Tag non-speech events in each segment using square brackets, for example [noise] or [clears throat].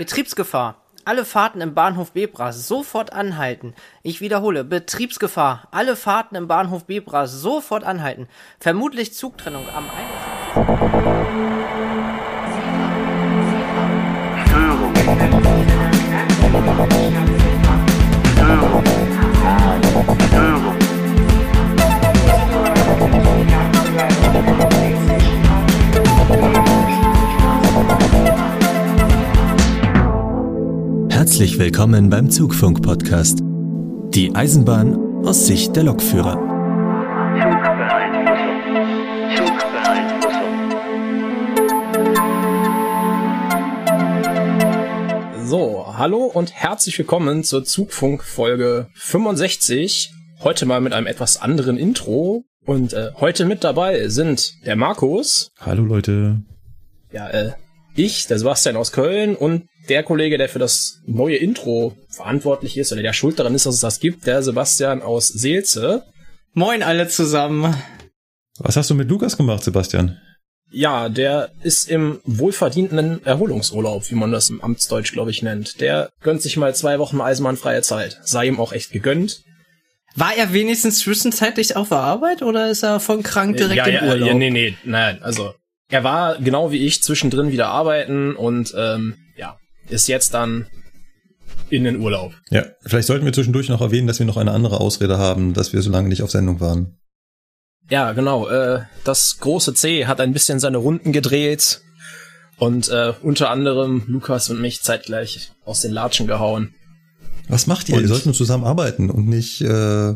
Betriebsgefahr. Alle Fahrten im Bahnhof Bebra sofort anhalten. Ich wiederhole, Betriebsgefahr. Alle Fahrten im Bahnhof Bebra sofort anhalten. Vermutlich Zugtrennung am 21. Herzlich willkommen beim Zugfunk-Podcast. Die Eisenbahn aus Sicht der Lokführer. So, hallo und herzlich willkommen zur Zugfunk Folge 65. Heute mal mit einem etwas anderen Intro. Und äh, heute mit dabei sind der Markus. Hallo Leute. Ja, äh, ich, der Sebastian aus Köln und der Kollege, der für das neue Intro verantwortlich ist oder der schuld daran ist, dass es das gibt, der Sebastian aus Seelze. Moin alle zusammen. Was hast du mit Lukas gemacht, Sebastian? Ja, der ist im wohlverdienten Erholungsurlaub, wie man das im Amtsdeutsch, glaube ich, nennt. Der gönnt sich mal zwei Wochen eisenbahnfreie Zeit. Sei ihm auch echt gegönnt. War er wenigstens zwischenzeitlich auf der Arbeit oder ist er von krank direkt ja, im ja, Urlaub? Ja, nee, nee, nein, also er war genau wie ich zwischendrin wieder arbeiten und ähm, ist jetzt dann in den Urlaub. Ja, vielleicht sollten wir zwischendurch noch erwähnen, dass wir noch eine andere Ausrede haben, dass wir so lange nicht auf Sendung waren. Ja, genau. Äh, das große C hat ein bisschen seine Runden gedreht und äh, unter anderem Lukas und mich zeitgleich aus den Latschen gehauen. Was macht ihr? Und ihr sollt nur zusammen arbeiten und nicht. Äh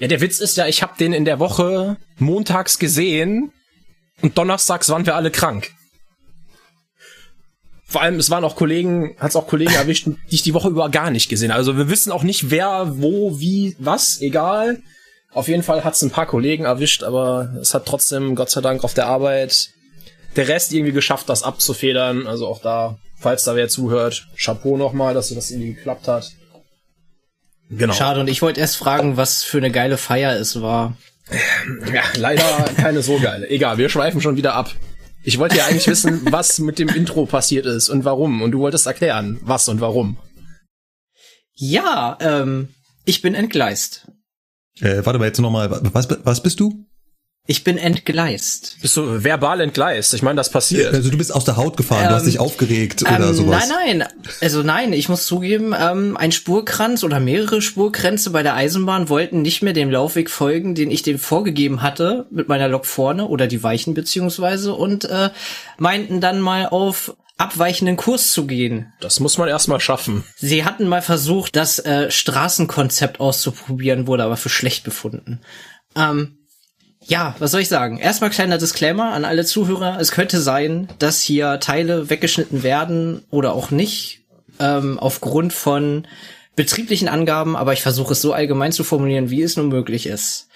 ja, der Witz ist ja, ich habe den in der Woche montags gesehen und donnerstags waren wir alle krank. Vor allem, es waren auch Kollegen, hat es auch Kollegen erwischt, die ich die Woche über gar nicht gesehen. Also wir wissen auch nicht, wer, wo, wie, was, egal. Auf jeden Fall hat es ein paar Kollegen erwischt, aber es hat trotzdem, Gott sei Dank, auf der Arbeit der Rest irgendwie geschafft, das abzufedern. Also auch da, falls da wer zuhört, Chapeau nochmal, dass das irgendwie geklappt hat. Genau. Schade, und ich wollte erst fragen, was für eine geile Feier es war. Ja, leider keine so geile. Egal, wir schweifen schon wieder ab. Ich wollte ja eigentlich wissen, [laughs] was mit dem Intro passiert ist und warum. Und du wolltest erklären, was und warum. Ja, ähm, ich bin entgleist. Äh, warte mal jetzt nochmal, was, was bist du? Ich bin entgleist. Bist du verbal entgleist? Ich meine, das passiert. Also du bist aus der Haut gefahren, ähm, du hast dich ähm, aufgeregt ähm, oder sowas. Nein, nein. Also nein, ich muss zugeben, ähm, ein Spurkranz oder mehrere Spurkränze bei der Eisenbahn wollten nicht mehr dem Laufweg folgen, den ich dem vorgegeben hatte mit meiner Lok vorne oder die Weichen beziehungsweise und äh, meinten dann mal auf abweichenden Kurs zu gehen. Das muss man erstmal schaffen. Sie hatten mal versucht, das äh, Straßenkonzept auszuprobieren, wurde aber für schlecht befunden. Ähm, ja, was soll ich sagen? Erstmal kleiner Disclaimer an alle Zuhörer. Es könnte sein, dass hier Teile weggeschnitten werden oder auch nicht, ähm, aufgrund von betrieblichen Angaben, aber ich versuche es so allgemein zu formulieren, wie es nur möglich ist.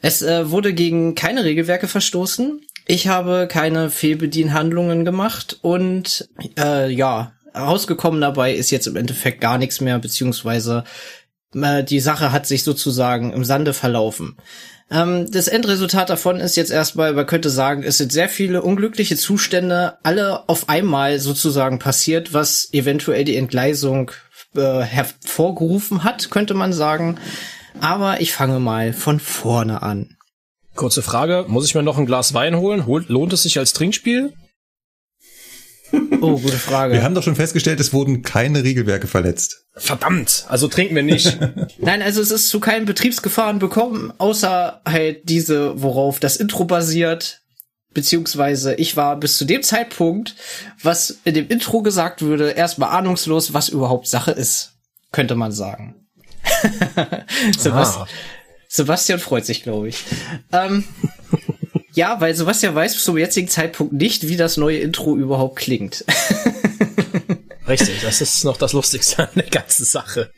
Es äh, wurde gegen keine Regelwerke verstoßen. Ich habe keine Fehlbedienhandlungen gemacht und äh, ja, rausgekommen dabei ist jetzt im Endeffekt gar nichts mehr, beziehungsweise äh, die Sache hat sich sozusagen im Sande verlaufen. Ähm, das Endresultat davon ist jetzt erstmal, man könnte sagen, es sind sehr viele unglückliche Zustände, alle auf einmal sozusagen passiert, was eventuell die Entgleisung äh, hervorgerufen hat, könnte man sagen. Aber ich fange mal von vorne an. Kurze Frage, muss ich mir noch ein Glas Wein holen? Lohnt es sich als Trinkspiel? Oh, gute Frage. Wir haben doch schon festgestellt, es wurden keine Regelwerke verletzt. Verdammt, also trinken wir nicht. [laughs] Nein, also es ist zu keinen Betriebsgefahren bekommen, außer halt diese, worauf das Intro basiert. Beziehungsweise ich war bis zu dem Zeitpunkt, was in dem Intro gesagt würde, erstmal ahnungslos, was überhaupt Sache ist. Könnte man sagen. [laughs] Sebastian, ah. Sebastian freut sich, glaube ich. Ähm, ja, weil Sebastian weiß zum jetzigen Zeitpunkt nicht, wie das neue Intro überhaupt klingt. [laughs] Richtig, das ist noch das Lustigste an der ganzen Sache.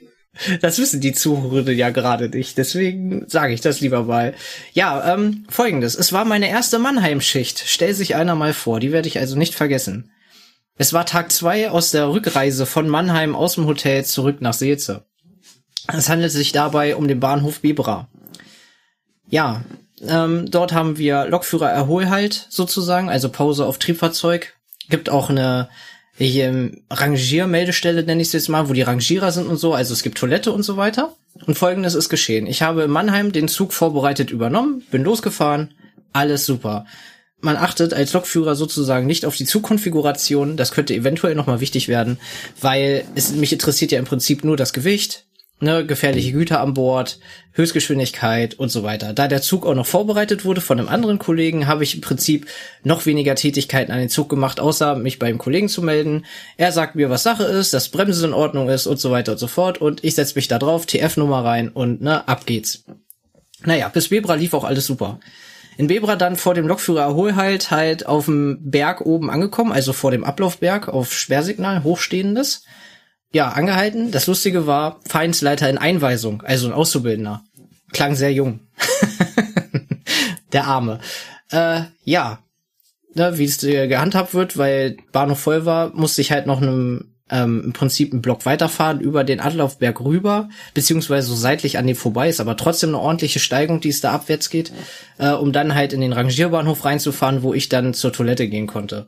Das wissen die Zuhörer ja gerade nicht, deswegen sage ich das lieber mal. Ja, ähm, folgendes. Es war meine erste Mannheim-Schicht. Stell sich einer mal vor, die werde ich also nicht vergessen. Es war Tag zwei aus der Rückreise von Mannheim aus dem Hotel zurück nach Seelze. Es handelt sich dabei um den Bahnhof Bebra. Ja, ähm, dort haben wir Lokführer Erholhalt sozusagen, also Pause auf Triebfahrzeug. Gibt auch eine hier im Rangiermeldestelle nenne ich es jetzt mal, wo die Rangierer sind und so, also es gibt Toilette und so weiter. Und folgendes ist geschehen. Ich habe in Mannheim den Zug vorbereitet übernommen, bin losgefahren, alles super. Man achtet als Lokführer sozusagen nicht auf die Zugkonfiguration, das könnte eventuell nochmal wichtig werden, weil es mich interessiert ja im Prinzip nur das Gewicht, ne, gefährliche Güter an Bord, Höchstgeschwindigkeit und so weiter. Da der Zug auch noch vorbereitet wurde von einem anderen Kollegen, habe ich im Prinzip noch weniger Tätigkeiten an den Zug gemacht, außer mich beim Kollegen zu melden. Er sagt mir, was Sache ist, dass Bremse in Ordnung ist und so weiter und so fort und ich setze mich da drauf, TF-Nummer rein und ne, ab geht's. Naja, bis Bebra lief auch alles super. In Bebra dann vor dem Lokführer Erholhalt halt auf dem Berg oben angekommen, also vor dem Ablaufberg auf Sperrsignal, hochstehendes ja, angehalten. Das Lustige war, Vereinsleiter in Einweisung, also ein Auszubildender. Klang sehr jung. [laughs] Der Arme. Äh, ja. Ne, wie es äh, gehandhabt wird, weil Bahnhof voll war, musste ich halt noch einem ähm, im Prinzip einen Block weiterfahren über den Adlaufberg rüber, beziehungsweise so seitlich an dem vorbei ist, aber trotzdem eine ordentliche Steigung, die es da abwärts geht, äh, um dann halt in den Rangierbahnhof reinzufahren, wo ich dann zur Toilette gehen konnte.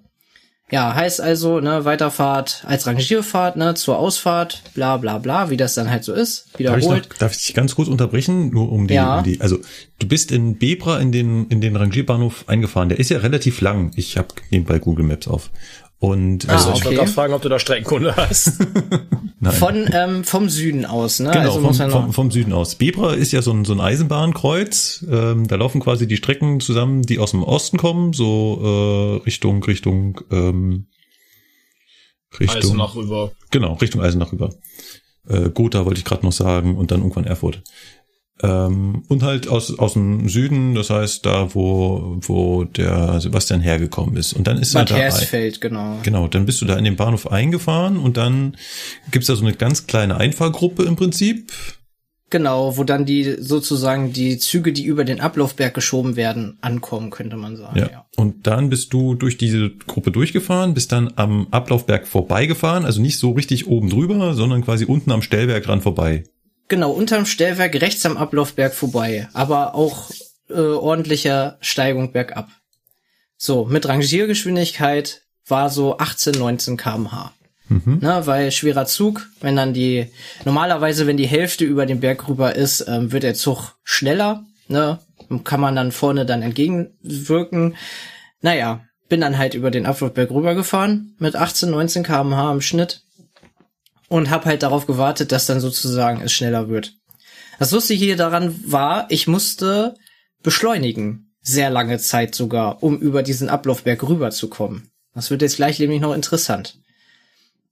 Ja, heißt also, ne, Weiterfahrt als Rangierfahrt, ne, zur Ausfahrt, bla bla bla, wie das dann halt so ist, Darf ich, wiederholt. noch, darf ich dich ganz kurz unterbrechen? Nur um die, Ja. um die, also du bist in Bebra in den, in den Rangierbahnhof eingefahren. Der ist ja relativ lang. Ich habe nebenbei Google Maps auf. Und Ah, Also ich okay. wollte gerade fragen, ob du da Streckenkunde hast. [laughs] nein. Von, ähm, vom Süden aus, ne? Genau, also vom, vom, vom Süden aus. Bebra ist ja so ein, so ein Eisenbahnkreuz. Ähm, da laufen quasi die Strecken zusammen, die aus dem Osten kommen, so äh, Richtung, Richtung, ähm, Richtung, Also nach rüber. genau, Richtung Eisenach rüber. Äh, Gotha wollte ich gerade noch sagen und dann irgendwann Erfurt. Ähm, und halt aus, aus dem Süden, das heißt da, wo, wo der Sebastian hergekommen ist. Und dann ist er Bad da. Hersfeld, genau. Genau, dann bist du da in den Bahnhof eingefahren und dann gibt's da so eine ganz kleine Einfahrgruppe im Prinzip. Genau, wo dann die sozusagen die Züge, die über den Ablaufberg geschoben werden, ankommen, könnte man sagen. Ja. Ja. Und dann bist du durch diese Gruppe durchgefahren, bist dann am Ablaufberg vorbeigefahren, also nicht so richtig oben drüber, sondern quasi unten am Stellwerk dran vorbei. Genau, unterm Stellwerk rechts am Ablaufberg vorbei, aber auch äh, ordentlicher Steigung bergab. So, mit Rangiergeschwindigkeit war so 18, 19 kmh. Mhm. Ne, weil schwerer Zug, wenn dann die, normalerweise, wenn die Hälfte über den Berg rüber ist, ähm, wird der Zug schneller, ne, kann man dann vorne dann entgegenwirken. Naja, bin dann halt über den Ablaufberg rübergefahren mit 18, 19 kmh im Schnitt und hab halt darauf gewartet, dass dann sozusagen es schneller wird. Das Lustige hier daran war, ich musste beschleunigen, sehr lange Zeit sogar, um über diesen Ablaufberg rüberzukommen. Das wird jetzt gleich nämlich noch interessant.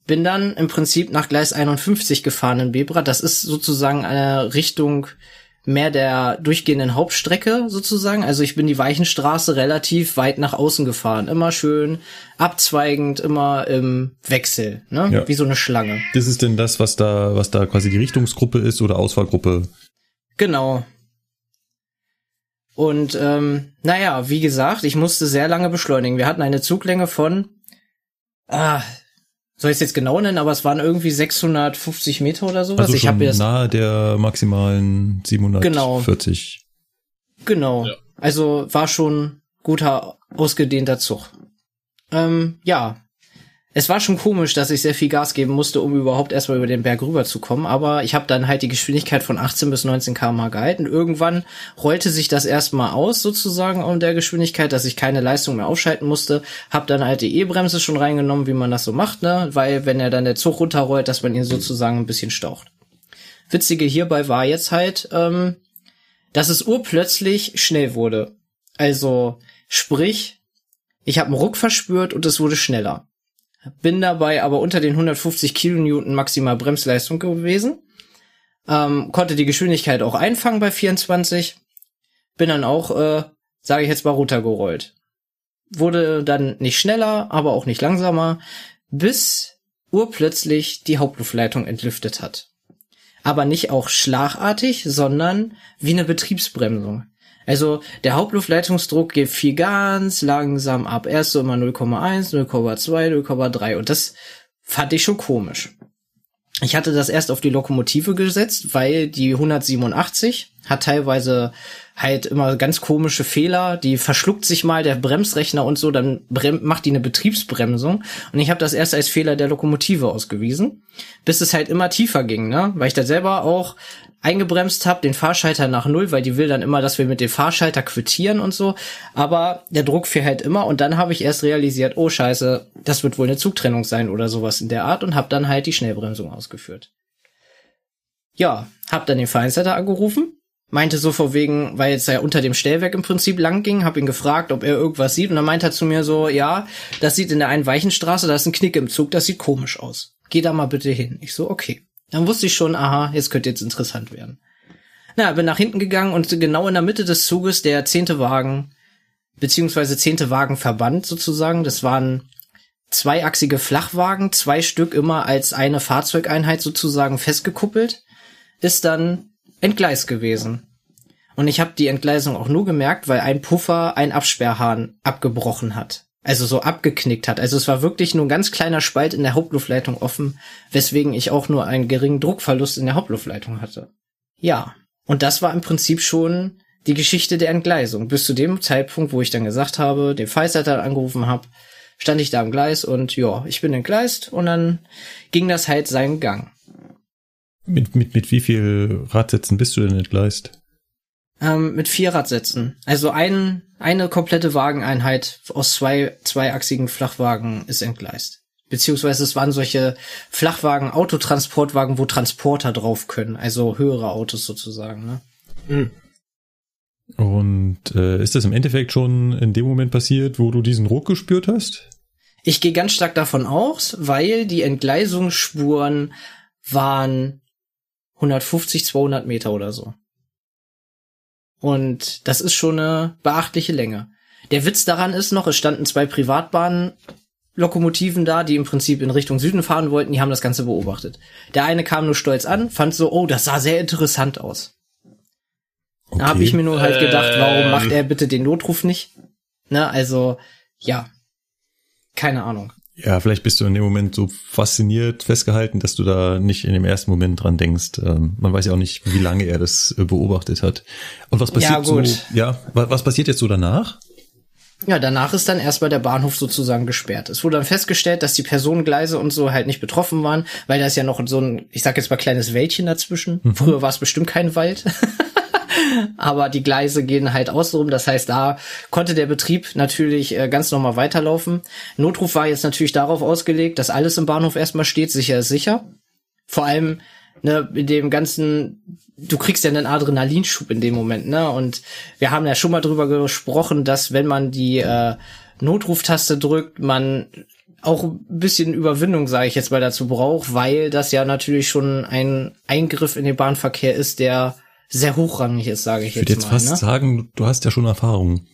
Bin dann im Prinzip nach Gleis 51 gefahren in Bebra. Das ist sozusagen eine Richtung mehr der durchgehenden Hauptstrecke sozusagen. Also ich bin die Weichenstraße relativ weit nach außen gefahren. Immer schön abzweigend, immer im Wechsel, ne? Ja. Wie so eine Schlange. Das ist denn das, was da, was da quasi die Richtungsgruppe ist oder Ausfahrgruppe? Genau. Und ähm, naja, wie gesagt, ich musste sehr lange beschleunigen. Wir hatten eine Zuglänge von, ah, soll ich es jetzt genau nennen, aber es waren irgendwie 650 Meter oder sowas. Also ich schon habe jetzt nahe der maximalen 740. genau. Ja. Also war schon guter ausgedehnter Zug. Ähm, ja, es war schon komisch, dass ich sehr viel Gas geben musste, um überhaupt erstmal über den Berg rüberzukommen, aber ich habe dann halt die Geschwindigkeit von 18 bis 19 km/h gehalten. Irgendwann rollte sich das erstmal aus, sozusagen, um der Geschwindigkeit, dass ich keine Leistung mehr aufschalten musste. Hab dann halt die E-Bremse schon reingenommen, wie man das so macht, ne? Weil wenn er dann der Zug runterrollt, dass man ihn sozusagen ein bisschen staucht. Witzige hierbei war jetzt halt, ähm, dass es urplötzlich schnell wurde. Also, sprich, ich habe einen Ruck verspürt und es wurde schneller. Bin dabei aber unter den 150 Kilonewton maximal Bremsleistung gewesen. Ähm, konnte die Geschwindigkeit auch einfangen bei 24. Bin dann auch, äh, sage ich jetzt mal, runtergerollt. Wurde dann nicht schneller, aber auch nicht langsamer, bis urplötzlich die Hauptluftleitung entlüftet hat. Aber nicht auch schlagartig, sondern wie eine Betriebsbremsung. Also der Hauptluftleitungsdruck geht viel ganz langsam ab. Erst so immer 0,1, 0,2, 0,3 und das fand ich schon komisch. Ich hatte das erst auf die Lokomotive gesetzt, weil die 187 hat teilweise halt immer ganz komische Fehler, die verschluckt sich mal der Bremsrechner und so, dann macht die eine Betriebsbremsung und ich habe das erst als Fehler der Lokomotive ausgewiesen, bis es halt immer tiefer ging, ne, weil ich da selber auch eingebremst habe, den Fahrschalter nach null, weil die will dann immer, dass wir mit dem Fahrschalter quittieren und so, aber der Druck fiel halt immer und dann habe ich erst realisiert, oh scheiße, das wird wohl eine Zugtrennung sein oder sowas in der Art und habe dann halt die Schnellbremsung ausgeführt. Ja, hab dann den Feinsetter angerufen, meinte so vor wegen, weil jetzt ja unter dem Stellwerk im Prinzip lang ging, hab ihn gefragt, ob er irgendwas sieht und dann meinte er zu mir so, ja, das sieht in der einen Weichenstraße, da ist ein Knick im Zug, das sieht komisch aus. Geh da mal bitte hin. Ich so, okay. Dann wusste ich schon, aha, jetzt könnte jetzt interessant werden. Na, bin nach hinten gegangen und genau in der Mitte des Zuges der zehnte Wagen, beziehungsweise zehnte Wagenverband sozusagen, das waren zweiachsige Flachwagen, zwei Stück immer als eine Fahrzeugeinheit sozusagen festgekuppelt ist dann Entgleis gewesen. Und ich habe die Entgleisung auch nur gemerkt, weil ein Puffer ein Absperrhahn abgebrochen hat. Also so abgeknickt hat. Also es war wirklich nur ein ganz kleiner Spalt in der Hauptluftleitung offen, weswegen ich auch nur einen geringen Druckverlust in der Hauptluftleitung hatte. Ja. Und das war im Prinzip schon die Geschichte der Entgleisung. Bis zu dem Zeitpunkt, wo ich dann gesagt habe, den Fallseiter angerufen habe, stand ich da am Gleis und ja, ich bin entgleist und dann ging das halt seinen Gang. Mit, mit, mit wie viel Radsätzen bist du denn entgleist? Ähm, mit vier Radsätzen. Also ein, eine komplette Wageneinheit aus zwei zweiachsigen Flachwagen ist entgleist. Beziehungsweise es waren solche Flachwagen, Autotransportwagen, wo Transporter drauf können, also höhere Autos sozusagen. Ne? Mhm. Und äh, ist das im Endeffekt schon in dem Moment passiert, wo du diesen Ruck gespürt hast? Ich gehe ganz stark davon aus, weil die Entgleisungsspuren waren 150, 200 Meter oder so. Und das ist schon eine beachtliche Länge. Der Witz daran ist noch, es standen zwei Privatbahnen Lokomotiven da, die im Prinzip in Richtung Süden fahren wollten, die haben das Ganze beobachtet. Der eine kam nur stolz an, fand so, oh, das sah sehr interessant aus. Okay. Da habe ich mir nur halt gedacht, warum ähm. macht er bitte den Notruf nicht? Na, also, ja. Keine Ahnung. Ja, vielleicht bist du in dem Moment so fasziniert festgehalten, dass du da nicht in dem ersten Moment dran denkst. Ähm, man weiß ja auch nicht, wie lange er das äh, beobachtet hat. Und was passiert ja, gut. so? Ja, was passiert jetzt so danach? Ja, danach ist dann erstmal der Bahnhof sozusagen gesperrt. Es wurde dann festgestellt, dass die Personengleise und so halt nicht betroffen waren, weil da ist ja noch so ein, ich sag jetzt mal kleines Wäldchen dazwischen. Mhm. Früher war es bestimmt kein Wald. [laughs] aber die Gleise gehen halt außenrum. Das heißt, da konnte der Betrieb natürlich äh, ganz normal weiterlaufen. Notruf war jetzt natürlich darauf ausgelegt, dass alles im Bahnhof erstmal steht, sicher ist sicher. Vor allem ne, in dem ganzen, du kriegst ja einen Adrenalinschub in dem Moment, ne? Und wir haben ja schon mal drüber gesprochen, dass wenn man die äh, Notruftaste drückt, man auch ein bisschen Überwindung, sage ich jetzt mal, dazu braucht, weil das ja natürlich schon ein Eingriff in den Bahnverkehr ist, der sehr hochrangig ist, sage ich, ich jetzt mal. Ich würde jetzt fast ne? sagen, du hast ja schon Erfahrung.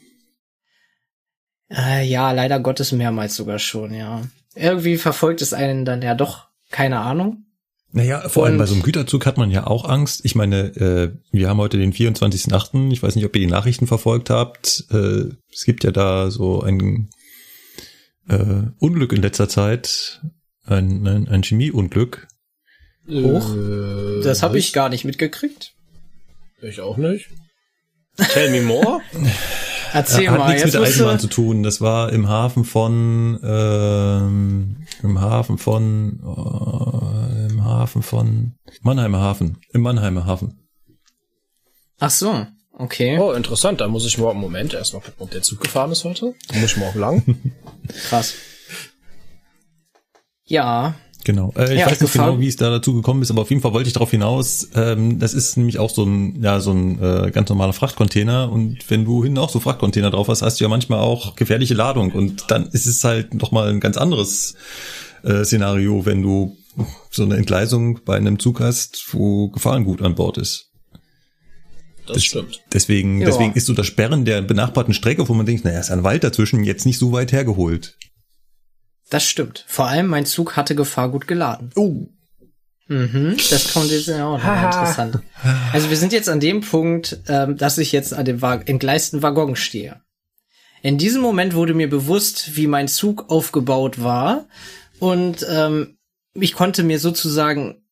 Äh, ja, leider Gottes mehrmals sogar schon, ja. Irgendwie verfolgt es einen dann ja doch, keine Ahnung. Naja, vor allem bei so einem Güterzug hat man ja auch Angst. Ich meine, äh, wir haben heute den 24.8. Ich weiß nicht, ob ihr die Nachrichten verfolgt habt. Äh, es gibt ja da so ein äh, Unglück in letzter Zeit, ein, ein, ein Chemieunglück. Hoch. Äh, das habe ich gar nicht mitgekriegt. Ich auch nicht. Tell me more. [laughs] Erzähl Hat mal. nichts mit Eisenbahn zu tun. Das war im Hafen von, ähm, im Hafen von, äh, im Hafen von Mannheimer Hafen. Im Mannheimer Hafen. Ach so. Okay. Oh, interessant. Da muss ich morgen, Moment, erstmal gucken, ob der Zug gefahren ist heute. Da muss ich morgen lang. [laughs] Krass. Ja, Genau. Äh, ich ja, weiß nicht genau, wie es da dazu gekommen ist, aber auf jeden Fall wollte ich darauf hinaus. Ähm, das ist nämlich auch so ein, ja, so ein äh, ganz normaler Frachtcontainer. Und wenn du hinten auch so Frachtcontainer drauf hast, hast du ja manchmal auch gefährliche Ladung. Und dann ist es halt nochmal ein ganz anderes äh, Szenario, wenn du so eine Entgleisung bei einem Zug hast, wo Gefahrengut an Bord ist. Das, das stimmt. Deswegen, ja. deswegen ist so das Sperren der benachbarten Strecke, wo man denkt, naja, ist ein Wald dazwischen, jetzt nicht so weit hergeholt. Das stimmt. Vor allem mein Zug hatte Gefahrgut geladen. Oh. Mhm, das kommt jetzt auch noch interessant. Also wir sind jetzt an dem Punkt, ähm, dass ich jetzt an dem entgleisten Waggon stehe. In diesem Moment wurde mir bewusst, wie mein Zug aufgebaut war und ähm, ich konnte mir sozusagen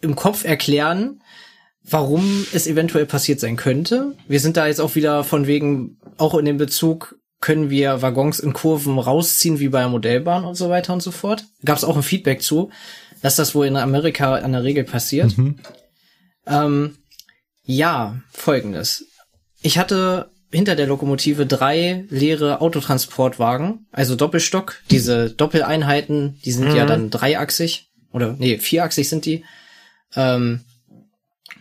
im Kopf erklären, warum es eventuell passiert sein könnte. Wir sind da jetzt auch wieder von wegen, auch in dem Bezug, können wir Waggons in Kurven rausziehen wie bei der Modellbahn und so weiter und so fort. Gab es auch ein Feedback zu, dass das wohl in Amerika an der Regel passiert. Mhm. Ähm, ja, folgendes. Ich hatte hinter der Lokomotive drei leere Autotransportwagen, also Doppelstock, diese Doppeleinheiten, die sind ja dann dreiachsig oder nee, vierachsig sind die. Ähm,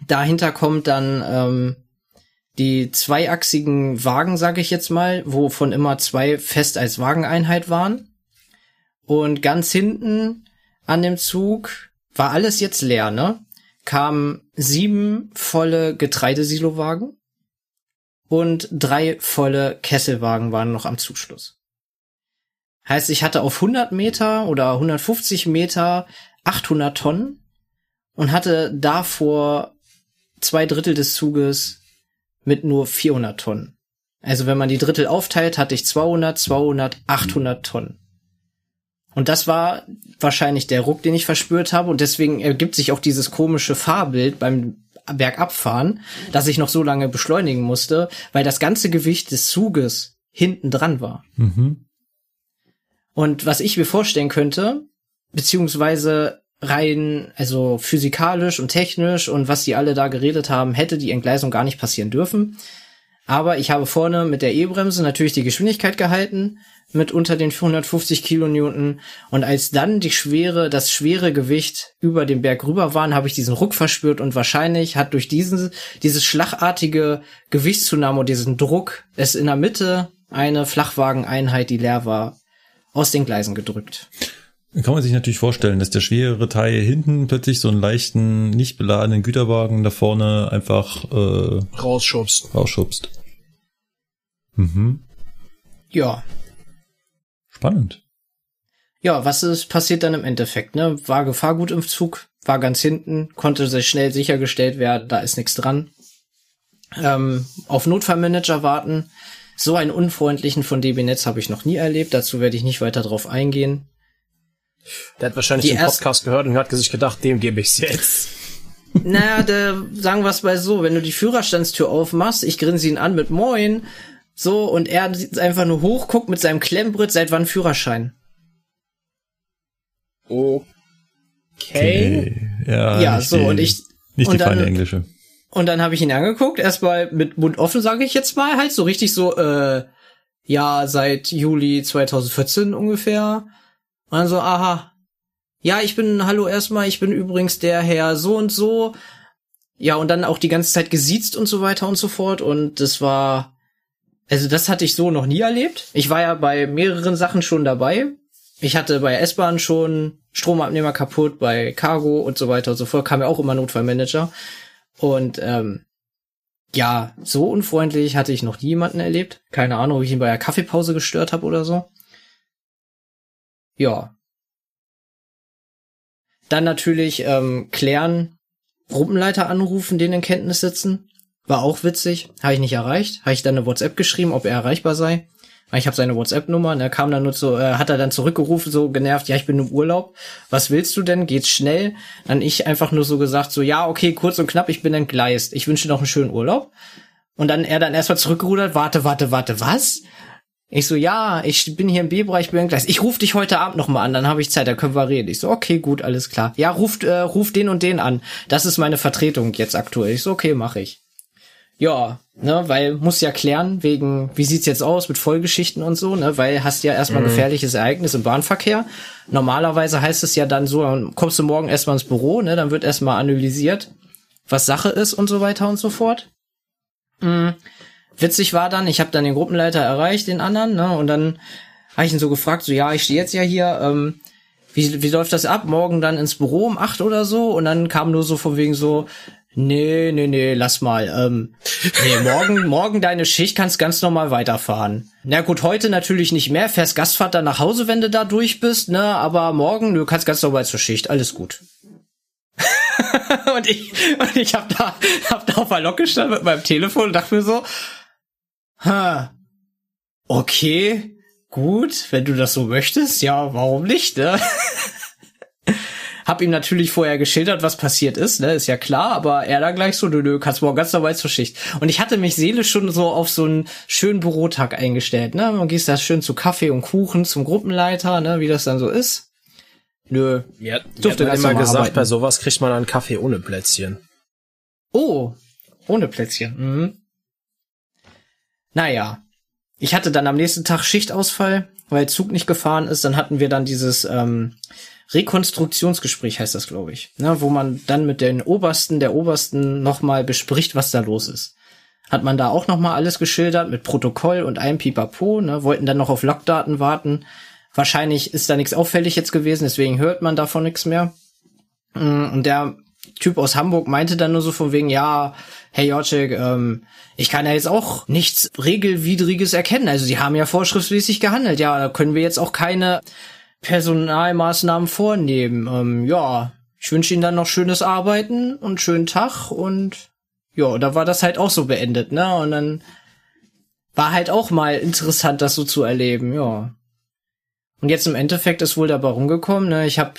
dahinter kommt dann ähm, die zweiachsigen Wagen, sage ich jetzt mal, wovon immer zwei fest als Wageneinheit waren. Und ganz hinten an dem Zug war alles jetzt leer, ne? Kamen sieben volle Getreidesilowagen und drei volle Kesselwagen waren noch am Zugschluss. Heißt, ich hatte auf 100 Meter oder 150 Meter 800 Tonnen und hatte davor zwei Drittel des Zuges mit nur 400 Tonnen. Also wenn man die Drittel aufteilt, hatte ich 200, 200, 800 Tonnen. Und das war wahrscheinlich der Ruck, den ich verspürt habe. Und deswegen ergibt sich auch dieses komische Fahrbild beim Bergabfahren, dass ich noch so lange beschleunigen musste, weil das ganze Gewicht des Zuges hinten dran war. Mhm. Und was ich mir vorstellen könnte, beziehungsweise rein, also physikalisch und technisch und was die alle da geredet haben, hätte die Entgleisung gar nicht passieren dürfen. Aber ich habe vorne mit der E-Bremse natürlich die Geschwindigkeit gehalten, mit unter den 450 Kilonewton. Und als dann die schwere, das schwere Gewicht über den Berg rüber waren, habe ich diesen Ruck verspürt und wahrscheinlich hat durch diesen, dieses schlagartige Gewichtszunahme und diesen Druck es in der Mitte eine Flachwageneinheit, die leer war, aus den Gleisen gedrückt. Kann man sich natürlich vorstellen, dass der schwerere Teil hinten plötzlich so einen leichten, nicht beladenen Güterwagen da vorne einfach äh, Rausschubst. rausschubst. Mhm. Ja, Spannend. Ja, was ist passiert dann im Endeffekt? Ne? War Gefahrgut im Zug, war ganz hinten, konnte sehr schnell sichergestellt werden, da ist nichts dran. Ähm, auf Notfallmanager warten. So einen unfreundlichen von DB Netz habe ich noch nie erlebt. Dazu werde ich nicht weiter drauf eingehen. Der hat wahrscheinlich Die den Podcast gehört und hat sich gedacht, dem gebe ich's jetzt. [laughs] naja, der, sagen wir es mal so, wenn du die Führerstandstür aufmachst, ich grinse ihn an mit Moin, so, und er sieht einfach nur hoch, guckt mit seinem Klemmbrett, seit wann Führerschein? Okay. Ja, Ja, nicht so, die, und ich- Nicht und die feine dann- englische. Und dann habe ich ihn angeguckt, erstmal mit Mund offen, sage ich jetzt mal, halt so richtig so, äh, ja, seit Juli 2014 ungefähr. Und dann so, aha. Ja, ich bin, hallo erstmal, ich bin übrigens der Herr so und so. Ja, und dann auch die ganze Zeit gesiezt und so weiter und so fort. Und das war, also das hatte ich so noch nie erlebt. Ich war ja bei mehreren Sachen schon dabei. Ich hatte bei S-Bahn schon Stromabnehmer kaputt, bei Cargo und so weiter und so fort, kam ja auch immer Notfallmanager. Und ähm, ja, so unfreundlich hatte ich noch nie jemanden erlebt. Keine Ahnung, ob ich ihn bei der Kaffeepause gestört habe oder so. Ja. Dann natürlich ähm, klären, Gruppenleiter anrufen, den in Kenntnis sitzen. War auch witzig. Habe ich nicht erreicht. Habe ich dann eine WhatsApp geschrieben, ob er erreichbar sei. Ich habe seine WhatsApp-Nummer und er kam dann nur so, äh, hat er dann zurückgerufen, so genervt, ja, ich bin im Urlaub. Was willst du denn? Geht's schnell? Dann ich einfach nur so gesagt, so, ja, okay, kurz und knapp, ich bin entgleist. Ich wünsche dir noch einen schönen Urlaub. Und dann er dann erstmal zurückgerudert, warte, warte, warte, was? Ich so, ja, ich bin hier im B-Bereich, bin entgleist. Ich rufe dich heute Abend noch mal an, dann habe ich Zeit, dann können wir reden. Ich so, okay, gut, alles klar. Ja, ruft, äh, ruf den und den an. Das ist meine Vertretung jetzt aktuell. Ich so, okay, mache ich. Ja, ne, weil muss ja klären, wegen, wie sieht's jetzt aus mit Vollgeschichten und so, ne, weil hast ja erstmal ein gefährliches Ereignis im Bahnverkehr. Normalerweise heißt es ja dann so, dann kommst du morgen erstmal ins Büro, ne, dann wird erstmal analysiert, was Sache ist und so weiter und so fort. Mhm. Witzig war dann, ich habe dann den Gruppenleiter erreicht, den anderen, ne, und dann habe ich ihn so gefragt, so, ja, ich stehe jetzt ja hier, ähm, wie, wie läuft das ab? Morgen dann ins Büro um acht oder so? Und dann kam nur so von wegen so, nee, nee, nee, lass mal. Ähm, nee, morgen, [laughs] morgen deine Schicht kannst ganz normal weiterfahren. Na gut, heute natürlich nicht mehr. Fährst Gastvater nach Hause, wenn du da durch bist, ne? Aber morgen, du kannst ganz normal zur Schicht. Alles gut. [laughs] und ich, und ich hab da, hab da auf der Lok gestanden mit meinem Telefon und dachte mir so, ha, okay, gut, wenn du das so möchtest, ja, warum nicht, ne? [laughs] Hab ihm natürlich vorher geschildert, was passiert ist, ne, ist ja klar, aber er da gleich so, nö, nö, kannst morgen ganz normal zur Schicht. Und ich hatte mich seelisch schon so auf so einen schönen Bürotag eingestellt, ne, man gehst da schön zu Kaffee und Kuchen zum Gruppenleiter, ne, wie das dann so ist. Nö. Mir, durfte hat immer gesagt, arbeiten. bei sowas kriegt man einen Kaffee ohne Plätzchen. Oh, ohne Plätzchen. Mhm. Naja. Ich hatte dann am nächsten Tag Schichtausfall, weil Zug nicht gefahren ist. Dann hatten wir dann dieses ähm, Rekonstruktionsgespräch, heißt das, glaube ich. Ne, wo man dann mit den Obersten der Obersten nochmal bespricht, was da los ist. Hat man da auch nochmal alles geschildert mit Protokoll und einem Pipapo, ne, wollten dann noch auf Logdaten warten. Wahrscheinlich ist da nichts auffällig jetzt gewesen, deswegen hört man davon nichts mehr. Mm, und der Typ aus Hamburg meinte dann nur so von wegen, ja, hey Jocek, ähm, ich kann ja jetzt auch nichts Regelwidriges erkennen. Also sie haben ja vorschriftsmäßig gehandelt. Ja, da können wir jetzt auch keine Personalmaßnahmen vornehmen. Ähm, ja, ich wünsche Ihnen dann noch schönes Arbeiten und schönen Tag und ja, da war das halt auch so beendet, ne? Und dann war halt auch mal interessant, das so zu erleben, ja. Und jetzt im Endeffekt ist wohl dabei rumgekommen, ne? Ich habe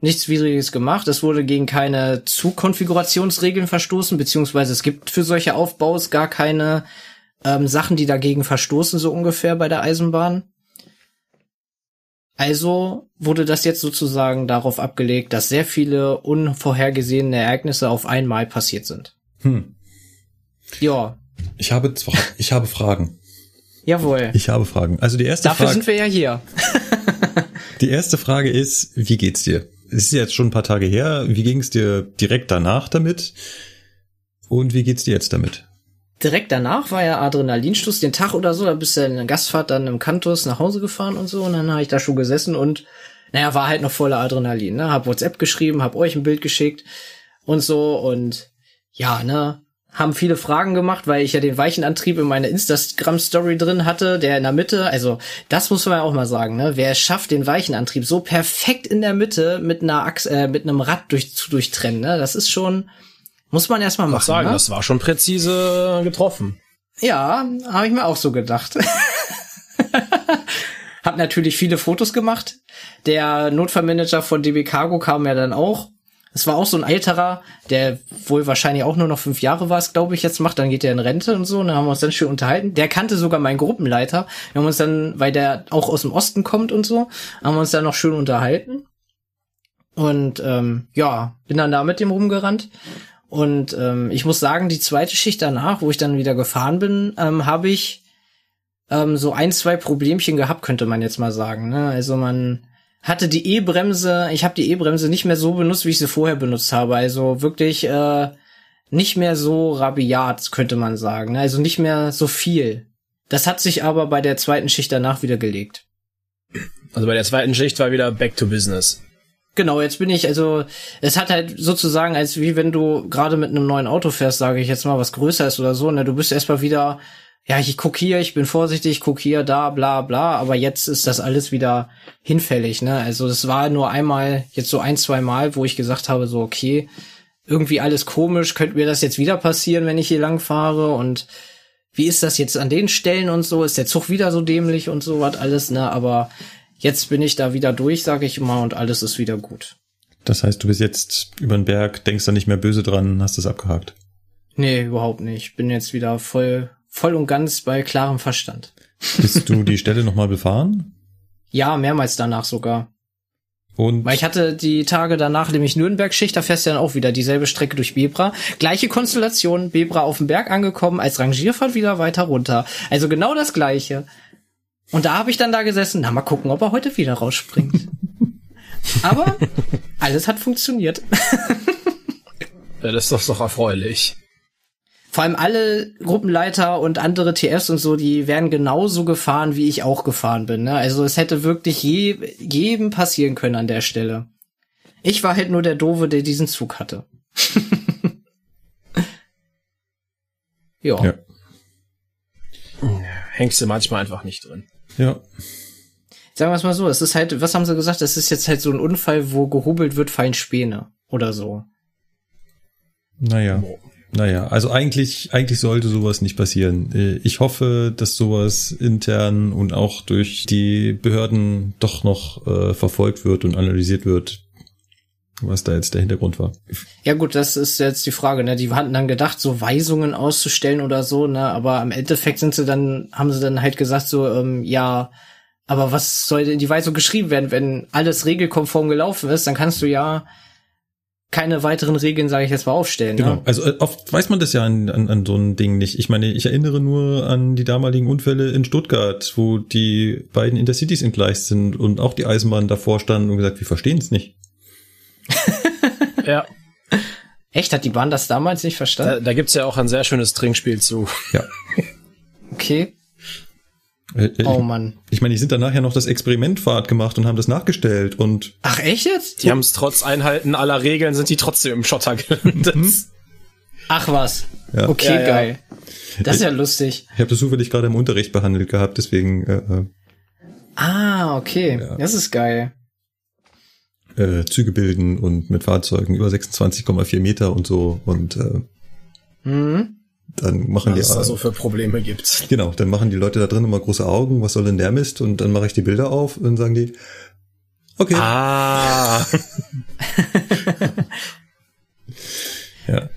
nichts Widriges gemacht. Es wurde gegen keine Zugkonfigurationsregeln verstoßen, beziehungsweise es gibt für solche Aufbaus gar keine ähm, Sachen, die dagegen verstoßen, so ungefähr bei der Eisenbahn. Also wurde das jetzt sozusagen darauf abgelegt, dass sehr viele unvorhergesehene Ereignisse auf einmal passiert sind. Hm. Ja. Ich habe zwar, ich habe Fragen. Jawohl. Ich habe Fragen. Also die erste Dafür Frage. Dafür sind wir ja hier. [laughs] die erste Frage ist, wie geht's dir? Es ist jetzt schon ein paar Tage her. Wie ging es dir direkt danach damit? Und wie geht's dir jetzt damit? Direkt danach war ja Adrenalinstoß, den Tag oder so, da bist du in der Gastfahrt dann im Kantus nach Hause gefahren und so und dann habe ich da schon gesessen und naja, war halt noch voller Adrenalin, ne? Hab WhatsApp geschrieben, hab euch ein Bild geschickt und so und ja, ne? Haben viele Fragen gemacht, weil ich ja den Weichenantrieb in meiner Instagram-Story drin hatte, der in der Mitte, also das muss man ja auch mal sagen, ne? Wer schafft den Weichenantrieb so perfekt in der Mitte mit einer Achse, äh, mit einem Rad durch, zu durchtrennen, ne? Das ist schon, muss man erstmal machen. sagen, ne? das war schon präzise getroffen. Ja, habe ich mir auch so gedacht. [laughs] hab natürlich viele Fotos gemacht. Der Notfallmanager von DB Cargo kam ja dann auch es war auch so ein älterer, der wohl wahrscheinlich auch nur noch fünf Jahre war, glaube ich, jetzt macht. Dann geht er in Rente und so. Und dann haben wir uns dann schön unterhalten. Der kannte sogar meinen Gruppenleiter. Wir haben uns dann, weil der auch aus dem Osten kommt und so, haben wir uns dann noch schön unterhalten. Und ähm, ja, bin dann da mit dem rumgerannt. Und ähm, ich muss sagen, die zweite Schicht danach, wo ich dann wieder gefahren bin, ähm, habe ich ähm, so ein, zwei Problemchen gehabt, könnte man jetzt mal sagen. Ne? Also man hatte die E-Bremse, ich habe die E-Bremse nicht mehr so benutzt, wie ich sie vorher benutzt habe. Also wirklich äh, nicht mehr so rabiat, könnte man sagen. Ne? Also nicht mehr so viel. Das hat sich aber bei der zweiten Schicht danach wieder gelegt. Also bei der zweiten Schicht war wieder back to business. Genau, jetzt bin ich, also es hat halt sozusagen, als wie wenn du gerade mit einem neuen Auto fährst, sage ich jetzt mal, was größer ist oder so, ne, du bist erstmal wieder ja, ich guck hier, ich bin vorsichtig, ich guck hier, da, bla, bla, aber jetzt ist das alles wieder hinfällig, ne? Also das war nur einmal, jetzt so ein, zwei Mal, wo ich gesagt habe, so, okay, irgendwie alles komisch, könnte mir das jetzt wieder passieren, wenn ich hier lang fahre und wie ist das jetzt an den Stellen und so, ist der Zug wieder so dämlich und so was alles, ne? Aber jetzt bin ich da wieder durch, sage ich mal, und alles ist wieder gut. Das heißt, du bist jetzt über den Berg, denkst da nicht mehr böse dran, hast es abgehakt. Nee, überhaupt nicht. Bin jetzt wieder voll voll und ganz bei klarem Verstand. Bist du die Stelle nochmal befahren? Ja, mehrmals danach sogar. Und Weil ich hatte die Tage danach nämlich Nürnberg-Schicht, da fährst du dann auch wieder dieselbe Strecke durch Bebra. Gleiche Konstellation, Bebra auf dem Berg angekommen, als Rangierfahrt wieder weiter runter. Also genau das gleiche. Und da habe ich dann da gesessen, na mal gucken, ob er heute wieder rausspringt. [laughs] Aber alles hat funktioniert. ja, das ist doch, doch erfreulich vor allem alle Gruppenleiter und andere TFs und so, die wären genauso gefahren, wie ich auch gefahren bin. Ne? Also es hätte wirklich je, jedem passieren können an der Stelle. Ich war halt nur der Dove, der diesen Zug hatte. [laughs] ja. ja. Hängst du manchmal einfach nicht drin. Ja. Sagen wir es mal so, es ist halt, was haben sie gesagt? Es ist jetzt halt so ein Unfall, wo gehobelt wird, fallen Späne oder so. Naja. Boah. Naja, also eigentlich, eigentlich sollte sowas nicht passieren. Äh, ich hoffe, dass sowas intern und auch durch die Behörden doch noch äh, verfolgt wird und analysiert wird. was da jetzt der Hintergrund war. Ja gut, das ist jetzt die Frage, ne? Die hatten dann gedacht, so Weisungen auszustellen oder so, ne? Aber im Endeffekt sind sie dann, haben sie dann halt gesagt, so, ähm, ja, aber was soll in die Weisung geschrieben werden, wenn alles regelkonform gelaufen ist, dann kannst du ja keine weiteren Regeln, sage ich jetzt mal, aufstellen. Genau. Ne? Also äh, oft weiß man das ja an, an, an so ein Ding nicht. Ich meine, ich erinnere nur an die damaligen Unfälle in Stuttgart, wo die beiden Intercities entgleist sind und auch die Eisenbahn davor standen und gesagt, wir verstehen es nicht. [laughs] Ja, Echt, hat die Bahn das damals nicht da, verstanden? da gibt's ja auch ein sehr schönes Trinkspiel zu. Ja. [laughs] Okay. Äh, äh, Oh Mann. Ich meine, die sind danach ja noch das Experimentfahrt gemacht und haben das nachgestellt und Ach echt jetzt? Die haben es trotz Einhalten aller Regeln, sind die trotzdem im Schotter gelandet. Ach was. Ja. Okay, Ja, ja. geil. Das ist ja lustig. ich habe das zufällig gerade im Unterricht behandelt gehabt, deswegen äh, Ah, okay. Das ist geil. äh, äh, Züge bilden und mit Fahrzeugen über 26,4 Meter und so und äh, Mhm. Dann machen Was die es da so für Probleme gibt. Genau, dann machen die Leute da drin immer große Augen, was soll denn der Mist? Und dann mache ich die Bilder auf und dann sagen die, okay. Ah. [laughs] Ja,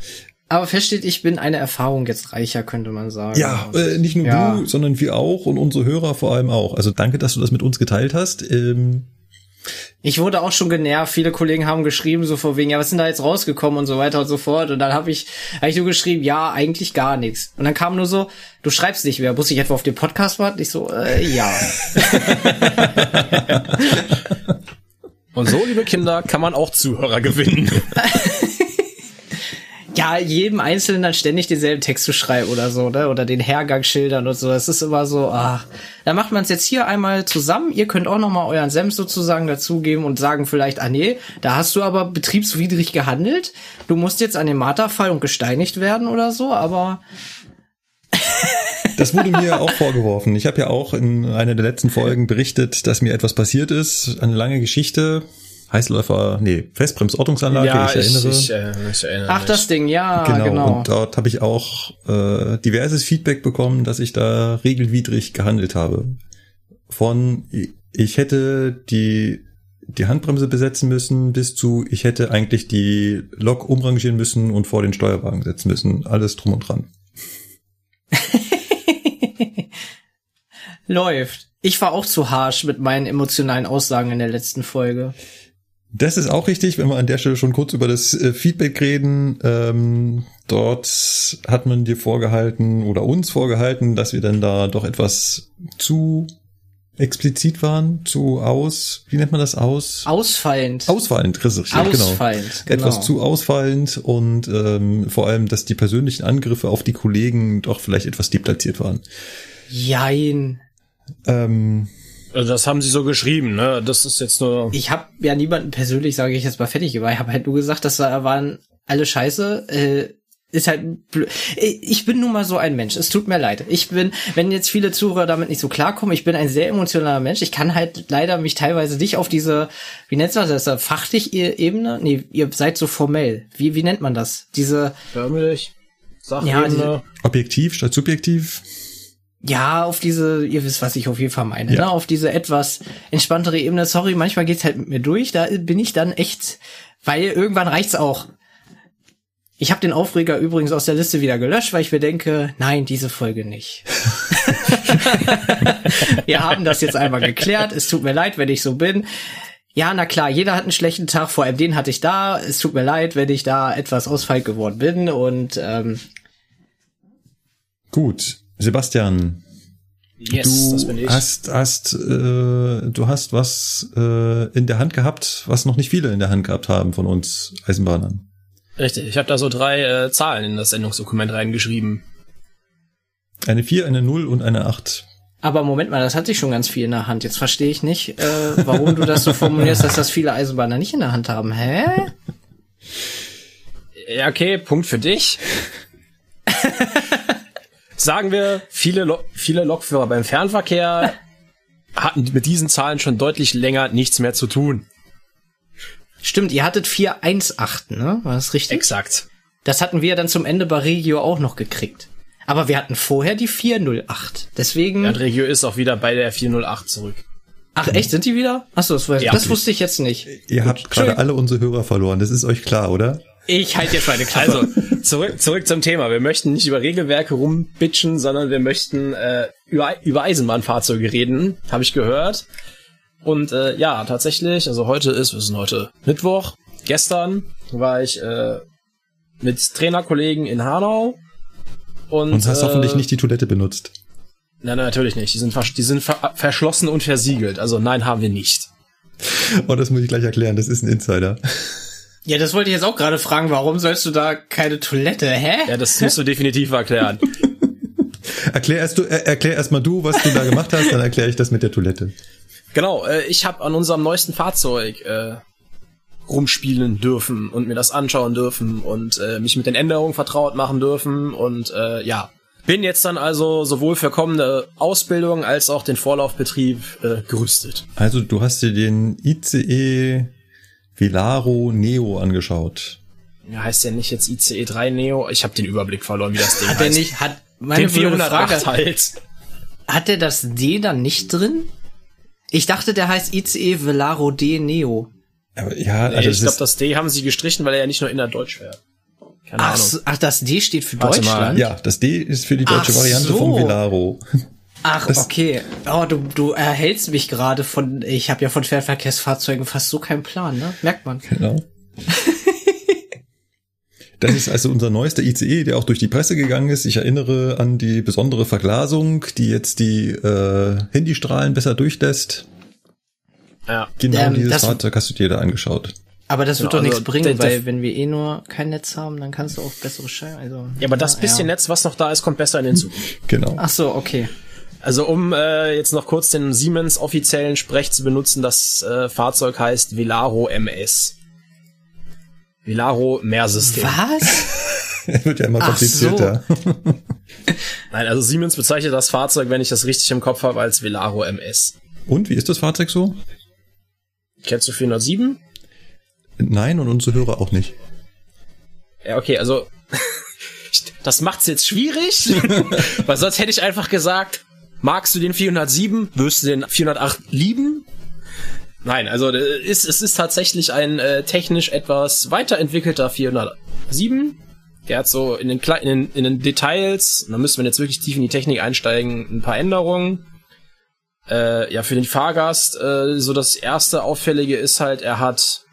Aber feststeht, ich bin eine Erfahrung jetzt reicher, könnte man sagen. ja äh, nicht nur Ja. du, sondern wir auch und unsere Hörer vor allem auch. Also danke, dass du das mit uns geteilt hast. Ähm, Ich wurde auch schon genervt. Viele Kollegen haben geschrieben, so vor wegen, ja, was denn da jetzt rausgekommen und so weiter und so fort. Und dann habe ich, hab ich nur geschrieben, ja, eigentlich gar nichts. Und dann kam nur so, du schreibst nicht mehr. Muss ich etwa auf den Podcast warten? Ich so, äh, ja. [laughs] Und so, liebe Kinder, kann man auch Zuhörer gewinnen. [laughs] ja, jedem Einzelnen dann ständig denselben Text zu schreiben oder so, ne? Oder den Hergang schildern und so. Das ist immer so, ach. Da macht man es jetzt hier einmal zusammen. Ihr könnt auch noch mal euren Senf sozusagen dazugeben und sagen vielleicht, ah nee, da hast du aber betriebswidrig gehandelt. Du musst jetzt an den Marterfall und gesteinigt werden oder so, aber [laughs] das wurde mir auch vorgeworfen. Ich habe ja auch in einer der letzten Folgen berichtet, dass mir etwas passiert ist. Eine lange Geschichte. Heißläufer, nee, Festbremsortungsanlage, ich erinnere. Ich, äh, ich erinnere ach, mich. das Ding, ja, genau, genau. und dort habe ich auch äh, diverses Feedback bekommen, dass ich da regelwidrig gehandelt habe. Von ich hätte die die Handbremse besetzen müssen bis zu ich hätte eigentlich die Lok umrangieren müssen und vor den Steuerwagen setzen müssen. Alles drum und dran. [laughs] Läuft. Ich war auch zu harsch mit meinen emotionalen Aussagen in der letzten Folge. Das ist auch richtig, wenn wir an der Stelle schon kurz über das äh, Feedback reden. Ähm, dort hat man dir vorgehalten oder uns vorgehalten, dass wir dann da doch etwas zu explizit waren, zu aus, wie nennt man das aus? Ausfallend. Ausfallend, richtig, genau. Ausfallend, genau. Etwas zu ausfallend und ähm, vor allem, dass die persönlichen Angriffe auf die Kollegen doch vielleicht etwas deplatziert waren. Jein. Ähm, Also das haben sie so geschrieben, ne? Das ist jetzt nur. Ich habe ja niemanden persönlich, sage ich jetzt mal, fertig gemacht. Ich habe halt nur gesagt, dass da waren alle scheiße. Äh, ist halt blöd. Ich bin nun mal so ein Mensch. Es tut mir leid. Ich bin, wenn jetzt viele Zuhörer damit nicht so klarkommen, ich bin ein sehr emotionaler Mensch. Ich kann halt leider mich teilweise nicht auf diese, wie nennt man das, da, fachlich Ebene? Nee, ihr seid so formell. Wie, wie nennt man das? Diese, Förmlich. Ja, Sachebene. objektiv statt subjektiv. Ja, auf diese, ihr wisst, was ich auf jeden Fall meine, Ja. ne? Auf diese etwas entspanntere Ebene. Sorry, manchmal geht's halt mit mir durch. Da bin ich dann echt, weil irgendwann reicht's auch. Ich habe den Aufreger übrigens aus der Liste wieder gelöscht, weil ich mir denke, nein, diese Folge nicht. [laughs] Wir haben das jetzt einmal geklärt. Es tut mir leid, wenn ich so bin. Ja, na klar, jeder hat einen schlechten Tag, vor allem den hatte ich da. Es tut mir leid, wenn ich da etwas ausfallend geworden bin. Und ähm, Gut, Sebastian, Yes, das bin du ich. hast, hast, äh, du hast was äh, in der Hand gehabt, was noch nicht viele in der Hand gehabt haben von uns Eisenbahnern. Richtig, ich habe da so drei äh, Zahlen in das Sendungsdokument reingeschrieben. Eine 4, eine 0 und eine 8. Aber Moment mal, das hatte ich schon ganz viel in der Hand. Jetzt verstehe ich nicht, äh, warum du das so formulierst, dass das viele Eisenbahner nicht in der Hand haben. Hä? Ja, okay, Punkt für dich. [laughs] Sagen wir, viele, Lo viele Lokführer beim Fernverkehr [laughs] hatten mit diesen Zahlen schon deutlich länger nichts mehr zu tun. Stimmt, ihr hattet 418, ne? War das richtig? Exakt. Das hatten wir dann zum Ende bei Regio auch noch gekriegt. Aber wir hatten vorher die 408. Deswegen. Ja, und Regio ist auch wieder bei der 408 zurück. Ach echt, sind die wieder? Achso, das, weiß, Ja. das wusste ich jetzt nicht. Ihr habt gerade alle unsere Hörer verloren, das ist euch klar, oder? Ich halte jetzt meine Klappe. Also, zurück, zurück zum Thema. Wir möchten nicht über Regelwerke rumbitchen, sondern wir möchten äh, über, über Eisenbahnfahrzeuge reden, habe ich gehört. Und äh, ja, tatsächlich, also heute ist, wir sind heute Mittwoch. Gestern war ich äh, mit Trainerkollegen in Hanau. Und, Und hast äh, hoffentlich nicht die Toilette benutzt. Nein, nein, natürlich nicht. Die sind, vers die sind ver verschlossen und versiegelt. Also nein, haben wir nicht. Oh, das muss ich gleich erklären, das ist ein Insider. Ja, das wollte ich jetzt auch gerade fragen. Warum sollst du da keine Toilette? Hä? Ja, das musst du definitiv erklären. [laughs] Erklär erst du, er, erklär erst mal du, was du da gemacht hast, dann erkläre ich das mit der Toilette. Genau, äh, ich habe an unserem neuesten Fahrzeug äh, rumspielen dürfen und mir das anschauen dürfen und äh, mich mit den Änderungen vertraut machen dürfen und äh, ja, bin jetzt dann also sowohl für kommende Ausbildung als auch den Vorlaufbetrieb äh, gerüstet. Also du hast dir den ICE Velaro Neo angeschaut. Ja, heißt ja nicht jetzt ICE 3 Neo, ich habe den Überblick verloren, wie das Ding Hat heißt. er nicht, hat, meine den blöde 408 Frage, halt. hat er das D dann nicht drin? Ich dachte, der heißt ICE Velaro D Neo. Aber ja, Nee, also ich das glaube, das D haben sie gestrichen, weil er ja nicht nur innerdeutsch wäre. Keine Ach, Ahnung. ach, das D steht für Warte mal. Deutschland? ja, das D ist für die deutsche Ach Variante so. vom Velaro. Ach, Das- okay. Oh, du, du erhältst mich gerade von, ich habe ja von Fernverkehrsfahrzeugen fast so keinen Plan, ne? Merkt man. Genau. [laughs] Das ist also unser neuester ICE, der auch durch die Presse gegangen ist. Ich erinnere an die besondere Verglasung, die jetzt die äh, Handystrahlen besser durchlässt. Ja. Genau Ähm, dieses das- Fahrzeug hast du dir da angeschaut. Aber das wird Ja, doch also nichts bringen, weil wenn wir eh nur kein Netz haben, dann kannst du auch bessere Scheiben. Also, Ja, aber das bisschen ja. Netz, was noch da ist, kommt besser in den Zug. Genau. Ach so, okay. Also um äh, jetzt noch kurz den Siemens offiziellen Sprech zu benutzen, das äh, Fahrzeug heißt Velaro MS. Velaro Mehrsystem. Was? [laughs] Wird ja immer Ach so. komplizierter. [laughs] Nein, also Siemens bezeichnet das Fahrzeug, wenn ich das richtig im Kopf habe, als Velaro MS. Und wie ist das Fahrzeug so? Kennst du 407? Nein, und unsere Hörer auch nicht. Ja, okay, also [laughs] das macht's jetzt schwierig, weil sonst hätte ich einfach gesagt, magst du den 407, wirst du den 408 lieben? Nein, also äh, ist, es ist tatsächlich ein äh, technisch etwas weiterentwickelter 407. Der hat so in den, in den, in den Details, da müsste man jetzt wirklich tief in die Technik einsteigen, ein paar Änderungen. Äh, ja, für den Fahrgast, äh, so das erste Auffällige ist halt, er hat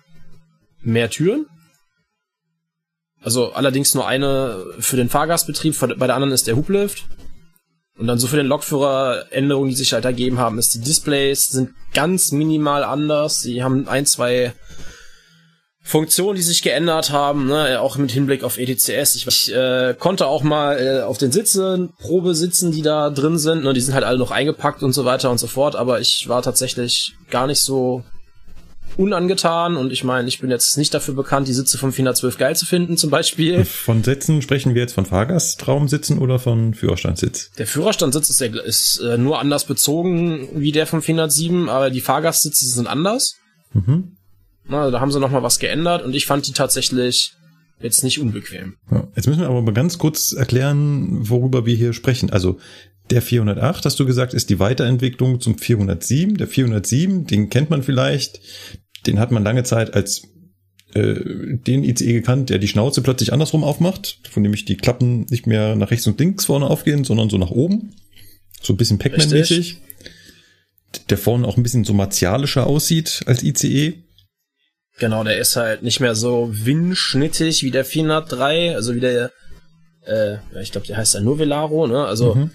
mehr Türen. Also allerdings nur eine für den Fahrgastbetrieb, bei der anderen ist der Hublift. Und dann so für den Lokführer Änderungen, die sich halt ergeben haben, ist die Displays sind ganz minimal anders. Sie haben ein, zwei Funktionen, die sich geändert haben, ne? auch mit Hinblick auf ETCS. Ich, ich äh, konnte auch mal äh, auf den Sitzen, Probe sitzen, die da drin sind. Ne? Die sind halt alle noch eingepackt und so weiter und so fort. Aber ich war tatsächlich gar nicht so unangetan und ich meine, ich bin jetzt nicht dafür bekannt, die Sitze vom 412 geil zu finden zum Beispiel. Von Sitzen sprechen wir jetzt von Fahrgastraumsitzen oder von Führerstandssitz? Der Führerstandssitz ist, der, ist äh, nur anders bezogen wie der vom 407, aber die Fahrgastsitze sind anders. Mhm. Na, also da haben sie noch mal was geändert und ich fand die tatsächlich jetzt nicht unbequem. Ja. Jetzt müssen wir aber mal ganz kurz erklären, worüber wir hier sprechen. Also der 408, hast du gesagt, ist die Weiterentwicklung zum 407. Der 407, den kennt man vielleicht, den hat man lange Zeit als äh, den ICE gekannt, der die Schnauze plötzlich andersrum aufmacht, von dem ich die Klappen nicht mehr nach rechts und links vorne aufgehen, sondern so nach oben. So ein bisschen Pac-Man-mäßig. Der vorne auch ein bisschen so martialischer aussieht als ICE. Genau, der ist halt nicht mehr so windschnittig wie der 403, also wie der, äh, ich glaube, der heißt ja nur Velaro, ne? Also Mhm.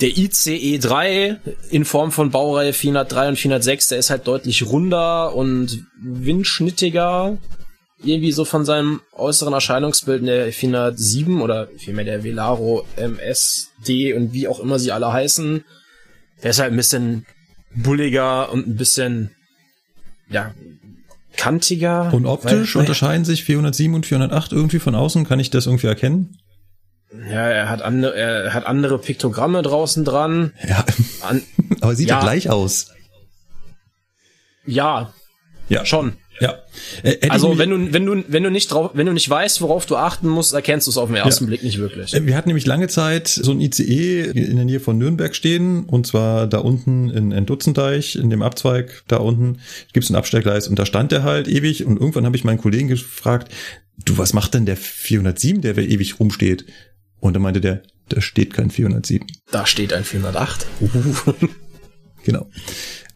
Der ICE 3 in Form von Baureihe 403 und 406, der ist halt deutlich runder und windschnittiger. Irgendwie so von seinem äußeren Erscheinungsbild der 407 oder vielmehr der Velaro MSD und wie auch immer sie alle heißen. Der ist halt ein bisschen bulliger und ein bisschen, ja, kantiger. Und optisch unterscheiden sich 407 und 408 irgendwie von außen? Kann ich das irgendwie erkennen? Ja, er hat andere, er hat andere Piktogramme draußen dran. Ja, An, [laughs] aber sieht Ja. gleich aus. ja, Ja, schon. Ja. Äh, Also wenn du wenn du wenn du nicht drauf wenn du nicht weißt, worauf du achten musst, erkennst du es auf den ersten Ja. Blick nicht wirklich. Äh, Wir hatten nämlich lange Zeit so ein ICE in der Nähe von Nürnberg stehen und zwar da unten in, in Dutzendeich, in dem Abzweig da unten gibt's ein Abstellgleis und da stand der halt ewig und irgendwann habe ich meinen Kollegen gefragt, du, was macht denn der 407, der ewig rumsteht? Und dann meinte der, da steht kein 407. Da steht ein 408. [laughs] Genau.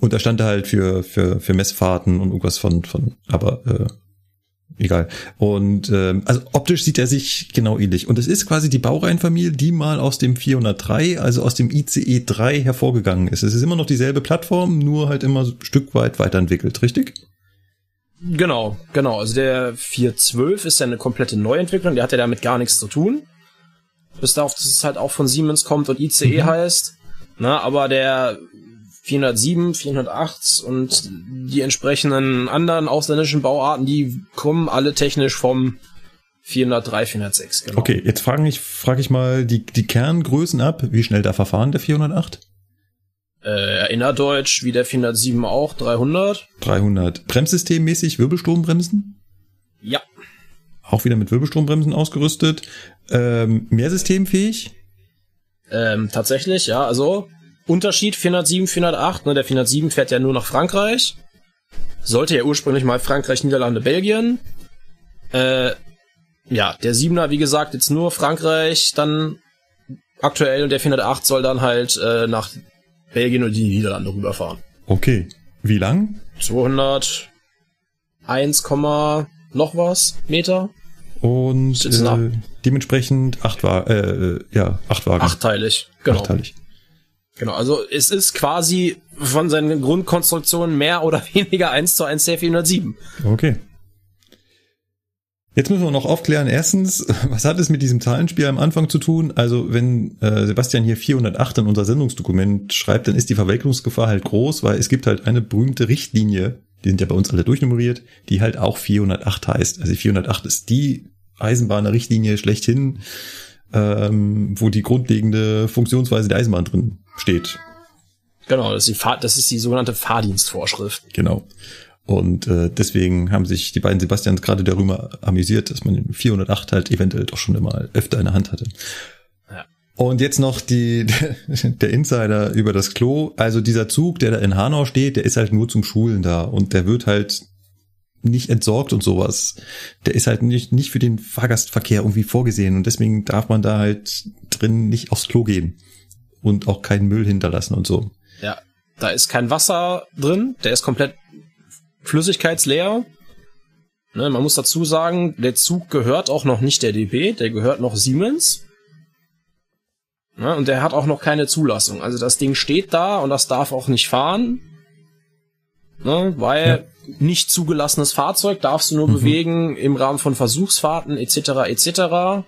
Und da stand er halt für, für, für Messfahrten und irgendwas von, von, aber äh, egal. Und ähm, also optisch sieht er sich genau ähnlich. Und es ist quasi die Baureihenfamilie, die mal aus dem 403, also aus dem ICE 3 hervorgegangen ist. Es ist immer noch dieselbe Plattform, nur halt immer so ein Stück weit weiterentwickelt, richtig? Genau, genau. Also der 412 ist ja eine komplette Neuentwicklung, der hat ja damit gar nichts zu tun. Bis darauf, dass es halt auch von Siemens kommt und ICE heißt. Na, aber der 407, 408 und die entsprechenden anderen ausländischen Bauarten, die kommen alle technisch vom 403, 406, genau. Okay, jetzt frage ich, frage ich mal die, die Kerngrößen ab. Wie schnell da verfahren der 408? Äh, innerdeutsch, wie der 407 auch, 300. 300. Bremssystemmäßig Wirbelstrombremsen? Ja, Auch wieder mit Wirbelstrombremsen ausgerüstet. Ähm, mehr systemfähig? ähm, tatsächlich, ja, also Unterschied 407, 408, ne, der 407 fährt ja nur nach Frankreich. Sollte ja ursprünglich mal Frankreich, Niederlande, Belgien. Äh, ja, der 7er, wie gesagt, jetzt nur Frankreich, dann aktuell und der 408 soll dann halt äh, nach Belgien und die Niederlande rüberfahren. Okay. Wie lang? 201, noch was Meter. Und äh, dementsprechend acht, Wa äh, ja, acht Wagen. Achteilig, genau. Achteilig. Genau, also es ist quasi von seinen Grundkonstruktionen mehr oder [laughs] weniger 1 zu 1 der 407. Okay. Jetzt müssen wir noch aufklären. Erstens, [laughs] was hat es mit diesem Zahlenspiel am Anfang zu tun? Also wenn äh, Sebastian hier 408 in unser Sendungsdokument schreibt, dann ist die Verwechslungsgefahr halt groß, weil es gibt halt eine berühmte Richtlinie, die sind ja bei uns alle durchnummeriert, die halt auch 408 heißt. Also die 408 ist die Eisenbahner-Richtlinie schlechthin, ähm, wo die grundlegende Funktionsweise der Eisenbahn drin steht. Genau, das ist die, Fahr das ist die sogenannte Fahrdienstvorschrift. Genau. Und äh, deswegen haben sich die beiden Sebastians gerade darüber amüsiert, dass man den 408 halt eventuell doch schon mal öfter in der Hand hatte. Und jetzt noch die, [laughs] der Insider über das Klo. Also dieser Zug, der da in Hanau steht, der ist halt nur zum Schulen da und der wird halt nicht entsorgt und sowas. Der ist halt nicht, nicht für den Fahrgastverkehr irgendwie vorgesehen und deswegen darf man da halt drin nicht aufs Klo gehen und auch keinen Müll hinterlassen und so. Ja, da ist kein Wasser drin, der ist komplett flüssigkeitsleer. Ne, man muss dazu sagen, der Zug gehört auch noch nicht der DB, der gehört noch Siemens. Ne, und der hat auch noch keine Zulassung. Also das Ding steht da und das darf auch nicht fahren. Ne, weil nicht zugelassenes Fahrzeug darfst du nur bewegen im Rahmen von Versuchsfahrten etc. etc.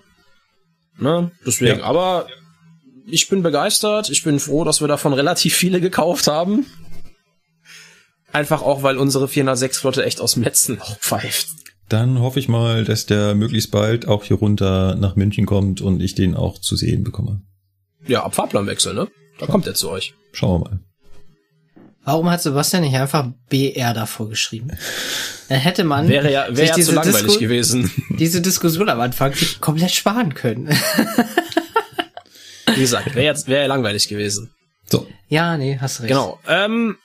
Ne, deswegen, Ja. aber ich bin begeistert. Ich bin froh, dass wir davon relativ viele gekauft haben. Einfach auch, weil unsere 406-Flotte echt aus dem letzten [laughs] Loch pfeift. Dann hoffe ich mal, dass der möglichst bald auch hier runter nach München kommt und ich den auch zu sehen bekomme. Ja, ab Fahrplanwechsel, ne? Da kommt er zu euch. Schauen wir mal. Warum hat Sebastian nicht einfach BR davor geschrieben? Dann hätte man Wäre ja, wäre ja zu langweilig Disku- gewesen. [laughs] diese Diskussion am Anfang sich komplett sparen können. Wie gesagt, wäre jetzt, wäre ja langweilig gewesen. So, ja, nee, hast recht. Genau. Ähm,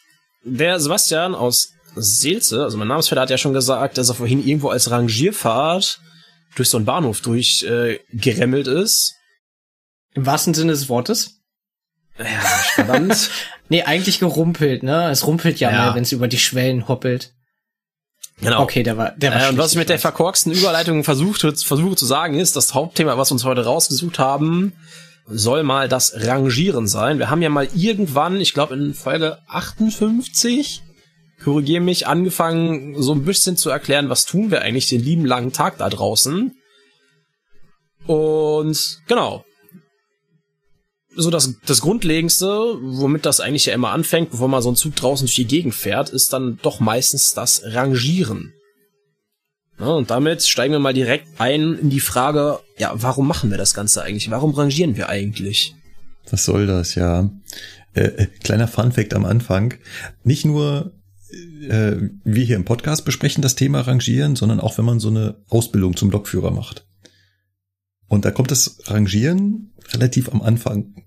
der Sebastian aus Seelze, also mein Namensvetter hat ja schon gesagt, dass er vorhin irgendwo als Rangierfahrt durch so einen Bahnhof durch äh, geremmelt ist. Im wahrsten Sinne des Wortes. Ja, verdammt. [laughs] Nee, eigentlich gerumpelt, ne? Es rumpelt ja, Ja. mal, wenn es über die Schwellen hoppelt. genau. Okay, der war, der war Äh, und was ich mit der verkorksten Überleitung versucht, versuche zu sagen, ist, das Hauptthema, was wir uns heute rausgesucht haben, soll mal das Rangieren sein. Wir haben ja mal irgendwann, ich glaube in Folge 58, korrigiere mich, angefangen, so ein bisschen zu erklären, was tun wir eigentlich den lieben langen Tag da draußen. Und genau. So das, das Grundlegendste, womit das eigentlich ja immer anfängt, bevor man so ein Zug draußen durch die Gegend fährt, ist dann doch meistens das Rangieren. Ja, und damit steigen wir mal direkt ein in die Frage, ja, warum machen wir das Ganze eigentlich? Warum rangieren wir eigentlich? was soll das, ja. Äh, äh, kleiner Funfact am Anfang. Nicht nur äh, wir hier im Podcast besprechen das Thema Rangieren, sondern auch wenn man so eine Ausbildung zum Lokführer macht. Und da kommt das Rangieren relativ am Anfang.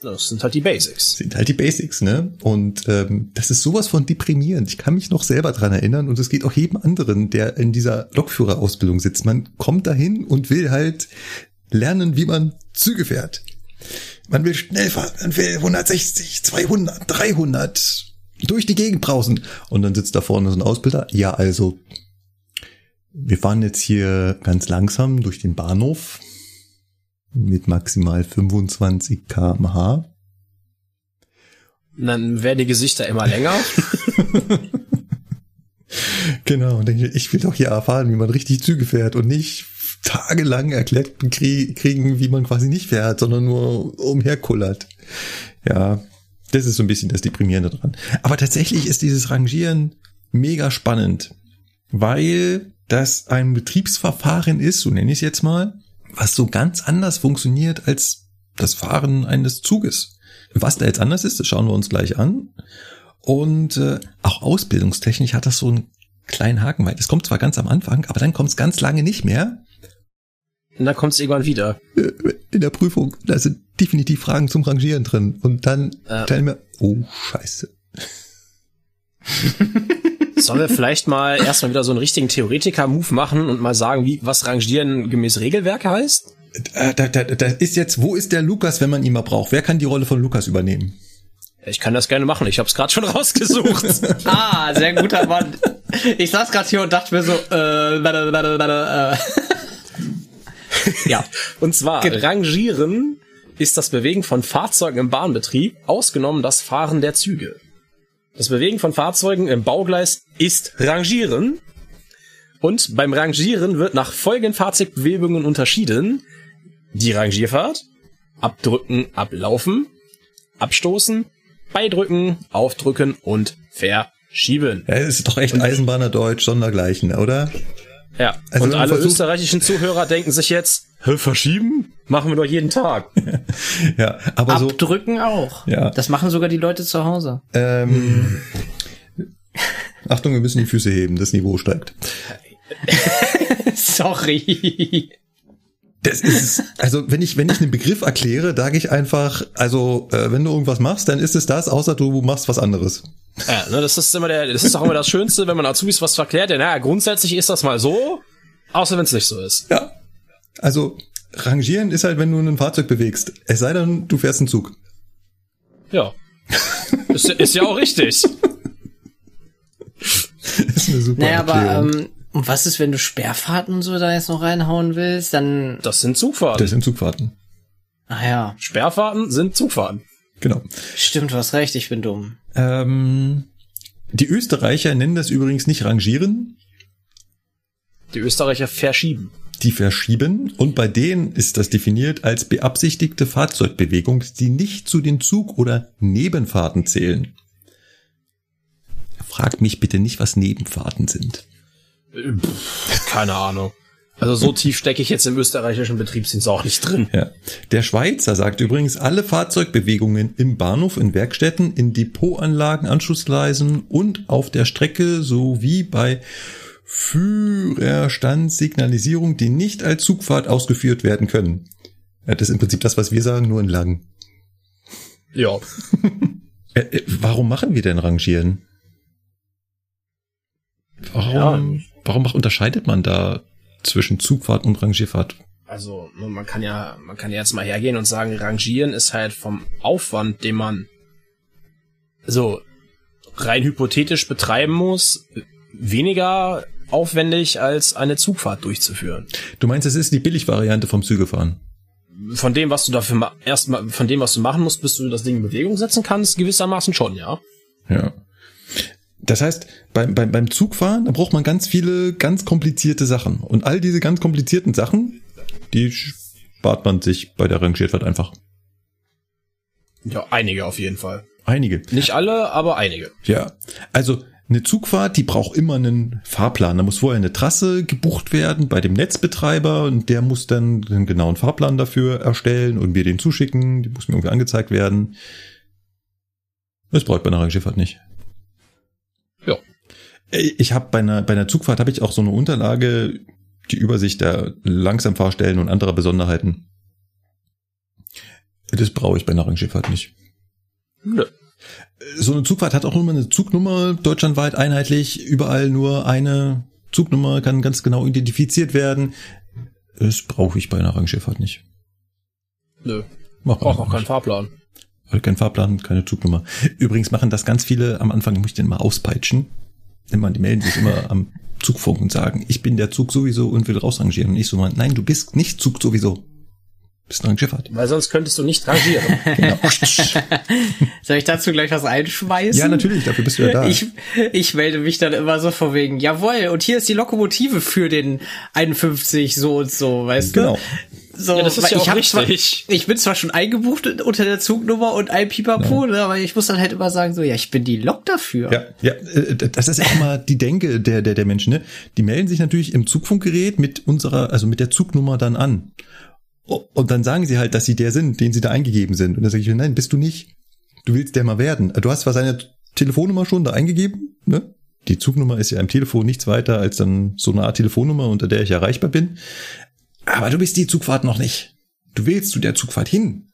Das sind halt die Basics. Sind halt die Basics, ne? Und ähm, das ist sowas von deprimierend. Ich kann mich noch selber dran erinnern und es geht auch jedem anderen, der in dieser Lokführerausbildung sitzt. Man kommt dahin und will halt lernen, wie man Züge fährt. Man will schnell fahren, man will 160, 200, 300 durch die Gegend brausen. Und dann sitzt da vorne so ein Ausbilder. Ja, also, wir fahren jetzt hier ganz langsam durch den Bahnhof mit maximal 25 kmh. Dann werden die Gesichter immer länger. [laughs] genau, und denke, ich will doch hier erfahren, wie man richtig Züge fährt und nicht tagelang erklärt kriegen, wie man quasi nicht fährt, sondern nur umherkullert. Ja, das ist so ein bisschen das Deprimierende dran. Aber tatsächlich ist dieses Rangieren mega spannend, weil das ein Betriebsverfahren ist, so nenne ich es jetzt mal, was so ganz anders funktioniert als das Fahren eines Zuges. Was da jetzt anders ist, das schauen wir uns gleich an. Und äh, auch ausbildungstechnisch hat das so einen kleinen Haken, weil es kommt zwar ganz am Anfang, aber dann kommt es ganz lange nicht mehr. Und dann kommt es irgendwann wieder. Äh, in der Prüfung, da sind definitiv Fragen zum Rangieren drin. Und dann äh. teilen wir, oh, scheiße. [laughs] Sollen wir vielleicht mal erstmal wieder so einen richtigen Theoretiker-Move machen und mal sagen, wie, was Rangieren gemäß Regelwerk heißt? Da, da, da, da ist jetzt, wo ist der Lukas, wenn man ihn mal braucht? Wer kann die Rolle von Lukas übernehmen? Ich kann das gerne machen. Ich habe es gerade schon [laughs] rausgesucht. [laughs] ah, sehr guter Mann. Ich saß gerade hier und dachte mir so, äh, äh. ja. Und zwar Rangieren ist das Bewegen von Fahrzeugen im Bahnbetrieb, ausgenommen das Fahren der Züge. Das Bewegen von Fahrzeugen im Baugleis ist Rangieren. Und beim Rangieren wird nach folgenden Fahrzeugbewegungen unterschieden. Die Rangierfahrt, abdrücken, ablaufen, abstoßen, beidrücken, aufdrücken und verschieben. Ja, ist doch echt Eisenbahnerdeutsch sondergleichen, oder? Ja, also und alle österreichischen Zuhörer denken sich jetzt, verschieben? Machen wir doch jeden Tag. [laughs] ja, aber Abdrücken so, auch. Ja. Das machen sogar die Leute zu Hause. Ähm, Achtung, wir müssen die Füße heben, das Niveau steigt. [laughs] Sorry. Das ist, also wenn ich, wenn ich einen Begriff erkläre, sage ich einfach, also äh, wenn du irgendwas machst, dann ist es das, außer du machst was anderes. Ja, ne, das ist immer der, das ist auch immer das Schönste, wenn man Azubis was verklärt. Ja, naja, grundsätzlich ist das mal so, außer wenn es nicht so ist. Ja, also rangieren ist halt, wenn du ein Fahrzeug bewegst. Es sei denn, du fährst einen Zug. Ja. [laughs] ist, ist ja auch richtig. [laughs] ist eine super naja, aber ähm, und was ist, wenn du Sperrfahrten so da jetzt noch reinhauen willst? Dann. Das sind Zugfahrten. Das sind Zugfahrten. Ah ja. Sperrfahrten sind Zugfahrten. Genau. Stimmt, du hast recht, ich bin dumm. Ähm, die Österreicher nennen das übrigens nicht rangieren. Die Österreicher verschieben die verschieben und bei denen ist das definiert als beabsichtigte Fahrzeugbewegung, die nicht zu den Zug- oder Nebenfahrten zählen. Fragt mich bitte nicht, was Nebenfahrten sind. Keine Ahnung. Also so tief stecke ich jetzt im österreichischen Betriebsdienst auch nicht drin. Ja. Der Schweizer sagt übrigens, alle Fahrzeugbewegungen im Bahnhof, in Werkstätten, in Depotanlagen, Anschlussgleisen und auf der Strecke sowie bei Führerstandssignalisierung, die nicht als Zugfahrt ausgeführt werden können. Ja, das ist im Prinzip das, was wir sagen, nur in lang. Ja. [laughs] Äh, äh, warum machen wir denn Rangieren? Warum, ja. warum unterscheidet man da zwischen Zugfahrt und Rangierfahrt? Also, man kann ja, man kann ja jetzt mal hergehen und sagen, Rangieren ist halt vom Aufwand, den man so rein hypothetisch betreiben muss, weniger aufwendig, als eine Zugfahrt durchzuführen. Du meinst, es ist die Billigvariante vom Zügefahren? Von dem, was du dafür erstmal, von dem, was du machen musst, bis du das Ding in Bewegung setzen kannst, gewissermaßen schon, ja. Ja. Das heißt, beim, beim, beim Zugfahren, da braucht man ganz viele ganz komplizierte Sachen. Und all diese ganz komplizierten Sachen, die spart man sich bei der Rangierfahrt einfach. Ja, einige auf jeden Fall. Einige. Nicht alle, aber einige. Ja. Also eine Zugfahrt, die braucht immer einen Fahrplan. Da muss vorher eine Trasse gebucht werden bei dem Netzbetreiber und der muss dann einen genauen Fahrplan dafür erstellen und mir den zuschicken. Die muss mir irgendwie angezeigt werden. Das braucht bei einer Schifffahrt nicht. Ich habe bei einer, bei einer Zugfahrt habe ich auch so eine Unterlage, die Übersicht der Langsamfahrstellen und anderer Besonderheiten. Das brauche ich bei einer Rangschifffahrt nicht. Nö. So eine Zugfahrt hat auch immer eine Zugnummer, deutschlandweit einheitlich, überall nur eine Zugnummer, kann ganz genau identifiziert werden. Das brauche ich bei einer Rangschifffahrt nicht. Nö. Mach Braucht auch keinen Fahrplan. Halt kein Fahrplan, keine Zugnummer. Übrigens machen das ganz viele am Anfang, muss ich den mal auspeitschen. Immer, die melden sich immer am Zugfunk und sagen, ich bin der Zug sowieso und will rausrangieren. Und ich so, nein, du bist nicht Zug sowieso. Du bist ein Schifffahrt. Weil sonst könntest du nicht rangieren. [laughs] Genau. [laughs] Soll ich dazu gleich was einschmeißen? ja, natürlich, dafür bist du ja da. Ich, ich melde mich dann immer so vor wegen, jawohl, und hier ist die Lokomotive für den 51 so und so, weißt Genau. du? So, Ja, das ist weil ja ich auch hab zwar, richtig. ich bin zwar schon eingebucht unter der Zugnummer und ein Pipapo, ne, aber ich muss dann halt immer sagen, so, ja, ich bin die Lok dafür. Ja, ja, äh, das ist ja auch mal die Denke der, der, der Menschen, ne? Die melden sich natürlich im Zugfunkgerät mit unserer, also mit der Zugnummer dann an. Und dann sagen sie halt, dass sie der sind, den sie da eingegeben sind. Und dann sage ich, nein, bist du nicht. Du willst der mal werden. Du hast zwar seine Telefonnummer schon da eingegeben, ne? Die Zugnummer ist ja im Telefon nichts weiter als dann so eine Art Telefonnummer, unter der ich erreichbar bin. Aber du bist die Zugfahrt noch nicht. Du willst zu der Zugfahrt hin.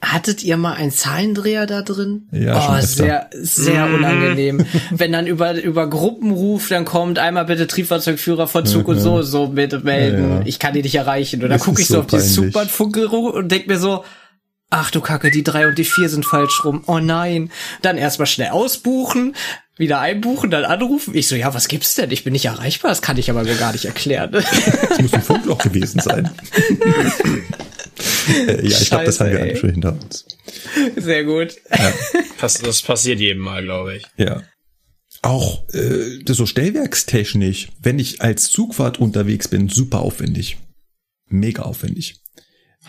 Hattet ihr mal einen Zahlendreher da drin? Ja, oh, sehr, sehr unangenehm. Wenn dann über, über Gruppenruf dann kommt, einmal bitte Triebfahrzeugführer von Zug und so, so bitte melden. Ja, ja. Ich kann die nicht erreichen. Und dann gucke ich so so auf dieses peinlich. Zugbahnfunkgerät und denk mir so, ach du Kacke, die drei und die vier sind falsch rum. Oh nein. Dann erstmal schnell ausbuchen, wieder einbuchen, dann anrufen. Ich so, ja, was gibt's denn? Ich bin nicht erreichbar. Das kann ich aber mir gar nicht erklären. Das muss ein Funkloch gewesen sein. [laughs] [laughs] ja, ich glaube, das haben wir alle schon hinter uns. Sehr gut. Das, [laughs] das passiert jedem Mal, glaube ich. Ja. Auch äh, das so stellwerkstechnisch, wenn ich als Zugfahrt unterwegs bin, super aufwendig. Mega aufwendig.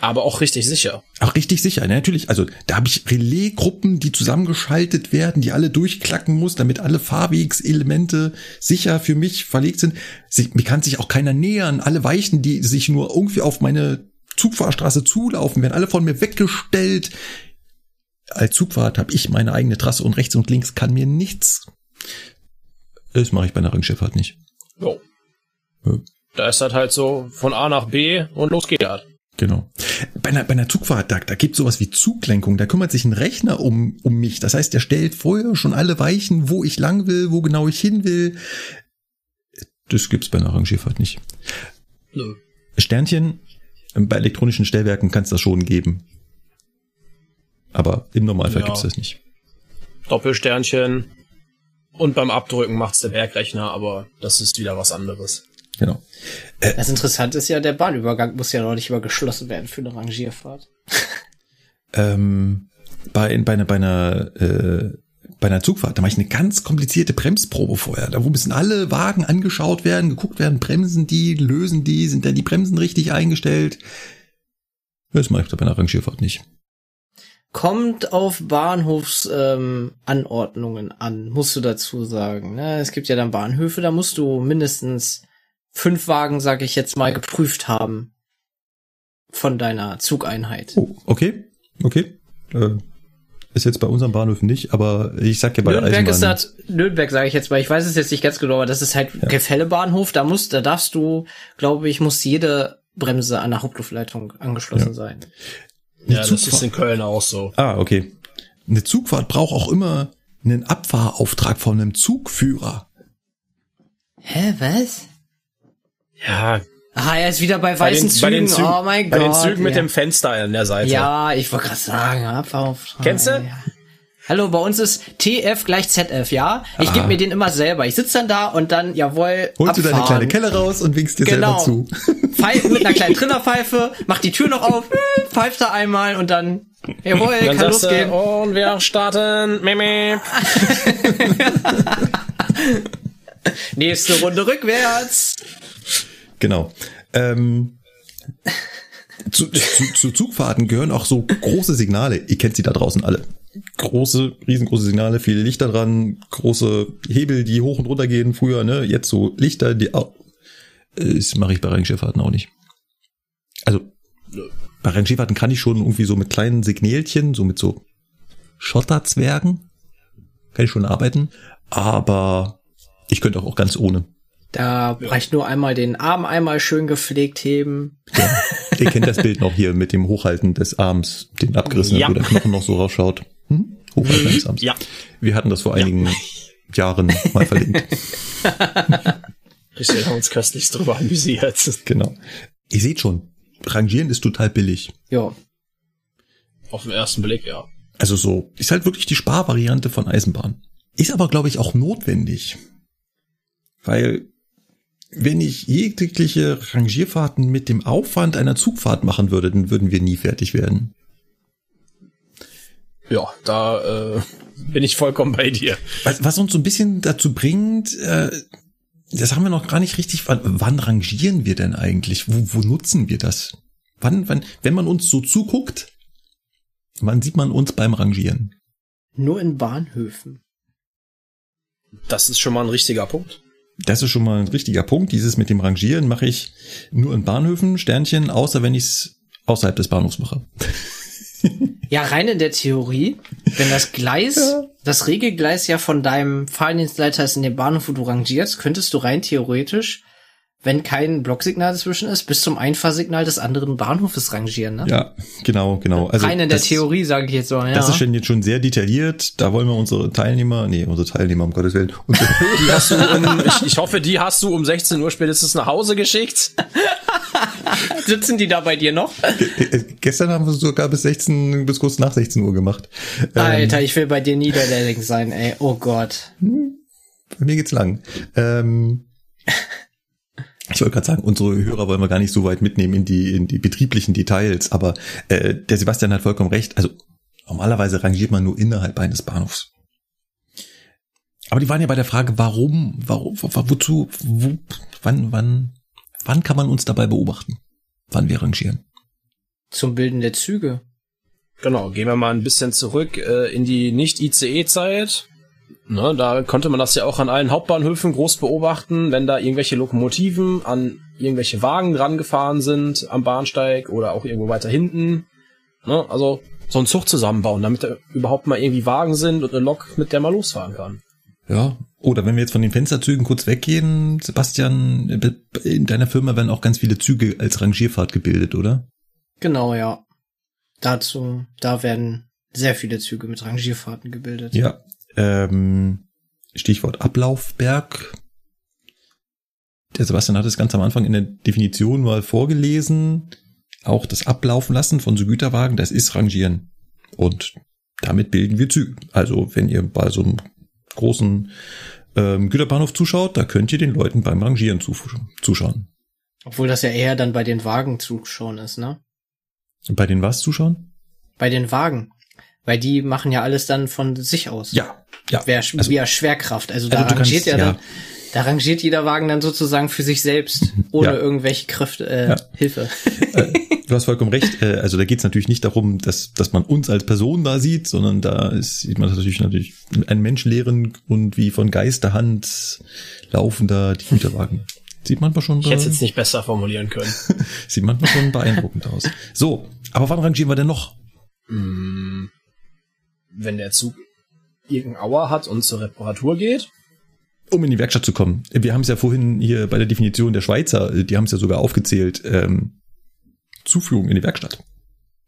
Aber auch richtig sicher. Auch richtig sicher, ne? natürlich. Also da habe ich Relaisgruppen, die zusammengeschaltet werden, die alle durchklacken muss, damit alle Fahrwegselemente sicher für mich verlegt sind. Sie, mir kann sich auch keiner nähern. Alle Weichen, die sich nur irgendwie auf meine Zugfahrstraße zulaufen, werden alle von mir weggestellt. Als Zugfahrt habe ich meine eigene Trasse und rechts und links kann mir nichts. Das mache ich bei einer Ringschifffahrt nicht. Jo. Ja. Da ist das halt so von A nach B und los geht das. Genau. Bei einer, bei einer Zugfahrt, da, da gibt sowas wie Zuglenkung. Da kümmert sich ein Rechner um, um mich. Das heißt, der stellt vorher schon alle Weichen, wo ich lang will, wo genau ich hin will. Das gibt's bei einer Rangschifffahrt nicht. Nö. Sternchen, bei elektronischen Stellwerken kann es das schon geben. Aber im Normalfall Ja. gibt's das nicht. Doppelsternchen. Und beim Abdrücken macht's der Werkrechner, aber das ist wieder was anderes. Genau. Das Interessante ist ja, der Bahnübergang muss ja noch nicht mal geschlossen werden für eine Rangierfahrt. Ähm, bei, bei einer, bei einer, äh, bei einer Zugfahrt, da mache ich eine ganz komplizierte Bremsprobe vorher. Da wo müssen alle Wagen angeschaut werden, geguckt werden, bremsen die, lösen die, sind denn die Bremsen richtig eingestellt? Das mache ich bei einer Rangierfahrt nicht. Kommt auf Bahnhofsanordnungen ähm, an, musst du dazu sagen. Ne? Es gibt ja dann Bahnhöfe, da musst du mindestens fünf Wagen, sag ich jetzt mal, geprüft haben von deiner Zugeinheit. Oh, okay, okay. Äh, ist jetzt bei unseren Bahnhöfen nicht, aber ich sag ja bei Nürnberg der ist Eisenbahn. das, Nürnberg sage ich jetzt mal, ich weiß es jetzt nicht ganz genau, aber das ist halt Gefällebahnhof, da musst, da darfst du, glaube ich, muss jede Bremse an der Hauptluftleitung angeschlossen Ja. sein. Eine Ja, das Zugfahrt- ist in Köln auch so. Ah, okay. Eine Zugfahrt braucht auch immer einen Abfahrauftrag von einem Zugführer. Hä, was? Ja, Ah, er ist wieder bei bei weißen den, Zügen. bei den Zügen, oh mein bei Gott. den Zügen mit ja. dem Fenster an der Seite. Ja, ich wollte gerade sagen, Abfahrauftrag. Kennst du? Ja. Hallo, bei uns ist TF gleich ZF, ja? Ich gebe mir den immer selber. Ich sitze dann da und dann, jawohl, Holst du deine abfahren. kleine Kelle raus und winkst dir Genau. selber zu. Pfeif, mit einer kleinen [laughs] Trillerpfeife, mach die Tür noch auf, [laughs] pfeift da einmal und dann, jawohl, Dann kann sagst losgehen. du, und wir starten. Meme. [laughs] Nächste Runde rückwärts. Genau. Ähm, zu, zu, zu Zugfahrten gehören auch so große Signale. Ihr kennt sie da draußen alle. Große, riesengroße Signale, viele Lichter dran, große Hebel, die hoch und runter gehen. Früher, ne? Jetzt so Lichter, die auch. Äh, Das mache ich bei Rennskifahrten auch nicht. Also bei Rennskifahrten kann ich schon irgendwie so mit kleinen Signälchen, so mit so Schotterzwergen, kann ich schon arbeiten. Aber Ich könnte auch, auch ganz ohne. Da reicht nur einmal den Arm einmal schön gepflegt heben. Ja. Ihr kennt das Bild noch hier mit dem Hochhalten des Arms, den abgerissenen, Ja. wo der Knochen noch so rausschaut. Hm? Hochhalten des Arms. Ja. Wir hatten das vor einigen Jahren mal verlinkt. Wir haben uns köstlichst drüber amüsiert. Genau. Ihr seht schon, Rangieren ist total billig. Ja. Auf den ersten Blick, ja. Also so, ist halt wirklich die Sparvariante von Eisenbahn. Ist aber, glaube ich, auch notwendig. Weil, wenn ich jegliche Rangierfahrten mit dem Aufwand einer Zugfahrt machen würde, dann würden wir nie fertig werden. Ja, da äh, bin ich vollkommen bei dir. Was, was uns so ein bisschen dazu bringt, äh, das haben wir noch gar nicht richtig, wann, wann rangieren wir denn eigentlich? Wo, wo nutzen wir das? Wann, wann, wenn man uns so zuguckt, wann sieht man uns beim Rangieren? Nur in Bahnhöfen. Das ist schon mal ein richtiger Punkt. Das ist schon mal ein richtiger Punkt. Dieses mit dem Rangieren mache ich nur in Bahnhöfen, Sternchen, außer wenn ich es außerhalb des Bahnhofs mache. [laughs] Ja, rein in der Theorie, wenn das Gleis, das Regelgleis ja von deinem Fahrdienstleiter ist in dem Bahnhof, wo du rangierst, könntest du rein theoretisch, wenn kein Blocksignal dazwischen ist, bis zum Einfahrsignal des anderen Bahnhofes rangieren, ne? Ja, genau, genau. Also rein in der das, Theorie, sage ich jetzt so, ja. Das ist schon jetzt schon sehr detailliert. Da wollen wir unsere Teilnehmer, nee, unsere Teilnehmer, um Gottes Willen, unsere [laughs] [laughs] Die hast du um, ich, ich hoffe, die hast du um 16 Uhr spätestens nach Hause geschickt. [laughs] Sitzen die da bei dir noch? Äh, Gestern haben wir sogar bis 16, bis kurz nach 16 Uhr gemacht. Ähm, Alter, ich will bei dir niederländing sein, ey. Oh Gott. bei mir geht's lang. Ähm, ich wollte gerade sagen, unsere Hörer wollen wir gar nicht so weit mitnehmen in die, in die betrieblichen Details, aber äh, der Sebastian hat vollkommen recht. Also normalerweise rangiert man nur innerhalb eines Bahnhofs. Aber die waren ja bei der Frage, warum, warum, wo, wozu, wo, wann, wann, wann kann man uns dabei beobachten? Wann wir rangieren? Zum Bilden der Züge. Genau, gehen wir mal ein bisschen zurück äh, in die Nicht-ICE-Zeit. Ne, da konnte man das ja auch an allen Hauptbahnhöfen groß beobachten, wenn da irgendwelche Lokomotiven an irgendwelche Wagen dran gefahren sind am Bahnsteig oder auch irgendwo weiter hinten. Ne, also so einen Zug zusammenbauen, damit da überhaupt mal irgendwie Wagen sind und eine Lok, mit der man losfahren kann. Ja. Oder wenn wir jetzt von den Fensterzügen kurz weggehen, Sebastian, in deiner Firma werden auch ganz viele Züge als Rangierfahrt gebildet, oder? Genau, ja. Dazu, da werden sehr viele Züge mit Rangierfahrten gebildet. Ja. Ähm, Stichwort Ablaufberg. Der Sebastian hat es ganz am Anfang in der Definition mal vorgelesen. Auch das Ablaufen lassen von so Güterwagen, das ist Rangieren. Und damit bilden wir Züge. Also wenn ihr bei so einem großen ähm, Güterbahnhof zuschaut, da könnt ihr den Leuten beim Rangieren zu, zuschauen. Obwohl das ja eher dann bei den Wagen zuschauen ist, ne? Bei den was zuschauen? Bei den Wagen. Weil die machen ja alles dann von sich aus. Ja, ja. Wer, Also- via Schwerkraft. Also da Also du rangiert kannst- ja, dann, da rangiert jeder Wagen dann sozusagen für sich selbst, ohne Ja. irgendwelche Kräfte, äh, Ja. Hilfe. Du hast vollkommen recht. Äh, Also da geht es natürlich nicht darum, dass, dass man uns als Person da sieht, sondern da ist, sieht man natürlich natürlich einen menschenleeren und wie von Geisterhand laufender die Güterwagen. Sieht manchmal schon, Ich hätte jetzt nicht besser formulieren können. [laughs] sieht manchmal schon beeindruckend aus. So, aber wann rangieren wir denn noch? Mm, Wenn der Zug irgendein Auer hat und zur Reparatur geht, Um in die Werkstatt zu kommen. Wir haben es ja vorhin hier bei der Definition der Schweizer, äh, die haben es ja sogar aufgezählt, ähm, Zuführung in die Werkstatt.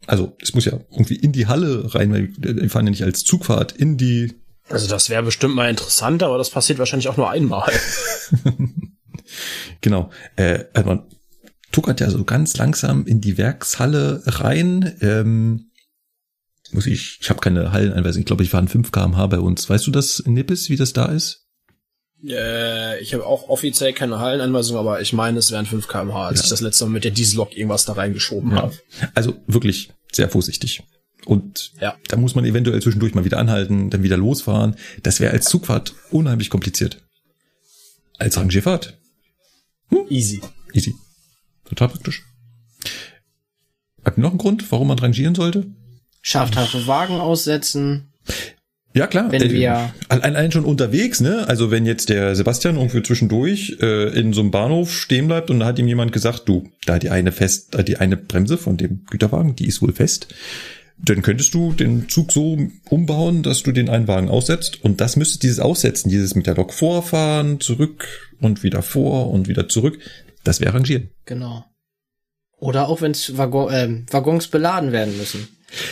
Also es muss ja irgendwie in die Halle rein, weil wir fahren ja nicht als Zugfahrt in die also das wäre bestimmt mal interessant, aber das passiert wahrscheinlich auch nur einmal. [laughs] Genau. Äh, also man tuckert ja so ganz langsam in die Werkshalle rein. Ähm, muss ich, ich habe keine Halleneinweisung. Ich glaube, ich fahre 5 kmh bei uns. Weißt du das in Nippes, wie das da ist? Äh, ich habe auch offiziell keine Hallenanweisung, aber ich meine, es wären 5 kmh, als Ja. ich das letzte Mal mit der Diesellok irgendwas da reingeschoben habe. Also wirklich sehr vorsichtig. Und Ja. da muss man eventuell zwischendurch mal wieder anhalten, dann wieder losfahren. Das wäre als Zugfahrt unheimlich kompliziert. Als Rangierfahrt. Easy. Easy. Total praktisch. Habt ihr noch einen Grund, warum man rangieren sollte? Schafthafte Wagen aussetzen. Ja, klar. Wenn Äh, wir- allein, schon unterwegs, ne? Also wenn jetzt der Sebastian irgendwie zwischendurch äh, in so einem Bahnhof stehen bleibt und da hat ihm jemand gesagt, du, da die eine fest, da die eine Bremse von dem Güterwagen, die ist wohl fest. dann könntest du den Zug so umbauen, dass du den einen Wagen aussetzt und das müsste dieses Aussetzen, dieses mit der Lok vorfahren, zurück und wieder vor und wieder zurück, das wäre Rangieren. Genau. Oder auch wenn Waggon, äh, Waggons beladen werden müssen.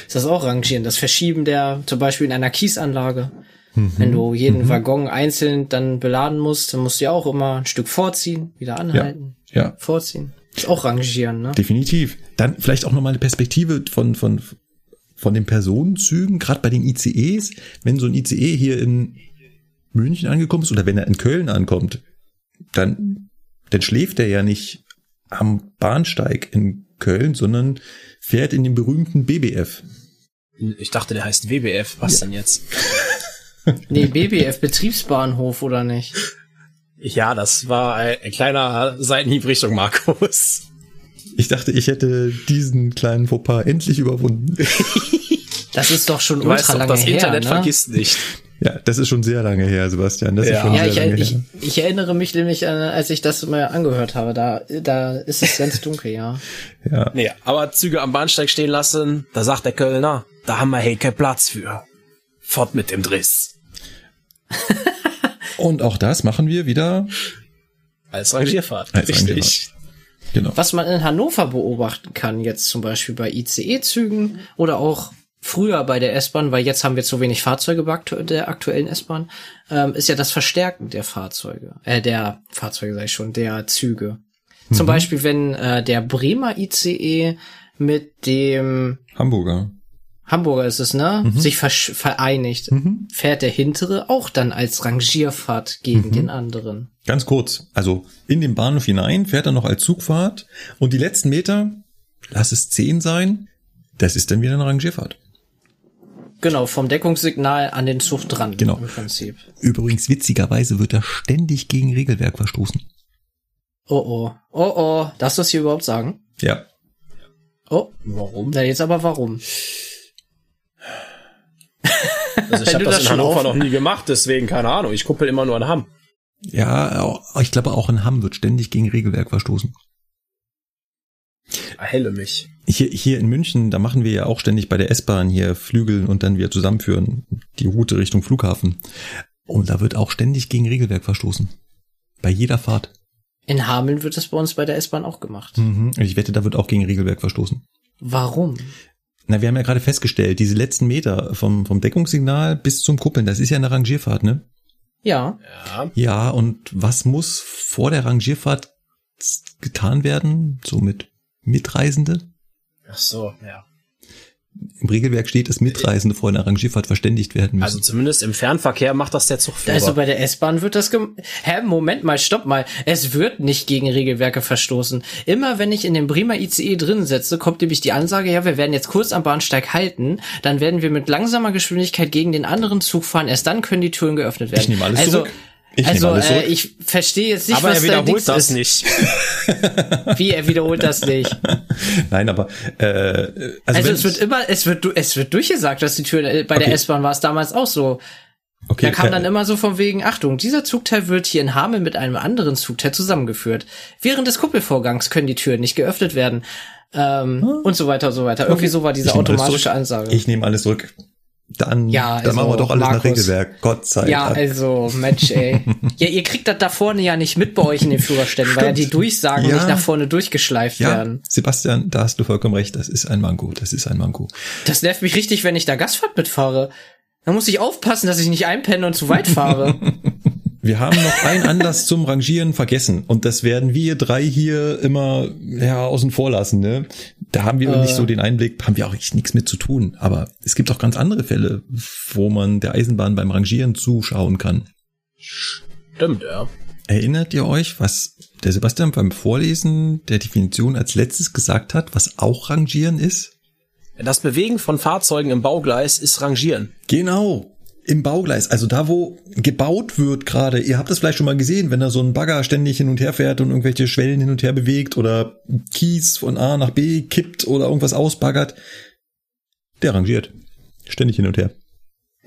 Ist das auch Rangieren? Das Verschieben der, zum Beispiel in einer Kiesanlage. Mhm. Wenn du jeden mhm. Waggon einzeln dann beladen musst, dann musst du ja auch immer ein Stück vorziehen, wieder anhalten, ja. ja. vorziehen. Ist auch Rangieren, ne? Definitiv. Dann vielleicht auch nochmal eine Perspektive von, von, von den Personenzügen, gerade bei den ICEs, wenn so ein ICE hier in München angekommen ist oder wenn er in Köln ankommt, dann, dann schläft er ja nicht am Bahnsteig in Köln, sondern fährt in den berühmten BBF. Ich dachte, der heißt WBF. Was ja. denn jetzt? [laughs] nee, BBF, Betriebsbahnhof, oder nicht? Ja, das war ein, ein kleiner Seitenhieb Richtung Markus. Ich dachte, ich hätte diesen kleinen Fauxpas endlich überwunden. Das ist doch schon du ultra weißt doch, lange das her. Das Internet ne? vergisst nicht. Ja, das ist schon sehr lange her, Sebastian. Das ja. ist schon ja, sehr ich, lange ich, her. ich erinnere mich nämlich, als ich das mal angehört habe, da, da ist es ganz [laughs] dunkel, ja. ja. Nee, aber Züge am Bahnsteig stehen lassen, da sagt der Kölner, da haben wir hey keinen Platz für. Fort mit dem Driss. [laughs] Und auch das machen wir wieder als Rangierfahrt. Als Richtig. Rangierfahrt. Genau. Was man in Hannover beobachten kann, jetzt zum Beispiel bei ICE-Zügen oder auch früher bei der S-Bahn, weil jetzt haben wir zu wenig Fahrzeuge bei der aktuellen S-Bahn, ähm, ist ja das Verstärken der Fahrzeuge, äh, der Fahrzeuge sag ich schon, der Züge. Mhm. Zum Beispiel, wenn äh, der Bremer ICE mit dem Hamburger Hamburger ist es, ne? Mhm. Sich vereinigt, mhm. fährt der hintere auch dann als Rangierfahrt gegen mhm. den anderen. Ganz kurz, also in den Bahnhof hinein fährt er noch als Zugfahrt und die letzten Meter, lass es zehn sein, das ist dann wieder eine Rangierfahrt. Genau, vom Deckungssignal an den Zug dran. Genau. Im Prinzip. Übrigens, witzigerweise wird er ständig gegen Regelwerk verstoßen. Oh oh. Oh oh. Darfst du das hier überhaupt sagen? Ja. Oh. Warum? Na, jetzt aber warum? Also ich habe das, das in Hannover noch nie gemacht, deswegen keine Ahnung. Ich kuppel immer nur an Hamm. Ja, ich glaube auch in Hamm wird ständig gegen Regelwerk verstoßen. Erhelle mich. Hier, hier in München, da machen wir ja auch ständig bei der S-Bahn hier Flügeln und dann wieder zusammenführen, die Route Richtung Flughafen. Und da wird auch ständig gegen Regelwerk verstoßen. Bei jeder Fahrt. In Hameln wird das bei uns bei der S-Bahn auch gemacht. Mhm. Ich wette, da wird auch gegen Regelwerk verstoßen. Warum? Na, wir haben ja gerade festgestellt, diese letzten Meter vom, vom Deckungssignal bis zum Kuppeln, das ist ja eine Rangierfahrt, ne? Ja. Ja, ja und was muss vor der Rangierfahrt getan werden? So mit Mitreisende? Ach so, ja. Im Regelwerk steht, dass Mitreisende vor einer Rangierfahrt verständigt werden müssen. Also zumindest im Fernverkehr macht das der Zugführer. Also bei der S-Bahn wird das gem Hä, Moment mal, stopp mal. Es wird nicht gegen Regelwerke verstoßen. Immer wenn ich in dem Bremer ICE drin setze, kommt nämlich die Ansage, ja, wir werden jetzt kurz am Bahnsteig halten, dann werden wir mit langsamer Geschwindigkeit gegen den anderen Zug fahren, erst dann können die Türen geöffnet werden. Ich nehme alles also, zurück. Ich also, äh, ich verstehe jetzt nicht, aber was er wiederholt das ist. nicht. [laughs] Wie er wiederholt das nicht? [laughs] Nein, aber äh, also, also es wird immer, es wird, es wird durchgesagt, dass die Tür äh, bei okay. der S-Bahn war es damals auch so. Okay, da kam äh, dann immer so von wegen, Achtung, dieser Zugteil wird hier in Hameln mit einem anderen Zugteil zusammengeführt. Während des Kuppelvorgangs können die Türen nicht geöffnet werden. Ähm, hm? Und so weiter und so weiter. Irgendwie so war diese automatische Ansage. Ich nehme alles zurück dann, ja, also, dann machen wir doch alles Markus, nach Regelwerk. Gott sei Dank. Ja, also, Mensch, ey. [laughs] ja, ihr kriegt das da vorne ja nicht mit bei euch in den Führerständen, weil ja die Durchsagen ja. nicht nach vorne durchgeschleift ja, werden. Sebastian, da hast du vollkommen recht. Das ist ein Manko. Das ist ein Manko. Das nervt mich richtig, wenn ich da Gastfahrt mitfahre. Da muss ich aufpassen, dass ich nicht einpenne und zu weit fahre. [laughs] Wir haben noch einen Anlass zum Rangieren vergessen und das werden wir drei hier immer ja, außen vor lassen. Ne? Da haben wir äh. nicht so den Einblick, haben wir auch echt nichts mit zu tun. Aber es gibt auch ganz andere Fälle, wo man der Eisenbahn beim Rangieren zuschauen kann. Stimmt, ja. Erinnert ihr euch, was der Sebastian beim Vorlesen der Definition als letztes gesagt hat, was auch Rangieren ist? Das Bewegen von Fahrzeugen im Baugleis ist Rangieren. Genau im Baugleis, also da, wo gebaut wird gerade, ihr habt das vielleicht schon mal gesehen, wenn da so ein Bagger ständig hin und her fährt und irgendwelche Schwellen hin und her bewegt oder Kies von A nach B kippt oder irgendwas ausbaggert, der rangiert. Ständig hin und her.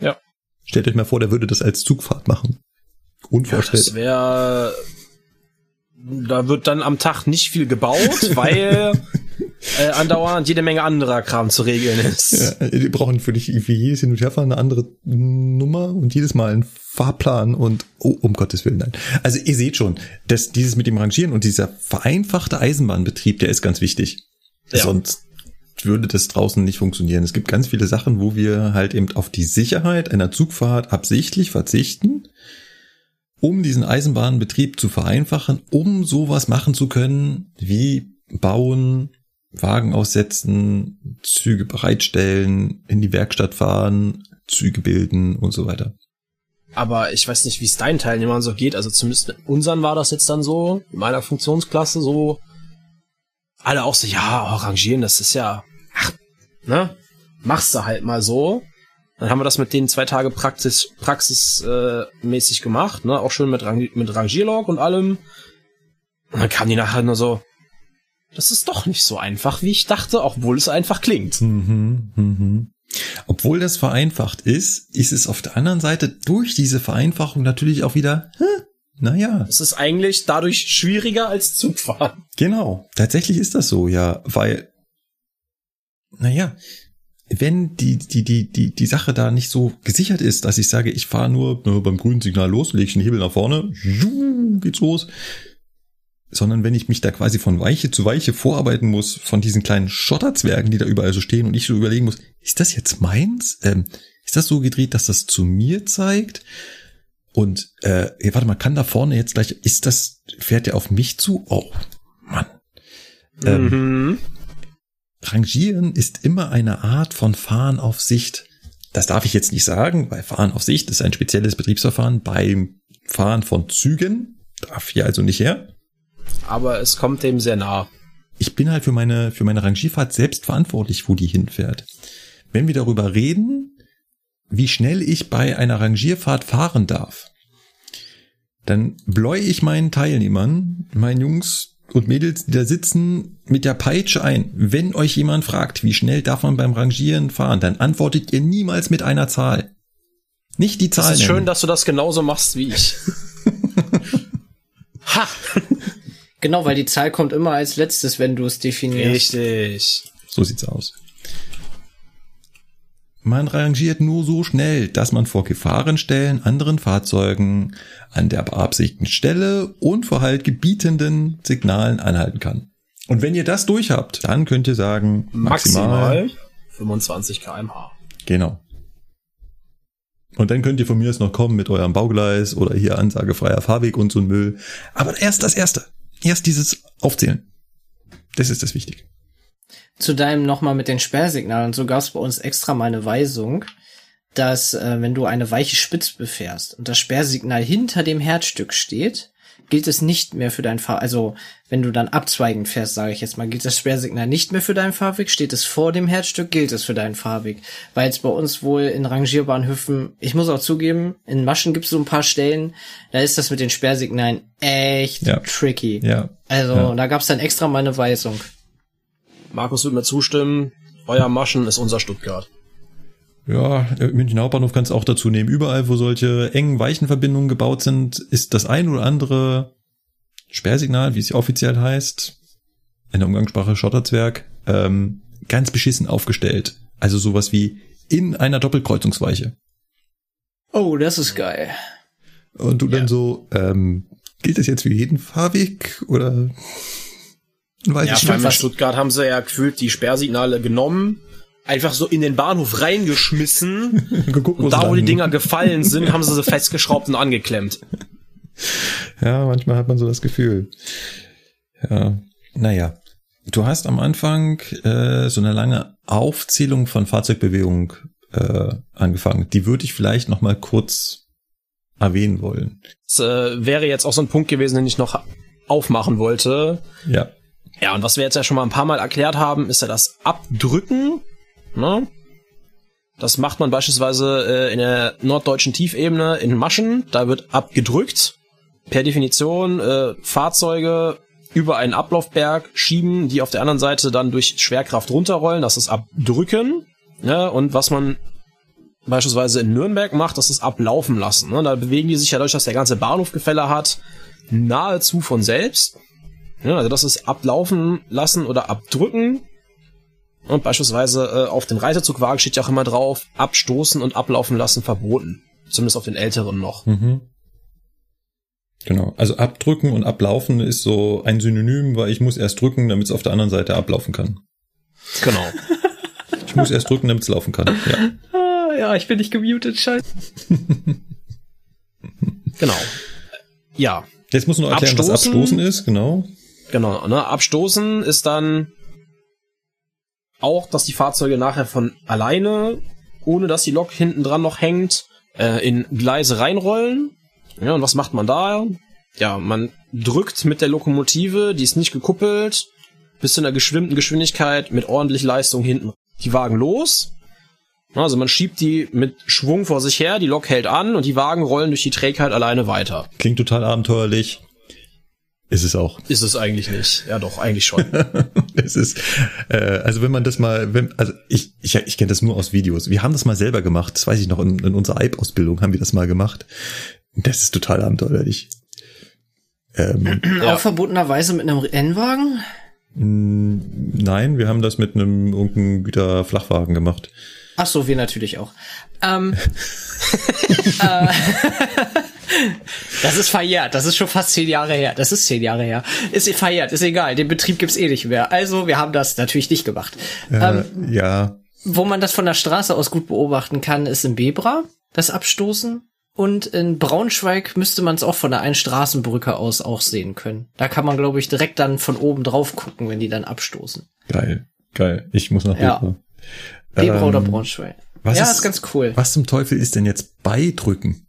Ja. Stellt euch mal vor, der würde das als Zugfahrt machen. Unvorstellbar. Ja, das wäre, da wird dann am Tag nicht viel gebaut, weil [laughs] äh, andauernd jede Menge anderer Kram zu regeln ist. Ja, die brauchen für dich für jedes Hin- und Herfahren eine andere Nummer und jedes Mal einen Fahrplan und oh, um Gottes Willen, nein. Also ihr seht schon, dass dieses mit dem Rangieren und dieser vereinfachte Eisenbahnbetrieb, der ist ganz wichtig. Ja. Sonst würde das draußen nicht funktionieren. Es gibt ganz viele Sachen, wo wir halt eben auf die Sicherheit einer Zugfahrt absichtlich verzichten, um diesen Eisenbahnbetrieb zu vereinfachen, um sowas machen zu können wie bauen, Wagen aussetzen, Züge bereitstellen, in die Werkstatt fahren, Züge bilden und so weiter. Aber ich weiß nicht, wie es deinen Teilnehmern so geht. Also zumindest mit unseren war das jetzt dann so, in meiner Funktionsklasse so. Alle auch so, ja, oh, rangieren, das ist ja, ach, ne? Machst du halt mal so. Dann haben wir das mit den zwei Tage Praxis, praxismäßig äh, gemacht, ne? Auch schön mit, Rang, mit Rangierlog und allem. Und dann kam die nachher nur so, das ist doch nicht so einfach, wie ich dachte, obwohl es einfach klingt. Mhm, mhm. Obwohl das vereinfacht ist, ist es auf der anderen Seite durch diese Vereinfachung natürlich auch wieder, hä, naja. Es ist eigentlich dadurch schwieriger als Zugfahren. Genau, tatsächlich ist das so, ja, weil, naja, wenn die, die, die, die, die Sache da nicht so gesichert ist, dass ich sage, ich fahre nur beim grünen Signal los, lege ich den Hebel nach vorne, juh, geht's los, sondern wenn ich mich da quasi von Weiche zu Weiche vorarbeiten muss, von diesen kleinen Schotterzwergen, die da überall so stehen und ich so überlegen muss, ist das jetzt meins? Ähm, ist das so gedreht, dass das zu mir zeigt? Und äh, warte mal, kann da vorne jetzt gleich, ist das, fährt der auf mich zu? Oh, Mann. Ähm, Mhm. Rangieren ist immer eine Art von Fahren auf Sicht. Das darf ich jetzt nicht sagen, weil Fahren auf Sicht ist ein spezielles Betriebsverfahren beim Fahren von Zügen. Darf hier also nicht her. Aber es kommt dem sehr nah. Ich bin halt für meine, für meine Rangierfahrt selbst verantwortlich, wo die hinfährt. Wenn wir darüber reden, wie schnell ich bei einer Rangierfahrt fahren darf, dann bläue ich meinen Teilnehmern, meinen Jungs und Mädels, die da sitzen, mit der Peitsche ein. Wenn euch jemand fragt, wie schnell darf man beim Rangieren fahren, dann antwortet ihr niemals mit einer Zahl. Nicht die Zahl. Es ist schön, nennen. dass du das genauso machst wie ich. [laughs] ha! Genau, weil die Zahl kommt immer als letztes, wenn du es definierst. Richtig. So sieht's aus. Man rangiert nur so schnell, dass man vor Gefahrenstellen, anderen Fahrzeugen, an der beabsichtigten Stelle und vor halt gebietenden Signalen anhalten kann. Und wenn ihr das durch habt, dann könnt ihr sagen, maximal. Maximal 25 kmh. Genau. Und dann könnt ihr von mir aus noch kommen mit eurem Baugleis oder hier ansagefreier Fahrweg und so ein Müll. Aber erst das Erste. Erst dieses Aufzählen. Das ist das Wichtige. Zu deinem nochmal mit den Sperrsignalen. So gab es bei uns extra mal eine Weisung, dass äh, wenn du eine weiche Spitz befährst und das Sperrsignal hinter dem Herzstück steht, gilt es nicht mehr für dein Fahr also wenn du dann abzweigend fährst, sage ich jetzt mal, gilt das Sperrsignal nicht mehr für deinen Fahrweg, steht es vor dem Herzstück, gilt es für deinen Fahrweg. Weil es bei uns wohl in Rangierbahnhöfen, ich muss auch zugeben, in Maschen gibt es so ein paar Stellen, da ist das mit den Sperrsignalen echt Ja. tricky. Ja. Also Ja. da gab es dann extra mal eine Weisung. Markus wird mir zustimmen. Euer Maschen ist unser Stuttgart. Ja, München Hauptbahnhof kannst du auch dazu nehmen. Überall, wo solche engen Weichenverbindungen gebaut sind, ist das ein oder andere Sperrsignal, wie es offiziell heißt, in der Umgangssprache Schotterzwerg, ähm, ganz beschissen aufgestellt. Also sowas wie in einer Doppelkreuzungsweiche. Oh, das ist geil. Und du Ja. dann so, ähm, gilt das jetzt für jeden Fahrweg oder weiß Ja, ich was- Stuttgart haben sie ja gefühlt die Sperrsignale genommen, einfach so in den Bahnhof reingeschmissen [laughs] Geguckt, und da, wo die. Dinger gefallen sind, haben sie sie festgeschraubt und angeklemmt. Ja, manchmal hat man so das Gefühl. Ja, naja. Du hast am Anfang äh, so eine lange Aufzählung von Fahrzeugbewegung äh, angefangen. Die würde ich vielleicht noch mal kurz erwähnen wollen. Das äh, wäre jetzt auch so ein Punkt gewesen, den ich noch aufmachen wollte. Ja. Ja, und was wir jetzt ja schon mal ein paar Mal erklärt haben, ist ja das Abdrücken. Ne? Das macht man beispielsweise äh, in der norddeutschen Tiefebene in Maschen. Da wird abgedrückt. Per Definition äh, Fahrzeuge über einen Ablaufberg schieben, die auf der anderen Seite dann durch Schwerkraft runterrollen. Das ist Abdrücken. Ne? Und was man beispielsweise in Nürnberg macht, das ist Ablaufen lassen. Ne? Da bewegen die sich ja dadurch, dass der ganze Bahnhof Gefälle hat, nahezu von selbst. Ja, also das ist ablaufen lassen oder abdrücken. Und beispielsweise äh, auf dem Reisezugwagen steht ja auch immer drauf, abstoßen und ablaufen lassen verboten. Zumindest auf den älteren noch. Mhm. Genau. Also abdrücken und ablaufen ist so ein Synonym, weil ich muss erst drücken, damit es auf der anderen Seite ablaufen kann. Genau. [laughs] Ich muss erst drücken, damit es laufen kann. Ja. Ah, ja, ich bin nicht gemutet, scheiße. [laughs] genau. Ja, Jetzt muss nur erklären, was Abstoßen? Abstoßen ist, genau. genau. Ne? Abstoßen ist dann auch, dass die Fahrzeuge nachher von alleine, ohne dass die Lok hinten dran noch hängt, äh, in Gleise reinrollen. Ja, und was macht man da? Ja, man drückt mit der Lokomotive, die ist nicht gekuppelt, bis zu einer geschwimmten Geschwindigkeit mit ordentlich Leistung hinten die Wagen los. Also man schiebt die mit Schwung vor sich her, die Lok hält an und die Wagen rollen durch die Trägheit alleine weiter. Klingt total abenteuerlich. Ist es auch. Ist es eigentlich nicht. Ja doch, eigentlich schon. [laughs] Es ist, äh, also wenn man das mal, wenn, also ich, ich, ich kenne das nur aus Videos. Wir haben das mal selber gemacht, das weiß ich noch, in, in unserer EIB-Ausbildung haben wir das mal gemacht. Das ist total abenteuerlich. Ähm, [clears throat] Ja. Auch verbotenerweise mit einem Rennwagen? nein, wir haben das mit einem irgendeinem Güterflachwagen gemacht. Ach so, wir natürlich auch. Ähm, [laughs] [laughs] äh, das ist verjährt. Das ist schon fast zehn Jahre her. Das ist zehn Jahre her. Ist verjährt. Ist egal. Den Betrieb gibt's eh nicht mehr. Also, wir haben das natürlich nicht gemacht. Äh, Ähm, ja, wo man das von der Straße aus gut beobachten kann, ist in Bebra, das Abstoßen. Und in Braunschweig müsste man es auch von der einen Straßenbrücke aus auch sehen können. Da kann man, glaube ich, direkt dann von oben drauf gucken, wenn die dann abstoßen. geil, geil. Ich muss nach Ja. Bebra. Bebra Ähm, oder Braunschweig. was ja, ist- ist ganz cool. Was zum Teufel ist denn jetzt beidrücken?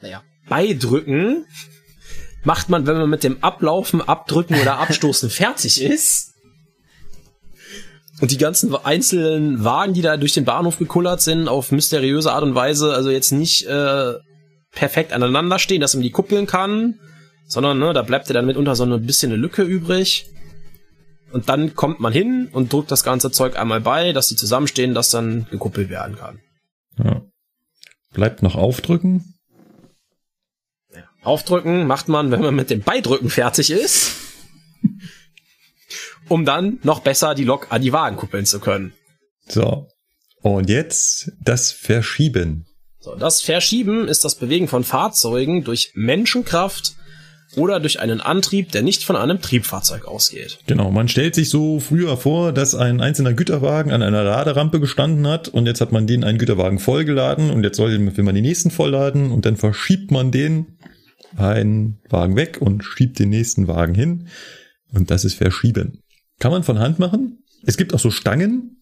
Naja. Beidrücken macht man, wenn man mit dem Ablaufen, Abdrücken oder Abstoßen [laughs] fertig ist. Und die ganzen einzelnen Wagen, die da durch den Bahnhof gekullert sind, auf mysteriöse Art und Weise, also jetzt nicht äh, perfekt aneinander stehen, dass man die kuppeln kann, sondern ne, da bleibt ja dann mitunter so ein bisschen eine Lücke übrig. Und dann kommt man hin und drückt das ganze Zeug einmal bei, dass die zusammenstehen, dass dann gekuppelt werden kann. Ja. Bleibt noch aufdrücken. Aufdrücken macht man, wenn man mit dem Beidrücken fertig ist, um dann noch besser die Lok an die Wagen kuppeln zu können. So. Und jetzt das Verschieben. So, das Verschieben ist das Bewegen von Fahrzeugen durch Menschenkraft oder durch einen Antrieb, der nicht von einem Triebfahrzeug ausgeht. Genau, man stellt sich so früher vor, dass ein einzelner Güterwagen an einer Laderampe gestanden hat und jetzt hat man den einen Güterwagen vollgeladen und jetzt soll, will man den nächsten vollladen und dann verschiebt man den einen Wagen weg und schiebt den nächsten Wagen hin und das ist Verschieben. Kann man von Hand machen. Es gibt auch so Stangen,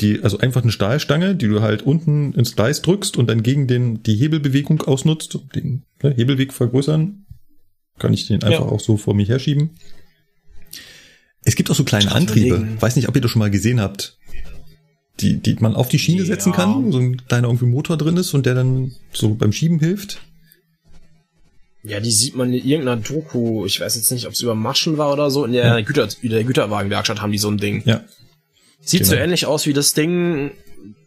die, also einfach eine Stahlstange, die du halt unten ins Gleis drückst und dann gegen den, die Hebelbewegung ausnutzt, den ne, Hebelweg vergrößern. Kann ich den einfach Ja. auch so vor mir herschieben. Es gibt auch so kleine Antriebe. überlegen. Weiß nicht, ob ihr das schon mal gesehen habt. Die, die man auf die Schiene setzen Ja. kann, so ein kleiner irgendwie Motor drin ist und der dann so beim Schieben hilft. Ja, die sieht man in irgendeiner Doku. Ich weiß jetzt nicht, ob es über Maschen war oder so. In der, Güter, in der Güterwagenwerkstatt haben die so ein Ding. Ja. Sieht so Genau. ähnlich aus wie das Ding,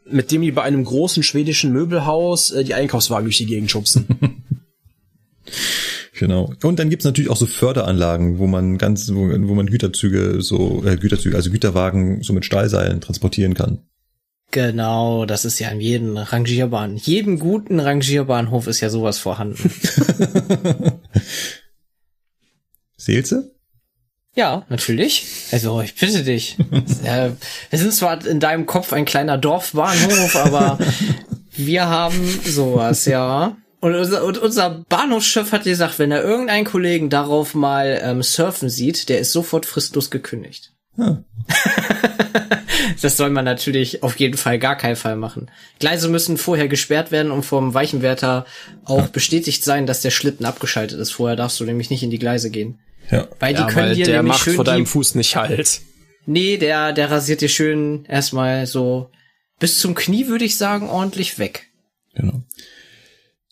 mit dem die bei einem großen schwedischen Möbelhaus äh, die Einkaufswagen durch die Gegend schubsen. [laughs] Genau. Und dann gibt's natürlich auch so Förderanlagen, wo man ganz, wo, wo man Güterzüge, so, äh, Güterzüge, also Güterwagen so mit Stahlseilen transportieren kann. Genau, das ist ja in jedem Rangierbahn. Jedem guten Rangierbahnhof ist ja sowas vorhanden. [laughs] Seelze? ja, natürlich. Also, ich bitte dich. wir sind zwar in deinem Kopf ein kleiner Dorfbahnhof, aber wir haben sowas, ja. Und unser, und unser Bahnhofschef hat gesagt, wenn er irgendeinen Kollegen darauf mal ähm, surfen sieht, der ist sofort fristlos gekündigt. Ah. [laughs] Das soll man natürlich auf jeden Fall gar keinen Fall machen. Gleise müssen vorher gesperrt werden und vom Weichenwärter auch bestätigt sein, dass der Schlitten abgeschaltet ist. Vorher darfst du nämlich nicht in die Gleise gehen. Ja. Weil die ja, können weil dir der nämlich macht schön vor deinem Fuß nicht halt. Nee, der, der rasiert dir schön erstmal so bis zum Knie, würde ich sagen, ordentlich weg. Genau.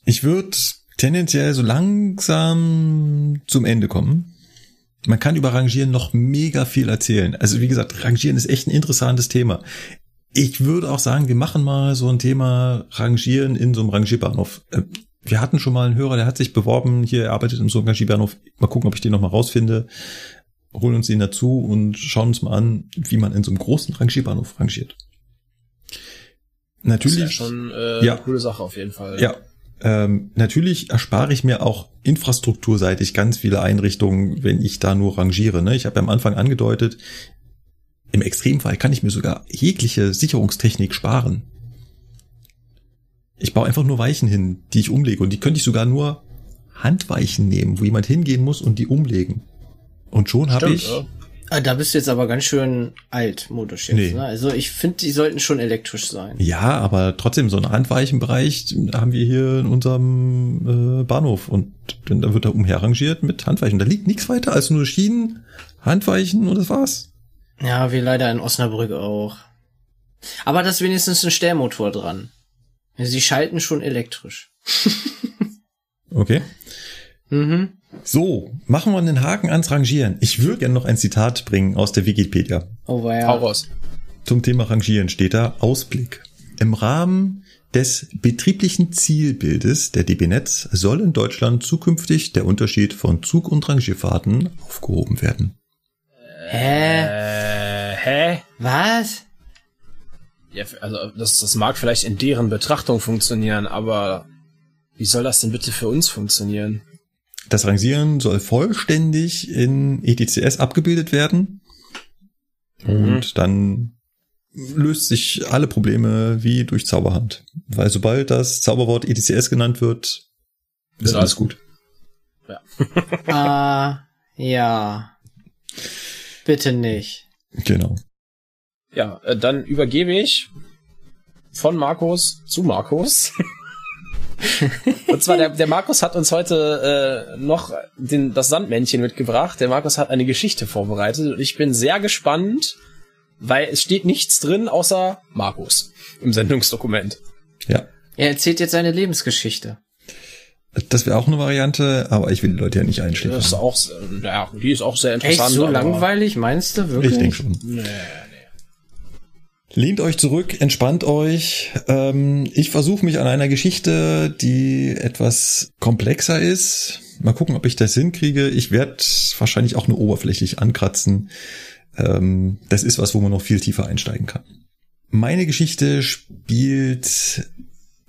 Ich würde tendenziell so langsam zum Ende kommen. Man kann über Rangieren noch mega viel erzählen. Also wie gesagt, Rangieren ist echt ein interessantes Thema. Ich würde auch sagen, wir machen mal so ein Thema Rangieren in so einem Rangierbahnhof. Äh, Wir hatten schon mal einen Hörer, der hat sich beworben, hier er arbeitet in so einem Rangierbahnhof. Mal gucken, ob ich den noch mal rausfinde. holen uns den dazu und schauen uns mal an, wie man in so einem großen Rangierbahnhof rangiert. Natürlich. Das ist ja schon äh, Ja. eine coole Sache auf jeden Fall. Ja. Ähm, natürlich erspare ich mir auch infrastrukturseitig ganz viele Einrichtungen, wenn ich da nur rangiere. Ne? Ich habe ja am Anfang angedeutet, im Extremfall kann ich mir sogar jegliche Sicherungstechnik sparen. Ich baue einfach nur Weichen hin, die ich umlege. Und die könnte ich sogar nur Handweichen nehmen, wo jemand hingehen muss und die umlegen. Und schon habe ich. ja. Ah, Da bist du jetzt aber ganz schön altmodisch jetzt. Nee. Ne? Also ich finde, die sollten schon elektrisch sein. Ja, aber trotzdem, so einen Handweichenbereich haben wir hier in unserem äh, Bahnhof. Und dann da wird er umherrangiert mit Handweichen. Da liegt nichts weiter als nur Schienen, Handweichen und das war's. Ja, wir leider in Osnabrück auch. Aber da ist wenigstens ein Stellmotor dran. Sie schalten schon elektrisch. [laughs] Okay. Mhm. So, machen wir einen Haken ans Rangieren. Ich würde gerne noch ein Zitat bringen aus der Wikipedia. Oh, ja. Hau raus. Zum Thema Rangieren steht da Ausblick. Im Rahmen des betrieblichen Zielbildes der DB Netz soll in Deutschland zukünftig der Unterschied von Zug- und Rangierfahrten aufgehoben werden. Hä? Äh, hä? Was? Ja, also das, das mag vielleicht in deren Betrachtung funktionieren, aber wie soll das denn bitte für uns funktionieren? Das Rangieren soll vollständig in ETCS abgebildet werden. Und dann löst sich alle Probleme wie durch Zauberhand. Weil sobald das Zauberwort ETCS genannt wird, ist Wird alles gut. [laughs] [laughs] Ah, ja. Bitte nicht. Genau. Ja, äh, dann übergebe ich von Markus zu Markus. [laughs] Und zwar, der, der Markus hat uns heute äh, noch den, das Sandmännchen mitgebracht. Der Markus hat eine Geschichte vorbereitet und ich bin sehr gespannt, weil es steht nichts drin außer Markus im Sendungsdokument. Ja. Er erzählt jetzt seine Lebensgeschichte. Das wäre auch eine Variante, aber ich will die Leute ja nicht Das ist einschläfern. auch, sehr- ja, die ist auch sehr Echt interessant. so aber- langweilig, meinst du wirklich? Ich denke schon. Nee. Lehnt euch zurück, entspannt euch. Ähm, ich versuche mich an einer Geschichte, die etwas komplexer ist. Mal gucken, ob ich das hinkriege. Ich werde wahrscheinlich auch nur oberflächlich ankratzen. Ähm, das ist was, wo man noch viel tiefer einsteigen kann. Meine Geschichte spielt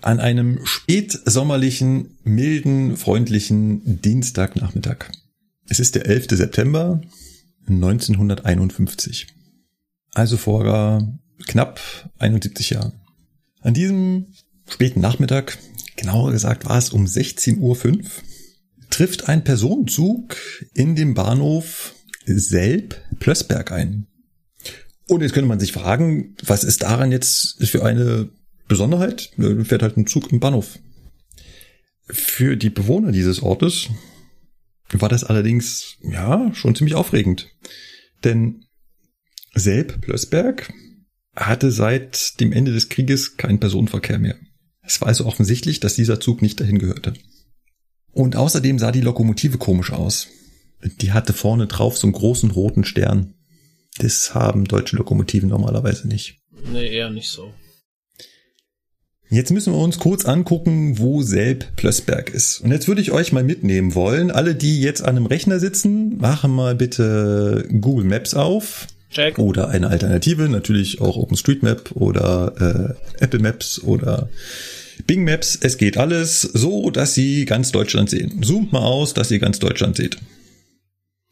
an einem spätsommerlichen, milden, freundlichen Dienstagnachmittag. Es ist der 11. September 1951. Also vor knapp 71 Jahren. An diesem späten Nachmittag, genauer gesagt war es um 16.05 Uhr, trifft ein Personenzug in dem Bahnhof Selb-Plössberg ein. Und jetzt könnte man sich fragen, was ist daran jetzt für eine Besonderheit? Da fährt halt ein Zug im Bahnhof. Für die Bewohner dieses Ortes war das allerdings, ja, schon ziemlich aufregend. Denn Selb-Plössberg hatte seit dem Ende des Krieges keinen Personenverkehr mehr. Es war also offensichtlich, dass dieser Zug nicht dahin gehörte. Und außerdem sah die Lokomotive komisch aus. Die hatte vorne drauf so einen großen roten Stern. Das haben deutsche Lokomotiven normalerweise nicht. Nee, eher nicht so. Jetzt müssen wir uns kurz angucken, wo Selb Plössberg ist. Und jetzt würde ich euch mal mitnehmen wollen. Alle, die jetzt an einem Rechner sitzen, machen mal bitte Google Maps auf. Check. Oder eine Alternative, natürlich auch OpenStreetMap oder äh, Apple Maps oder Bing Maps. Es geht alles so, dass Sie ganz Deutschland sehen. Zoomt mal aus, dass ihr ganz Deutschland seht.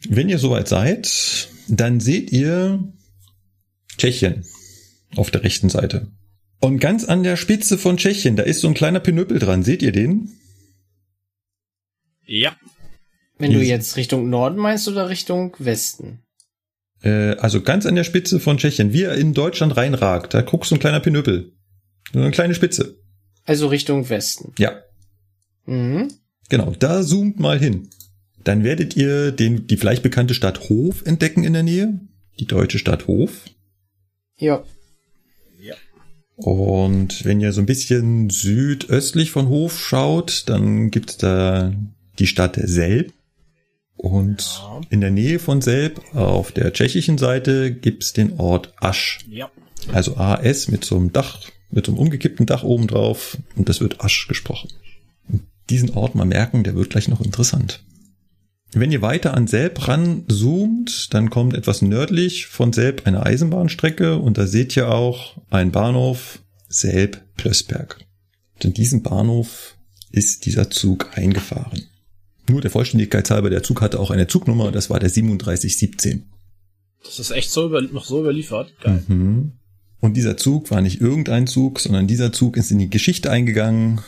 Wenn ihr soweit seid, dann seht ihr Tschechien auf der rechten Seite. Und ganz an der Spitze von Tschechien, da ist so ein kleiner Pinöppel dran. Seht ihr den? Ja. Wenn du jetzt Richtung Norden meinst oder Richtung Westen? Äh, also ganz an der Spitze von Tschechien, wie er in Deutschland reinragt. Da guckst so ein kleiner Pinöppel. So eine kleine Spitze. Also Richtung Westen. Ja, Mhm. genau. Da zoomt mal hin. Dann werdet ihr den, die vielleicht bekannte Stadt Hof entdecken in der Nähe. Die deutsche Stadt Hof. Ja. Und wenn ihr so ein bisschen südöstlich von Hof schaut, dann gibt's da die Stadt Selb. Und Ja. in der Nähe von Selb, auf der tschechischen Seite, gibt's den Ort Asch. Ja. Also AS mit so einem Dach, mit so einem umgekippten Dach oben drauf. Und das wird Asch gesprochen. Und diesen Ort mal merken, der wird gleich noch interessant. Wenn ihr weiter an Selb ranzoomt, dann kommt etwas nördlich von Selb eine Eisenbahnstrecke und da seht ihr auch einen Bahnhof Selb-Plössberg. Und in diesem Bahnhof ist dieser Zug eingefahren. Nur der Vollständigkeit halber, der Zug hatte auch eine Zugnummer, das war der 3717. Das ist echt so über, noch so überliefert. Geil. Mhm. Und dieser Zug war nicht irgendein Zug, sondern dieser Zug ist in die Geschichte eingegangen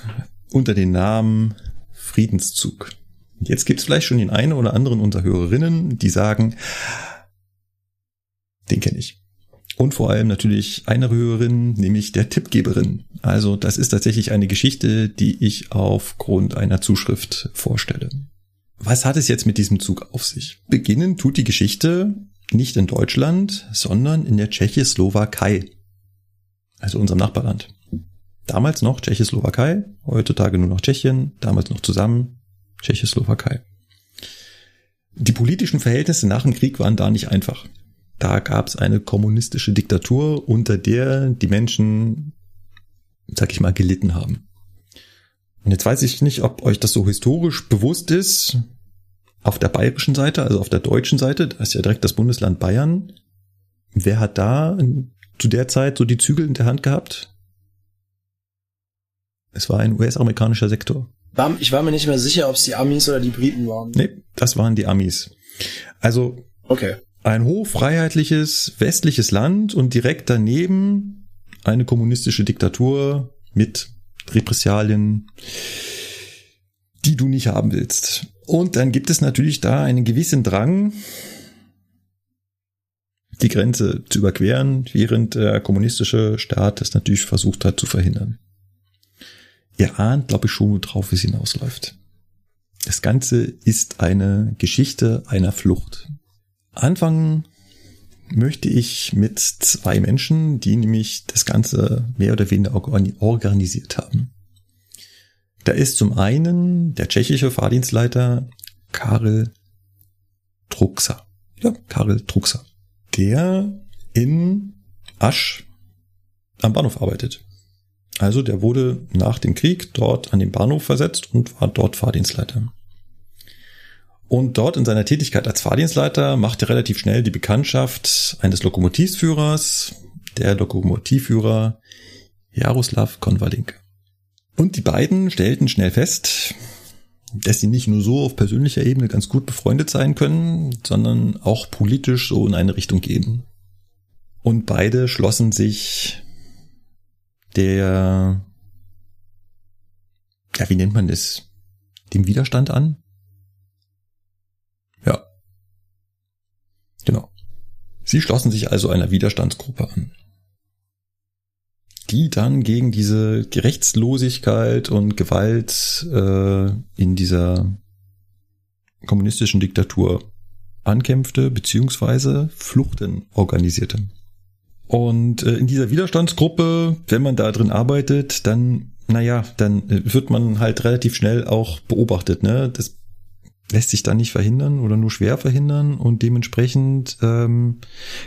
unter den Namen Friedenszug. Jetzt gibt es vielleicht schon den einen oder anderen unter Hörerinnen, die sagen, den kenne ich. Und vor allem natürlich eine Hörerin, nämlich der Tippgeberin. Also das ist tatsächlich eine Geschichte, die ich aufgrund einer Zuschrift vorstelle. Was hat es jetzt mit diesem Zug auf sich? Beginnen tut die Geschichte nicht in Deutschland, sondern in der Tschechoslowakei. Also unserem Nachbarland. Damals noch Tschechoslowakei, heutzutage nur noch Tschechien, damals noch zusammen Tschechoslowakei. Die politischen Verhältnisse nach dem Krieg waren da nicht einfach. Da gab es eine kommunistische Diktatur, unter der die Menschen, sag ich mal, gelitten haben. Und jetzt weiß ich nicht, ob euch das so historisch bewusst ist. Auf der bayerischen Seite, also auf der deutschen Seite, da ist ja direkt das Bundesland Bayern. Wer hat da zu der Zeit so die Zügel in der Hand gehabt? Es war ein US-amerikanischer Sektor. Ich war mir nicht mehr sicher, ob es die Amis oder die Briten waren. Nee, das waren die Amis. Also Okay. ein hochfreiheitliches westliches Land und direkt daneben eine kommunistische Diktatur mit Repressalien, die du nicht haben willst. Und dann gibt es natürlich da einen gewissen Drang, die Grenze zu überqueren, während der kommunistische Staat das natürlich versucht hat zu verhindern. Ihr ahnt, glaube ich, schon, worauf es hinausläuft. Das Ganze ist eine Geschichte einer Flucht. Anfangen möchte ich mit zwei Menschen, die nämlich das Ganze mehr oder weniger organi- organisiert haben. Da ist zum einen der tschechische Fahrdienstleiter Karel Truxa. Ja, Karel Truxa. Der in Asch am Bahnhof arbeitet. Also der wurde nach dem Krieg dort an den Bahnhof versetzt und war dort Fahrdienstleiter. Und dort in seiner Tätigkeit als Fahrdienstleiter machte er relativ schnell die Bekanntschaft eines Lokomotivführers, der Lokomotivführer Jaroslav Konvalink. Und die beiden stellten schnell fest, dass sie nicht nur so auf persönlicher Ebene ganz gut befreundet sein können, sondern auch politisch so in eine Richtung gehen. Und beide schlossen sich der, ja, wie nennt man das? Dem Widerstand an? Ja. Genau. Sie schlossen sich also einer Widerstandsgruppe an, die dann gegen diese Gerechtslosigkeit und Gewalt äh, in dieser kommunistischen Diktatur ankämpfte beziehungsweise Fluchten organisierte. Und äh, in dieser Widerstandsgruppe, wenn man da drin arbeitet, dann, naja, dann äh, wird man halt relativ schnell auch beobachtet. Ne? Das lässt sich dann nicht verhindern oder nur schwer verhindern. Und dementsprechend ähm,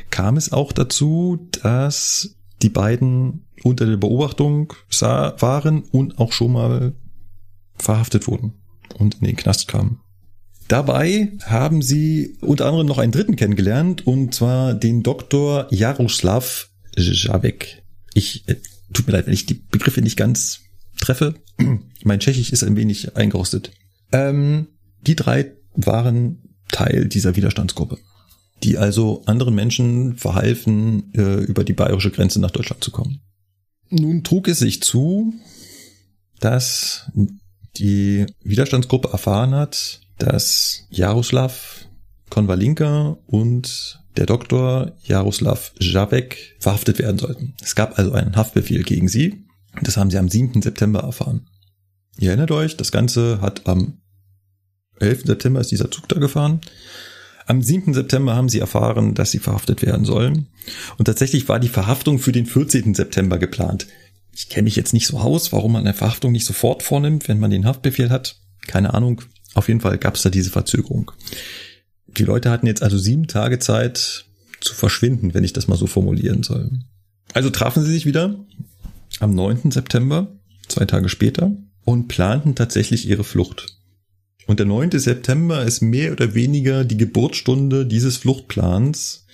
kam es auch dazu, dass die beiden unter der Beobachtung sah, waren und auch schon mal verhaftet wurden und in den Knast kamen. Dabei haben sie unter anderem noch einen dritten kennengelernt, und zwar den Dr. Jaroslav Javek. Ich, äh, tut mir leid, wenn ich die Begriffe nicht ganz treffe. [clears throat] mein Tschechisch ist ein wenig eingerostet. Ähm, die drei waren Teil dieser Widerstandsgruppe, die also anderen Menschen verhalfen, äh, über die bayerische Grenze nach Deutschland zu kommen. Nun trug es sich zu, dass die Widerstandsgruppe erfahren hat, dass Jaroslav Konvalinka und der Doktor Jaroslav Javek verhaftet werden sollten. Es gab also einen Haftbefehl gegen sie. Das haben sie am 7. September erfahren. Ihr erinnert euch, das Ganze hat am 11. September ist dieser Zug da gefahren. Am 7. September haben sie erfahren, dass sie verhaftet werden sollen. Und tatsächlich war die Verhaftung für den 14. September geplant. Ich kenne mich jetzt nicht so aus, warum man eine Verhaftung nicht sofort vornimmt, wenn man den Haftbefehl hat. Keine Ahnung. Auf jeden Fall gab es da diese Verzögerung. Die Leute hatten jetzt also sieben Tage Zeit zu verschwinden, wenn ich das mal so formulieren soll. Also trafen sie sich wieder am 9. September, zwei Tage später, und planten tatsächlich ihre Flucht. Und der 9. September ist mehr oder weniger die Geburtsstunde dieses Fluchtplans.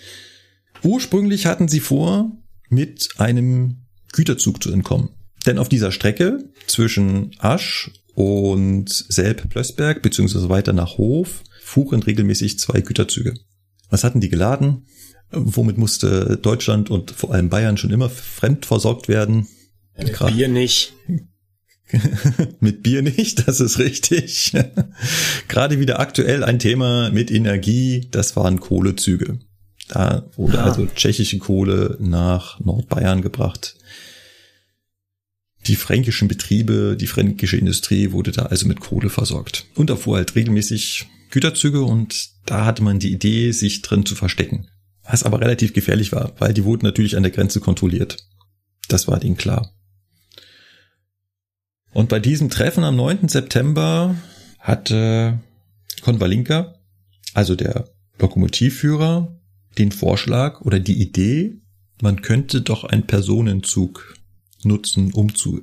Ursprünglich hatten sie vor, mit einem Güterzug zu entkommen. Denn auf dieser Strecke zwischen Asch und Selb-Plössberg beziehungsweise weiter nach Hof fuhren regelmäßig zwei Güterzüge. Was hatten die geladen? Womit musste Deutschland und vor allem Bayern schon immer fremd versorgt werden? Ja, Bier nicht. [laughs] mit Bier nicht, das ist richtig. [laughs] Gerade wieder aktuell ein Thema mit Energie, das waren Kohlezüge. Da wurde ah. also tschechische Kohle nach Nordbayern gebracht. Die fränkischen Betriebe, die fränkische Industrie wurde da also mit Kohle versorgt. Und da fuhr halt regelmäßig Güterzüge und da hatte man die Idee, sich drin zu verstecken. Was aber relativ gefährlich war, weil die wurden natürlich an der Grenze kontrolliert. Das war denen klar. Und bei diesem Treffen am 9. September hatte Konvalinka, also der Lokomotivführer, den Vorschlag oder die Idee, man könnte doch einen Personenzug nutzen, um zu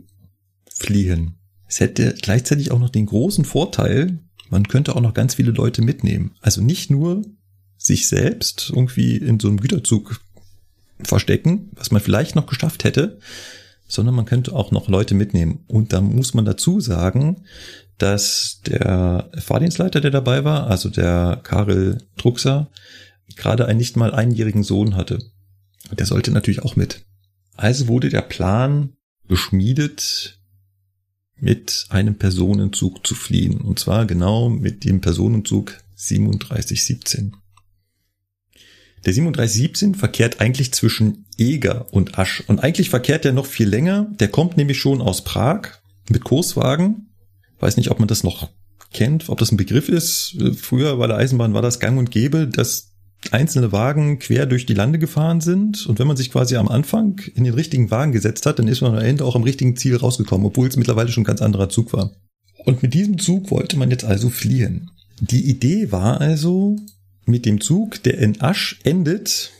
fliehen. Es hätte gleichzeitig auch noch den großen Vorteil, man könnte auch noch ganz viele Leute mitnehmen. Also nicht nur sich selbst irgendwie in so einem Güterzug verstecken, was man vielleicht noch geschafft hätte, sondern man könnte auch noch Leute mitnehmen. Und da muss man dazu sagen, dass der Fahrdienstleiter, der dabei war, also der Karel Druxer, gerade einen nicht mal einjährigen Sohn hatte. Der sollte natürlich auch mit. Also wurde der Plan geschmiedet, mit einem Personenzug zu fliehen. Und zwar genau mit dem Personenzug 3717. Der 3717 verkehrt eigentlich zwischen Eger und Asch. Und eigentlich verkehrt der noch viel länger. Der kommt nämlich schon aus Prag mit Kurswagen. Weiß nicht, ob man das noch kennt, ob das ein Begriff ist. Früher bei der Eisenbahn war das gang und gäbe, dass einzelne Wagen quer durch die Lande gefahren sind. Und wenn man sich quasi am Anfang in den richtigen Wagen gesetzt hat, dann ist man am Ende auch am richtigen Ziel rausgekommen, obwohl es mittlerweile schon ein ganz anderer Zug war. Und mit diesem Zug wollte man jetzt also fliehen. Die Idee war also, mit dem Zug, der in Asch endet,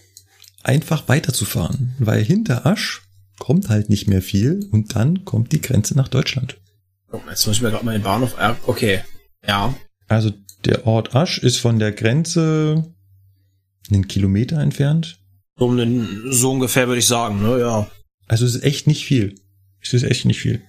einfach weiterzufahren, weil hinter Asch kommt halt nicht mehr viel und dann kommt die Grenze nach Deutschland. Oh, jetzt muss ich mir gerade mal den Bahnhof. Okay, ja. Also der Ort Asch ist von der Grenze einen Kilometer entfernt. So, so ungefähr würde ich sagen, ne, ja. Also es ist echt nicht viel. Es ist echt nicht viel.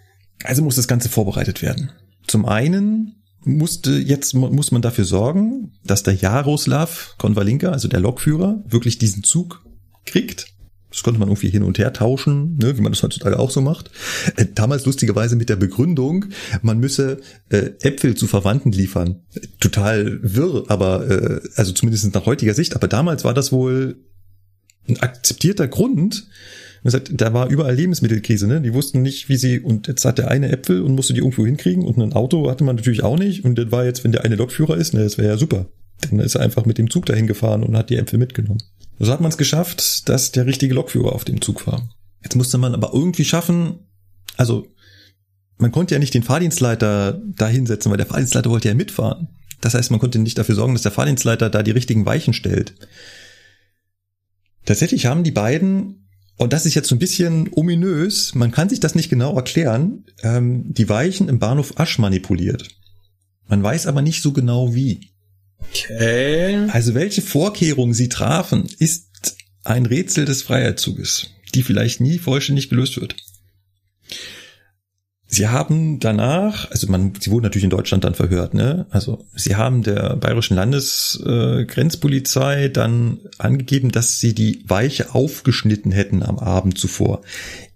Also muss das Ganze vorbereitet werden. Zum einen musste jetzt muss man dafür sorgen, dass der Jaroslav Konvalinka, also der Lokführer, wirklich diesen Zug kriegt. Das konnte man irgendwie hin und her tauschen, ne, wie man das heutzutage auch so macht. Äh, damals lustigerweise mit der Begründung, man müsse äh, Äpfel zu Verwandten liefern. Total wirr, aber äh, also zumindest nach heutiger Sicht. Aber damals war das wohl ein akzeptierter Grund, man sagt, da war überall Lebensmittelkrise, ne? Die wussten nicht, wie sie, und jetzt hat der eine Äpfel und musste die irgendwo hinkriegen und ein Auto hatte man natürlich auch nicht. Und das war jetzt, wenn der eine Lokführer ist, ne, das wäre ja super. Dann ist er einfach mit dem Zug dahin gefahren und hat die Äpfel mitgenommen. So hat man es geschafft, dass der richtige Lokführer auf dem Zug war. Jetzt musste man aber irgendwie schaffen, also man konnte ja nicht den Fahrdienstleiter da hinsetzen, weil der Fahrdienstleiter wollte ja mitfahren. Das heißt, man konnte nicht dafür sorgen, dass der Fahrdienstleiter da die richtigen Weichen stellt. Tatsächlich haben die beiden und das ist jetzt so ein bisschen ominös, man kann sich das nicht genau erklären, ähm, die Weichen im Bahnhof Asch manipuliert. Man weiß aber nicht so genau wie. Okay. Also welche Vorkehrungen sie trafen, ist ein Rätsel des Freiheitszuges, die vielleicht nie vollständig gelöst wird. Sie haben danach, also man, sie wurden natürlich in Deutschland dann verhört, ne? Also sie haben der bayerischen Landesgrenzpolizei äh, dann angegeben, dass sie die Weiche aufgeschnitten hätten am Abend zuvor.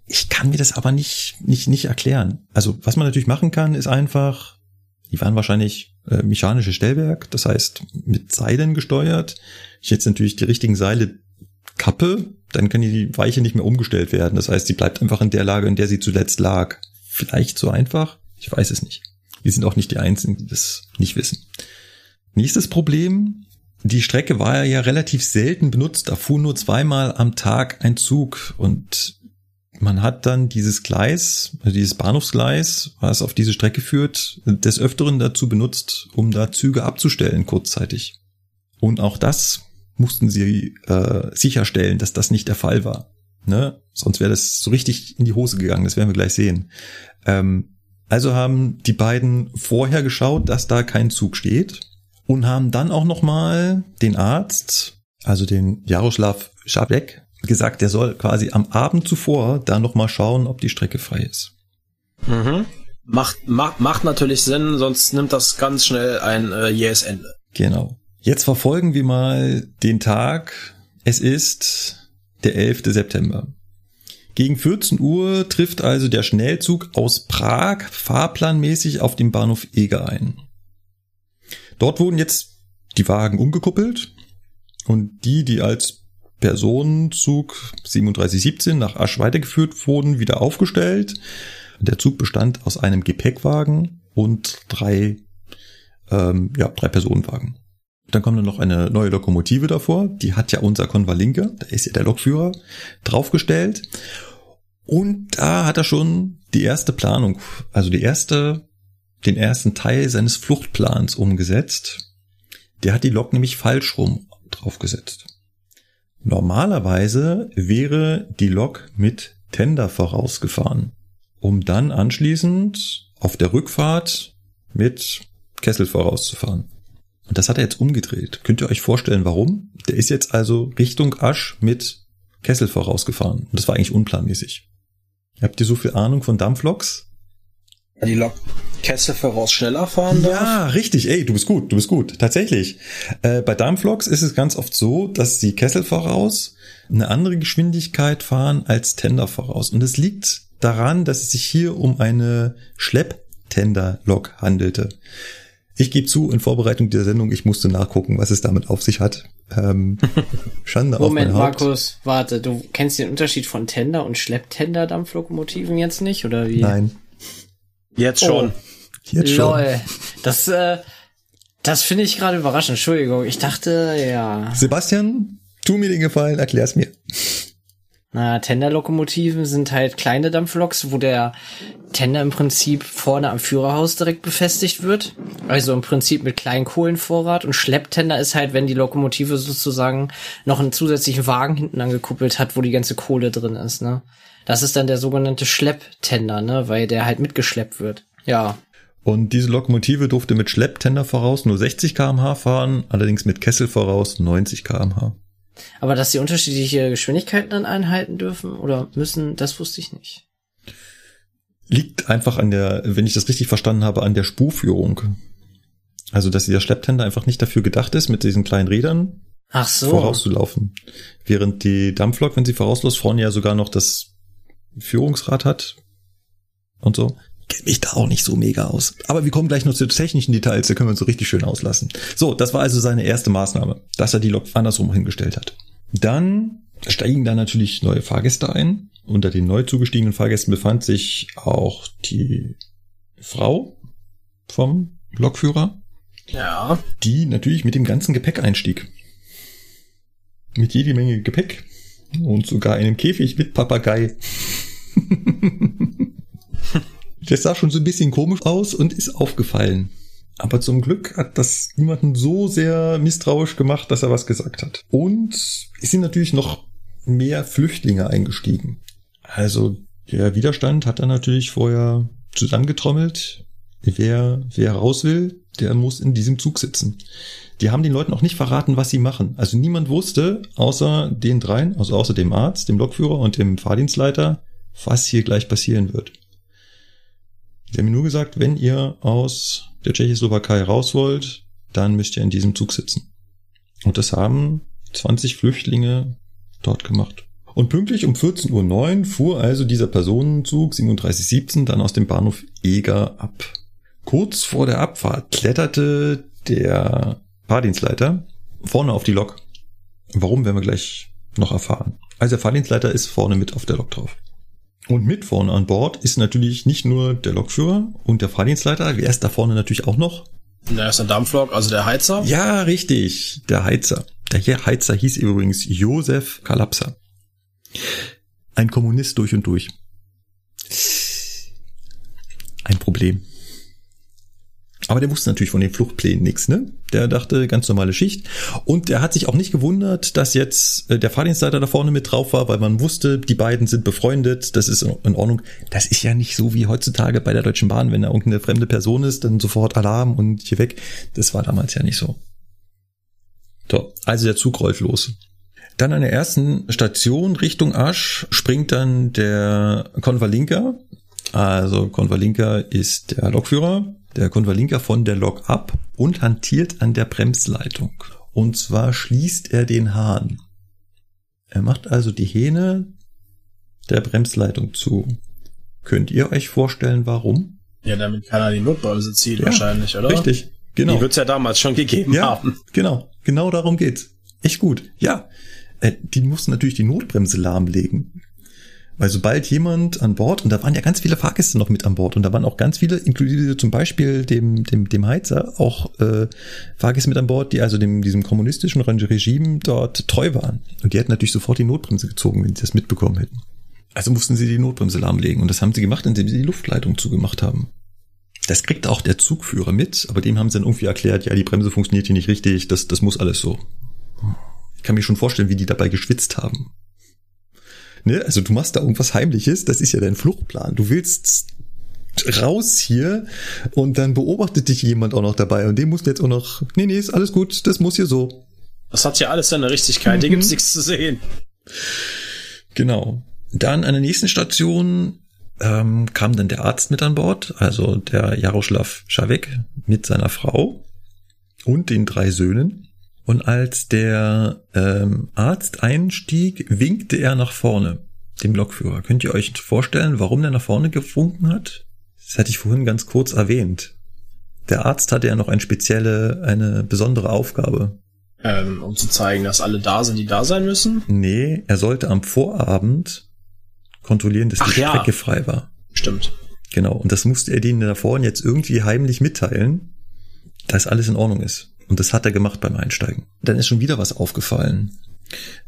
Ich kann mir das aber nicht nicht nicht erklären. Also was man natürlich machen kann, ist einfach, die waren wahrscheinlich äh, mechanische Stellwerk, das heißt mit Seilen gesteuert. Ich jetzt natürlich die richtigen Seile kappe, dann kann die Weiche nicht mehr umgestellt werden. Das heißt, sie bleibt einfach in der Lage, in der sie zuletzt lag vielleicht so einfach? Ich weiß es nicht. Wir sind auch nicht die Einzigen, die das nicht wissen. Nächstes Problem. Die Strecke war ja relativ selten benutzt. Da fuhr nur zweimal am Tag ein Zug und man hat dann dieses Gleis, also dieses Bahnhofsgleis, was auf diese Strecke führt, des Öfteren dazu benutzt, um da Züge abzustellen kurzzeitig. Und auch das mussten sie äh, sicherstellen, dass das nicht der Fall war. Ne? Sonst wäre das so richtig in die Hose gegangen, das werden wir gleich sehen. Ähm, Also haben die beiden vorher geschaut, dass da kein Zug steht und haben dann auch nochmal den Arzt, also den Jaroslav Schabek, gesagt, der soll quasi am Abend zuvor da nochmal schauen, ob die Strecke frei ist. Mhm. Macht, macht, macht natürlich Sinn, sonst nimmt das ganz schnell ein äh, jähes Ende. Genau. Jetzt verfolgen wir mal den Tag. Es ist der 11. September. Gegen 14 Uhr trifft also der Schnellzug aus Prag fahrplanmäßig auf dem Bahnhof Eger ein. Dort wurden jetzt die Wagen umgekuppelt und die, die als Personenzug 3717 nach Asch weitergeführt wurden, wieder aufgestellt. Der Zug bestand aus einem Gepäckwagen und drei, ähm, ja, drei Personenwagen. Dann kommt dann noch eine neue Lokomotive davor. Die hat ja unser Konvalinke, da ist ja der Lokführer, draufgestellt. Und da hat er schon die erste Planung, also die erste, den ersten Teil seines Fluchtplans umgesetzt. Der hat die Lok nämlich falsch rum draufgesetzt. Normalerweise wäre die Lok mit Tender vorausgefahren, um dann anschließend auf der Rückfahrt mit Kessel vorauszufahren. Und das hat er jetzt umgedreht. Könnt ihr euch vorstellen, warum? Der ist jetzt also Richtung Asch mit Kessel vorausgefahren. Und das war eigentlich unplanmäßig. Habt ihr so viel Ahnung von Dampfloks? Die Lok Kessel voraus schneller fahren darf? Ja, richtig. Ey, du bist gut, du bist gut. Tatsächlich. Äh, bei Dampfloks ist es ganz oft so, dass sie Kessel voraus eine andere Geschwindigkeit fahren als Tender voraus. Und es liegt daran, dass es sich hier um eine Schlepptender-Lok handelte. Ich gebe zu, in Vorbereitung der Sendung, ich musste nachgucken, was es damit auf sich hat. Ähm, [laughs] Schande Moment, auf mein Haupt. Markus, warte, du kennst den Unterschied von Tender und Schlepptender-Dampflokomotiven jetzt nicht, oder wie? Nein, Jetzt schon. jetzt schon. Lol. Das, äh, das finde ich gerade überraschend. Entschuldigung, ich dachte, ja. Sebastian, tu mir den Gefallen, erklär's mir. Na, Tenderlokomotiven sind halt kleine Dampfloks, wo der Tender im Prinzip vorne am Führerhaus direkt befestigt wird. Also im Prinzip mit kleinen Kohlenvorrat. Und Schlepptender ist halt, wenn die Lokomotive sozusagen noch einen zusätzlichen Wagen hinten angekuppelt hat, wo die ganze Kohle drin ist, ne? Das ist dann der sogenannte Schlepptender, ne? Weil der halt mitgeschleppt wird. Ja. Und diese Lokomotive durfte mit Schlepptender voraus nur 60 kmh fahren, allerdings mit Kessel voraus 90 kmh. Aber dass sie unterschiedliche Geschwindigkeiten dann einhalten dürfen oder müssen, das wusste ich nicht. Liegt einfach an der, wenn ich das richtig verstanden habe, an der Spurführung. Also, dass dieser Schlepptender einfach nicht dafür gedacht ist, mit diesen kleinen Rädern Ach so. vorauszulaufen. Während die Dampflok, wenn sie vorausläuft, vorne ja sogar noch das Führungsrad hat und so. Kennt mich da auch nicht so mega aus. Aber wir kommen gleich noch zu technischen Details, da können wir uns so richtig schön auslassen. So, das war also seine erste Maßnahme, dass er die Lok andersrum hingestellt hat. Dann steigen da natürlich neue Fahrgäste ein. Unter den neu zugestiegenen Fahrgästen befand sich auch die Frau vom Lokführer, Ja. die natürlich mit dem ganzen Gepäck einstieg. Mit jede Menge Gepäck und sogar einem Käfig mit Papagei. [laughs] Das sah schon so ein bisschen komisch aus und ist aufgefallen. Aber zum Glück hat das niemanden so sehr misstrauisch gemacht, dass er was gesagt hat. Und es sind natürlich noch mehr Flüchtlinge eingestiegen. Also der Widerstand hat er natürlich vorher zusammengetrommelt. Wer, wer raus will, der muss in diesem Zug sitzen. Die haben den Leuten auch nicht verraten, was sie machen. Also niemand wusste, außer den dreien, also außer dem Arzt, dem Lokführer und dem Fahrdienstleiter, was hier gleich passieren wird. Sie haben mir nur gesagt, wenn ihr aus der Tschechoslowakei raus wollt, dann müsst ihr in diesem Zug sitzen. Und das haben 20 Flüchtlinge dort gemacht. Und pünktlich um 14.09 Uhr fuhr also dieser Personenzug 3717 dann aus dem Bahnhof Eger ab. Kurz vor der Abfahrt kletterte der Fahrdienstleiter vorne auf die Lok. Warum werden wir gleich noch erfahren. Also der Fahrdienstleiter ist vorne mit auf der Lok drauf. Und mit vorne an Bord ist natürlich nicht nur der Lokführer und der Fahrdienstleiter, wer ist da vorne natürlich auch noch? Da ist ein Dampflok, also der Heizer. Ja, richtig, der Heizer. Der hier Heizer hieß übrigens Josef Kalapsa. Ein Kommunist durch und durch. Ein Problem. Aber der wusste natürlich von den Fluchtplänen nichts, ne? Der dachte, ganz normale Schicht. Und der hat sich auch nicht gewundert, dass jetzt äh, der Fahrdienstleiter da vorne mit drauf war, weil man wusste, die beiden sind befreundet, das ist in Ordnung. Das ist ja nicht so wie heutzutage bei der Deutschen Bahn, wenn da irgendeine fremde Person ist, dann sofort Alarm und hier weg. Das war damals ja nicht so. So, also der Zug rollt los. Dann an der ersten Station Richtung Asch springt dann der Konvalinka. Also Konvalinka ist der Lokführer, der Konvalinka von der Lok ab und hantiert an der Bremsleitung. Und zwar schließt er den Hahn. Er macht also die Hähne der Bremsleitung zu. Könnt ihr euch vorstellen, warum? Ja, damit keiner die Notbremse zieht ja, wahrscheinlich, oder? Richtig, genau. Die wird's ja damals schon gegeben ja, haben. Genau, genau darum geht's. Echt gut. Ja, äh, die mussten natürlich die Notbremse lahmlegen. Weil sobald jemand an Bord, und da waren ja ganz viele Fahrgäste noch mit an Bord, und da waren auch ganz viele, inklusive zum Beispiel dem, dem, dem Heizer, auch äh, Fahrgäste mit an Bord, die also dem, diesem kommunistischen Regime dort treu waren. Und die hätten natürlich sofort die Notbremse gezogen, wenn sie das mitbekommen hätten. Also mussten sie die Notbremse lahmlegen. Und das haben sie gemacht, indem sie die Luftleitung zugemacht haben. Das kriegt auch der Zugführer mit, aber dem haben sie dann irgendwie erklärt, ja, die Bremse funktioniert hier nicht richtig, das, das muss alles so. Ich kann mir schon vorstellen, wie die dabei geschwitzt haben. Ne? Also du machst da irgendwas Heimliches, das ist ja dein Fluchtplan. Du willst raus hier und dann beobachtet dich jemand auch noch dabei und dem musst du jetzt auch noch, nee, nee, ist alles gut, das muss hier so. Das hat ja alles seine Richtigkeit, mhm. hier gibt's nichts zu sehen. Genau. Dann an der nächsten Station ähm, kam dann der Arzt mit an Bord, also der Jaroslav Schavek mit seiner Frau und den drei Söhnen. Und als der ähm, Arzt einstieg, winkte er nach vorne, dem Lokführer. Könnt ihr euch vorstellen, warum der nach vorne gewunken hat? Das hatte ich vorhin ganz kurz erwähnt. Der Arzt hatte ja noch eine spezielle, eine besondere Aufgabe. Ähm, um zu zeigen, dass alle da sind, die da sein müssen? Nee, er sollte am Vorabend kontrollieren, dass Ach die ja. Strecke frei war. Stimmt. Genau. Und das musste er denen da vorne jetzt irgendwie heimlich mitteilen, dass alles in Ordnung ist. Und das hat er gemacht beim Einsteigen. Dann ist schon wieder was aufgefallen.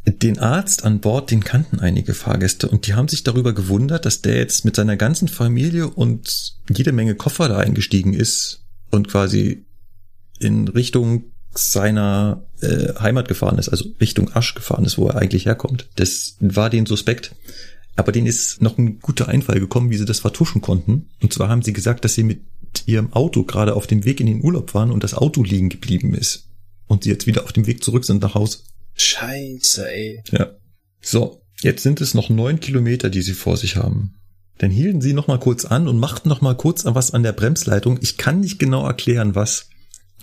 Den Arzt an Bord, den kannten einige Fahrgäste und die haben sich darüber gewundert, dass der jetzt mit seiner ganzen Familie und jede Menge Koffer da eingestiegen ist und quasi in Richtung seiner äh, Heimat gefahren ist, also Richtung Asch gefahren ist, wo er eigentlich herkommt. Das war den suspekt. Aber denen ist noch ein guter Einfall gekommen, wie sie das vertuschen konnten. Und zwar haben sie gesagt, dass sie mit ihrem Auto gerade auf dem Weg in den Urlaub waren und das Auto liegen geblieben ist. Und sie jetzt wieder auf dem Weg zurück sind nach Haus. Scheiße, ey. Ja. So, jetzt sind es noch neun Kilometer, die sie vor sich haben. Dann hielten sie noch mal kurz an und machten noch mal kurz was an der Bremsleitung. Ich kann nicht genau erklären, was.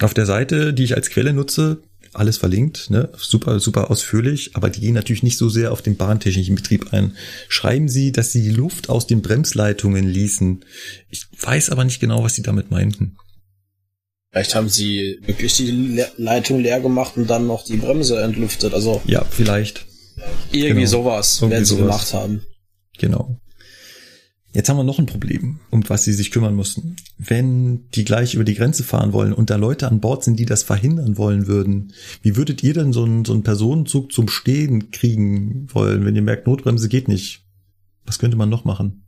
Auf der Seite, die ich als Quelle nutze, alles verlinkt, ne? super, super ausführlich, aber die gehen natürlich nicht so sehr auf den bahntechnischen Betrieb ein. Schreiben Sie, dass Sie die Luft aus den Bremsleitungen ließen. Ich weiß aber nicht genau, was Sie damit meinten. Vielleicht haben sie wirklich die Le Leitung leer gemacht und dann noch die Bremse entlüftet. Also Ja, vielleicht. irgendwie Genau. sowas Irgendwie werden sie sowas. gemacht haben. Genau. Jetzt haben wir noch ein Problem, um was sie sich kümmern mussten. Wenn die gleich über die Grenze fahren wollen und da Leute an Bord sind, die das verhindern wollen würden, wie würdet ihr denn so einen, so einen Personenzug zum Stehen kriegen wollen, wenn ihr merkt, Notbremse geht nicht? Was könnte man noch machen?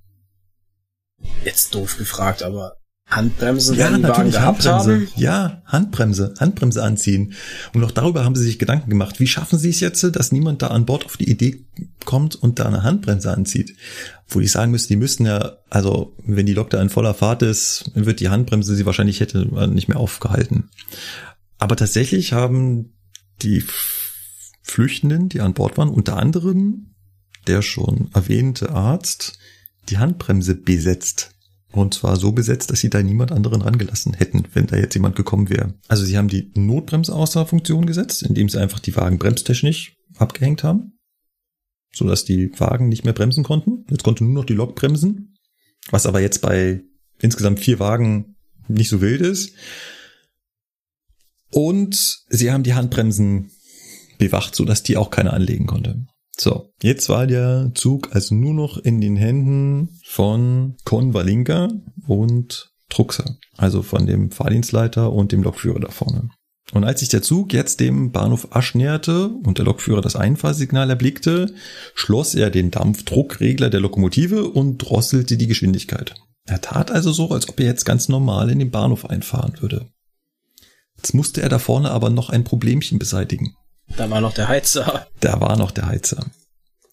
Jetzt doof gefragt, aber Handbremsen werden die Wagen gehabt Handbremse. haben. Ja, Handbremse, Handbremse anziehen. Und auch darüber haben sie sich Gedanken gemacht. Wie schaffen sie es jetzt, dass niemand da an Bord auf die Idee kommt und da eine Handbremse anzieht? Wo ich sagen müsste, die müssten ja, also wenn die Lok da in voller Fahrt ist, wird die Handbremse sie wahrscheinlich hätte nicht mehr aufgehalten. Aber tatsächlich haben die Flüchtenden, die an Bord waren, unter anderem der schon erwähnte Arzt, die Handbremse besetzt. Und zwar so besetzt, dass sie da niemand anderen rangelassen hätten, wenn da jetzt jemand gekommen wäre. Also sie haben die Notbremse außer Funktion gesetzt, indem sie einfach die Wagen bremstechnisch abgehängt haben, sodass die Wagen nicht mehr bremsen konnten. Jetzt konnte nur noch die Lok bremsen, was aber jetzt bei insgesamt vier Wagen nicht so wild ist. Und sie haben die Handbremsen bewacht, sodass die auch keiner anlegen konnte. So, jetzt war der Zug also nur noch in den Händen von Konvalinka und Truxer, also von dem Fahrdienstleiter und dem Lokführer da vorne. Und als sich der Zug jetzt dem Bahnhof Asch näherte und der Lokführer das Einfahrsignal erblickte, schloss er den Dampfdruckregler der Lokomotive und drosselte die Geschwindigkeit. Er tat also so, als ob er jetzt ganz normal in den Bahnhof einfahren würde. Jetzt musste er da vorne aber noch ein Problemchen beseitigen. Da war noch der Heizer. Da war noch der Heizer.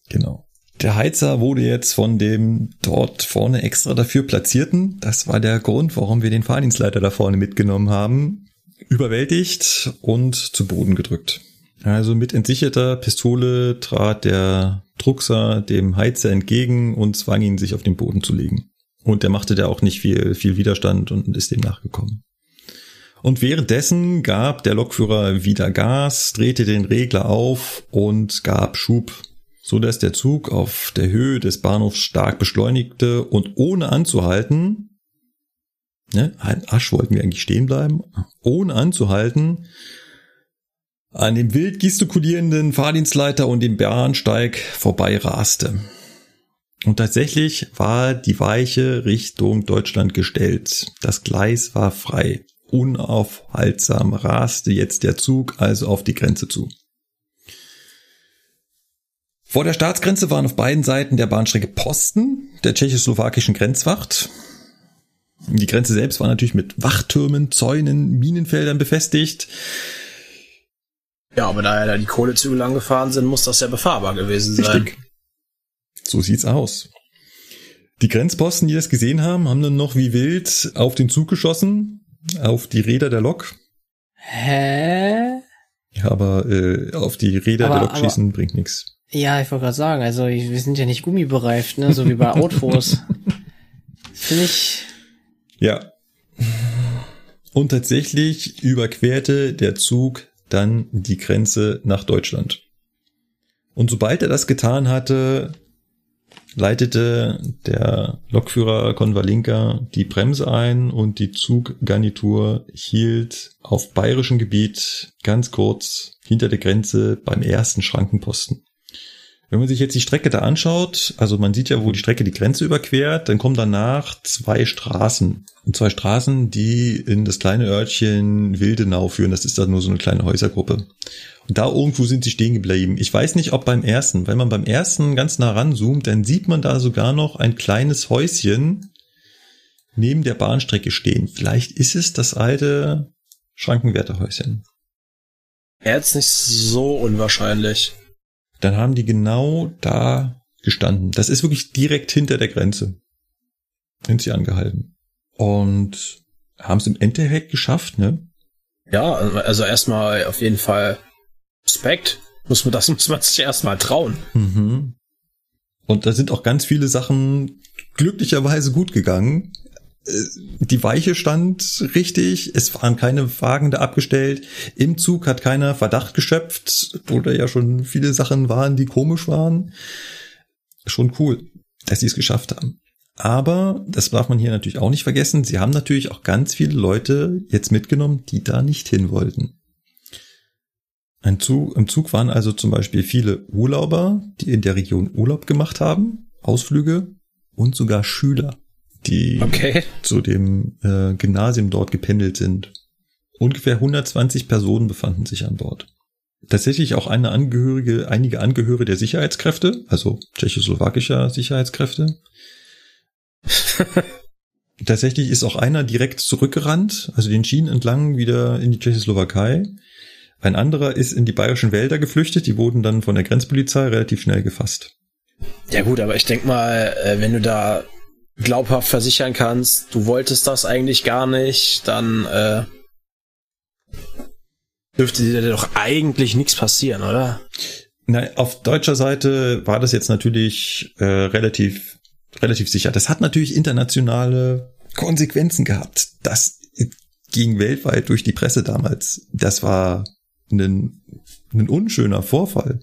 Genau. Der Heizer wurde jetzt von dem dort vorne extra dafür platzierten, das war der Grund, warum wir den Fahrdienstleiter da vorne mitgenommen haben, überwältigt und zu Boden gedrückt. Also mit entsicherter Pistole trat der Druckser dem Heizer entgegen und zwang ihn, sich auf den Boden zu legen. Und der machte da auch nicht viel, viel Widerstand und ist dem nachgekommen. Und währenddessen gab der Lokführer wieder Gas, drehte den Regler auf und gab Schub so dass der Zug auf der Höhe des Bahnhofs stark beschleunigte und ohne anzuhalten, ne, ein Asch wollten wir eigentlich stehen bleiben, ohne anzuhalten, an dem wild gestikulierenden Fahrdienstleiter und dem Bahnsteig vorbei raste. Und tatsächlich war die Weiche Richtung Deutschland gestellt. Das Gleis war frei. Unaufhaltsam raste jetzt der Zug also auf die Grenze zu. Vor der Staatsgrenze waren auf beiden Seiten der Bahnstrecke Posten der tschechoslowakischen Grenzwacht. Die Grenze selbst war natürlich mit Wachtürmen, Zäunen, Minenfeldern befestigt. Ja, aber da ja da die Kohlezüge lang gefahren sind, muss das ja befahrbar gewesen sein. Richtig. So sieht's aus. Die Grenzposten, die das gesehen haben, haben dann noch wie wild auf den Zug geschossen, auf die Räder der Lok. Hä? Ja, aber äh, auf die Räder aber, der Lok schießen bringt nichts. Ja, ich wollte gerade sagen, also wir sind ja nicht gummibereift, ne, so wie bei Autos. [laughs] Finde ich. Ja. Und tatsächlich überquerte der Zug dann die Grenze nach Deutschland. Und sobald er das getan hatte, leitete der Lokführer Konvalinka die Bremse ein und die Zuggarnitur hielt auf bayerischem Gebiet ganz kurz hinter der Grenze beim ersten Schrankenposten. Wenn man sich jetzt die Strecke da anschaut, also man sieht ja, wo die Strecke die Grenze überquert, dann kommen danach zwei Straßen. Und zwei Straßen, die in das kleine Örtchen Wildenau führen. Das ist da nur so eine kleine Häusergruppe. Und da irgendwo sind sie stehen geblieben. Ich weiß nicht, ob beim ersten. Wenn man beim ersten ganz nah ranzoomt, dann sieht man da sogar noch ein kleines Häuschen neben der Bahnstrecke stehen. Vielleicht ist es das alte Schrankenwärterhäuschen. Jetzt nicht so unwahrscheinlich dann haben die genau da gestanden. Das ist wirklich direkt hinter der Grenze. Sind sie angehalten. Und haben es im Endeffekt geschafft, ne? Ja, also erstmal auf jeden Fall Respekt. Muss man, das [laughs] muss man sich erstmal trauen. Mhm. Und da sind auch ganz viele Sachen glücklicherweise gut gegangen. Äh, die Weiche stand richtig, es waren keine Wagen da abgestellt, im Zug hat keiner Verdacht geschöpft, wo da ja schon viele Sachen waren, die komisch waren. Schon cool, dass sie es geschafft haben. Aber, das darf man hier natürlich auch nicht vergessen, sie haben natürlich auch ganz viele Leute jetzt mitgenommen, die da nicht hin wollten. Ein Zug, Im Zug waren also zum Beispiel viele Urlauber, die in der Region Urlaub gemacht haben, Ausflüge und sogar Schüler die okay. zu dem äh, Gymnasium dort gependelt sind. Ungefähr 120 Personen befanden sich an Bord. Tatsächlich auch eine Angehörige, einige Angehörige der Sicherheitskräfte, also tschechoslowakischer Sicherheitskräfte. [laughs] Tatsächlich ist auch einer direkt zurückgerannt, also den Schienen entlang wieder in die Tschechoslowakei. Ein anderer ist in die bayerischen Wälder geflüchtet, die wurden dann von der Grenzpolizei relativ schnell gefasst. Ja gut, aber ich denk mal, äh, wenn du da glaubhaft versichern kannst, du wolltest das eigentlich gar nicht, dann äh, dürfte dir doch eigentlich nichts passieren, oder? Na, auf deutscher Seite war das jetzt natürlich äh, relativ relativ sicher. Das hat natürlich internationale Konsequenzen gehabt. Das ging weltweit durch die Presse damals. Das war ein, ein unschöner Vorfall.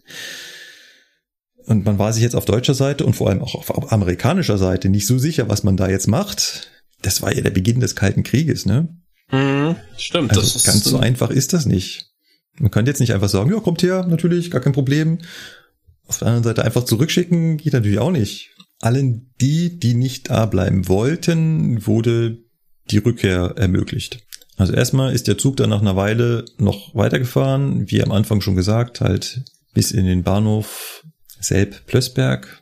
Und man war sich jetzt auf deutscher Seite und vor allem auch auf amerikanischer Seite nicht so sicher, was man da jetzt macht. Das war ja der Beginn des Kalten Krieges, ne? Mhm, stimmt. Also das ganz so einfach ist das nicht. Man kann jetzt nicht einfach sagen, ja, kommt her, natürlich, gar kein Problem. Auf der anderen Seite einfach zurückschicken, geht natürlich auch nicht. Allen die, die nicht da bleiben wollten, wurde die Rückkehr ermöglicht. Also erstmal ist der Zug dann nach einer Weile noch weitergefahren, wie am Anfang schon gesagt, halt bis in den Bahnhof Selb Plössberg.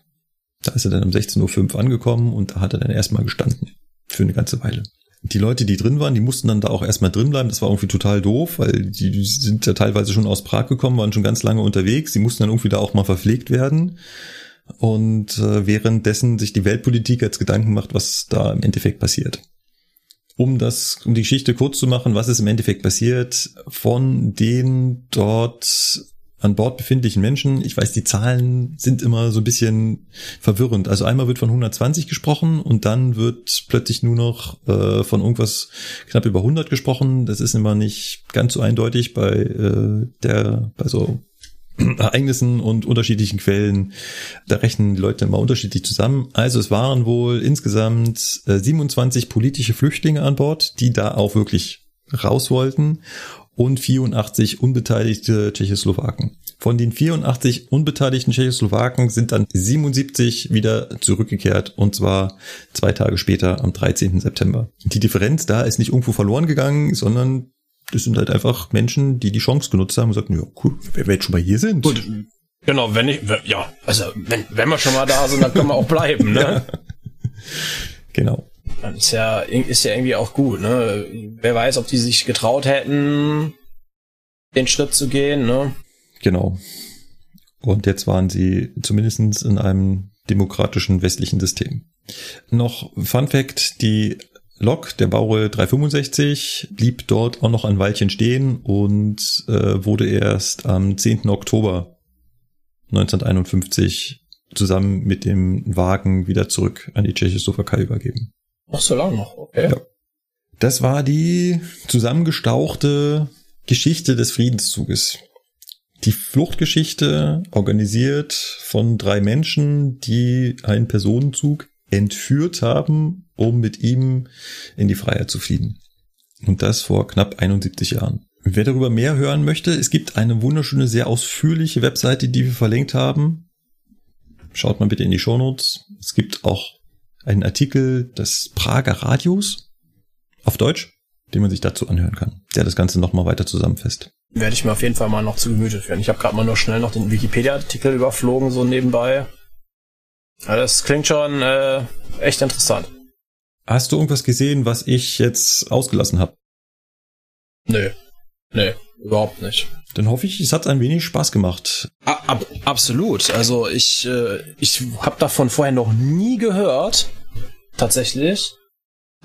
Da ist er dann um 16.05 Uhr angekommen und da hat er dann erstmal gestanden. für eine ganze Weile. Die Leute, die drin waren, die mussten dann da auch erstmal drin bleiben. Das war irgendwie total doof, weil die sind ja teilweise schon aus Prag gekommen, waren schon ganz lange unterwegs. Die mussten dann irgendwie da auch mal verpflegt werden. Und äh, währenddessen sich die Weltpolitik jetzt Gedanken macht, was da im Endeffekt passiert. Um das, um die Geschichte kurz zu machen, was ist im Endeffekt passiert, von den dort an Bord befindlichen Menschen. Ich weiß, die Zahlen sind immer so ein bisschen verwirrend. Also einmal wird von 120 gesprochen und dann wird plötzlich nur noch äh, von irgendwas knapp über 100 gesprochen. Das ist immer nicht ganz so eindeutig bei äh, der bei so [clears throat] Ereignissen und unterschiedlichen Quellen. Da rechnen die Leute immer unterschiedlich zusammen. Also es waren wohl insgesamt äh, 27 politische Flüchtlinge an Bord, die da auch wirklich raus wollten und 84 unbeteiligte Tschechoslowaken. Von den 84 unbeteiligten Tschechoslowaken sind dann 77 wieder zurückgekehrt und zwar zwei Tage später am 13. September. Die Differenz da ist nicht irgendwo verloren gegangen, sondern das sind halt einfach Menschen, die die Chance genutzt haben und sagten, ja cool, wenn wir jetzt schon mal hier sind. Gut, genau, wenn ich, ja, also wenn, wenn wir schon mal da sind, dann können wir auch bleiben, ne? [laughs] Ja. Genau. Ist ja, ist ja irgendwie auch gut, ne? Wer weiß, ob die sich getraut hätten, den Schritt zu gehen, ne? Genau. Und jetzt waren sie zumindestens in einem demokratischen westlichen System. Noch Fun Fact, die Lok, der Bauer 365, blieb dort auch noch ein Weilchen stehen und äh, wurde erst am 10. Oktober 1951 zusammen mit dem Wagen wieder zurück an die Tschechoslowakei übergeben. Ach, so lange noch, okay. Ja. Das war die zusammengestauchte Geschichte des Friedenszuges. Die Fluchtgeschichte organisiert von drei Menschen, die einen Personenzug entführt haben, um mit ihm in die Freiheit zu fliehen. Und das vor knapp 71 Jahren. Wer darüber mehr hören möchte, es gibt eine wunderschöne, sehr ausführliche Webseite, die wir verlinkt haben. Schaut mal bitte in die Shownotes. Es gibt auch einen Artikel des Prager Radios auf Deutsch, den man sich dazu anhören kann, der das Ganze nochmal weiter zusammenfasst. Werde ich mir auf jeden Fall mal noch zu Gemüte führen. Ich habe gerade mal nur schnell noch den Wikipedia-Artikel überflogen, so nebenbei. Ja, das klingt schon äh, echt interessant. Hast du irgendwas gesehen, was ich jetzt ausgelassen habe? Nö. Nö, überhaupt nicht. Dann hoffe ich, es hat ein wenig Spaß gemacht. Ab, absolut. Also ich, äh, ich habe davon vorher noch nie gehört. Tatsächlich.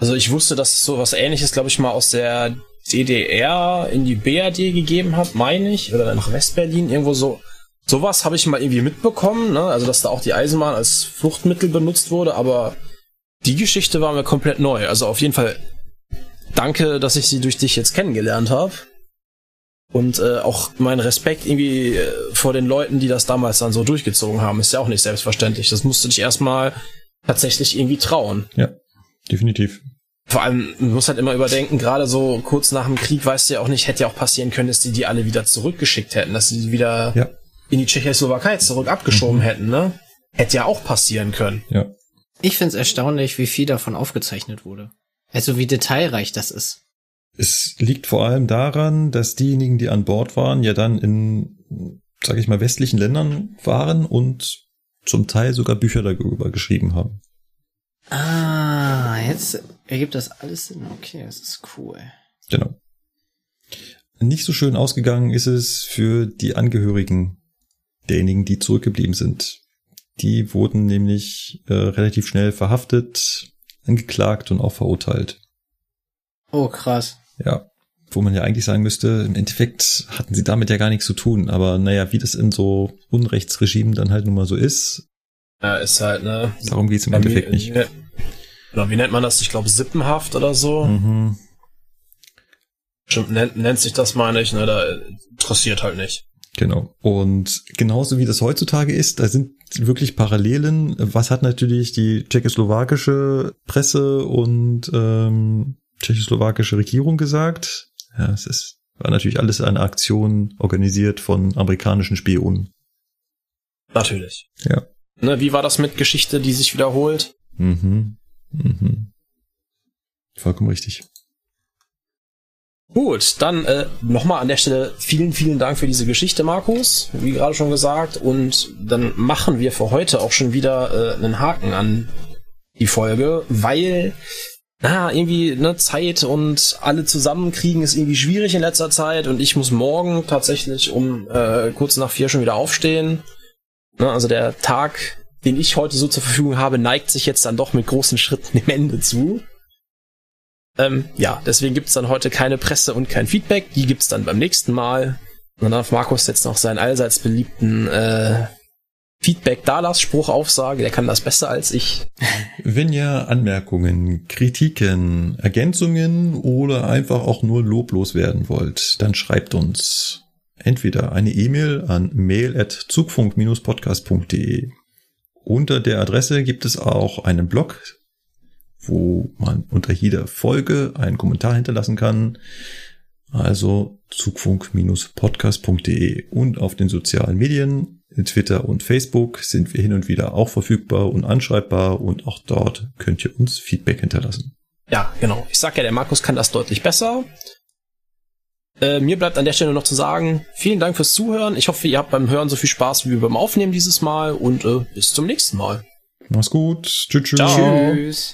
Also ich wusste, dass es so was ähnliches, glaube ich, mal aus der DDR in die BRD gegeben hat, meine ich. Oder nach Westberlin, irgendwo so. Sowas habe ich mal irgendwie mitbekommen, ne? Also dass da auch die Eisenbahn als Fluchtmittel benutzt wurde, aber die Geschichte war mir komplett neu. Also auf jeden Fall danke, dass ich sie durch dich jetzt kennengelernt habe. Und äh, auch mein Respekt irgendwie äh, vor den Leuten, die das damals dann so durchgezogen haben, ist ja auch nicht selbstverständlich. Das musst du dich erstmal tatsächlich irgendwie trauen. Ja, definitiv. Vor allem, man muss halt immer überdenken, gerade so kurz nach dem Krieg, weißt du ja auch nicht, hätte ja auch passieren können, dass die die alle wieder zurückgeschickt hätten, dass sie die wieder ja. in die Tschechoslowakei zurück abgeschoben mhm. hätten, ne? Hätte ja auch passieren können. Ja. Ich find's erstaunlich, wie viel davon aufgezeichnet wurde. Also wie detailreich das ist. Es liegt vor allem daran, dass diejenigen, die an Bord waren, ja dann in, sage ich mal, westlichen Ländern waren und zum Teil sogar Bücher darüber geschrieben haben. Ah, jetzt ergibt das alles Sinn. Okay, das ist cool. Genau. Nicht so schön ausgegangen ist es für die Angehörigen derjenigen, die zurückgeblieben sind. Die wurden nämlich äh, relativ schnell verhaftet, angeklagt und auch verurteilt. Oh, krass. Ja. Wo man ja eigentlich sagen müsste, im Endeffekt hatten sie damit ja gar nichts zu tun. Aber naja, wie das in so Unrechtsregimen dann halt nun mal so ist. Ja, ist halt, ne? Darum geht's im Endeffekt wie, nicht. Wie, genau, wie nennt man das? Ich glaube, Sippenhaft oder so. Mhm. Stimmt, nennt, nennt sich das, meine ich, ne? Da interessiert halt nicht. Genau. Und genauso wie das heutzutage ist, da sind wirklich Parallelen. Was hat natürlich die tschechoslowakische Presse und ähm, tschechoslowakische Regierung gesagt. Ja, es ist, war natürlich alles eine Aktion organisiert von amerikanischen Spionen. Natürlich. Ja. Ne, wie war das mit Geschichte, die sich wiederholt? Mhm. Mhm. Vollkommen richtig. Gut, dann äh, nochmal an der Stelle vielen, vielen Dank für diese Geschichte, Markus, wie gerade schon gesagt. Und dann machen wir für heute auch schon wieder äh, einen Haken an die Folge, weil na, irgendwie, ne, Zeit und alle zusammenkriegen ist irgendwie schwierig in letzter Zeit und ich muss morgen tatsächlich um äh, kurz nach vier schon wieder aufstehen. Ne, also der Tag, den ich heute so zur Verfügung habe, neigt sich jetzt dann doch mit großen Schritten dem Ende zu. Ähm, ja, deswegen gibt's dann heute keine Presse und kein Feedback. Die gibt's dann beim nächsten Mal. Und dann darf Markus jetzt noch seinen allseits beliebten äh, Feedback-Dalass-Spruch aufsagen. Der kann das besser als ich. Wenn ihr Anmerkungen, Kritiken, Ergänzungen oder einfach auch nur loblos werden wollt, dann schreibt uns entweder eine E-Mail an mail@zugfunk-podcast.de. Unter der Adresse gibt es auch einen Blog, wo man unter jeder Folge einen Kommentar hinterlassen kann. Also zugfunk-podcast.de und auf den sozialen Medien, in Twitter und Facebook sind wir hin und wieder auch verfügbar und anschreibbar und auch dort könnt ihr uns Feedback hinterlassen. Ja, genau. Ich sag ja, der Markus kann das deutlich besser. Äh, mir bleibt an der Stelle noch zu sagen, vielen Dank fürs Zuhören. Ich hoffe, ihr habt beim Hören so viel Spaß wie beim Aufnehmen dieses Mal und äh, bis zum nächsten Mal. Mach's gut. Tschüss. Ciao. Tschüss.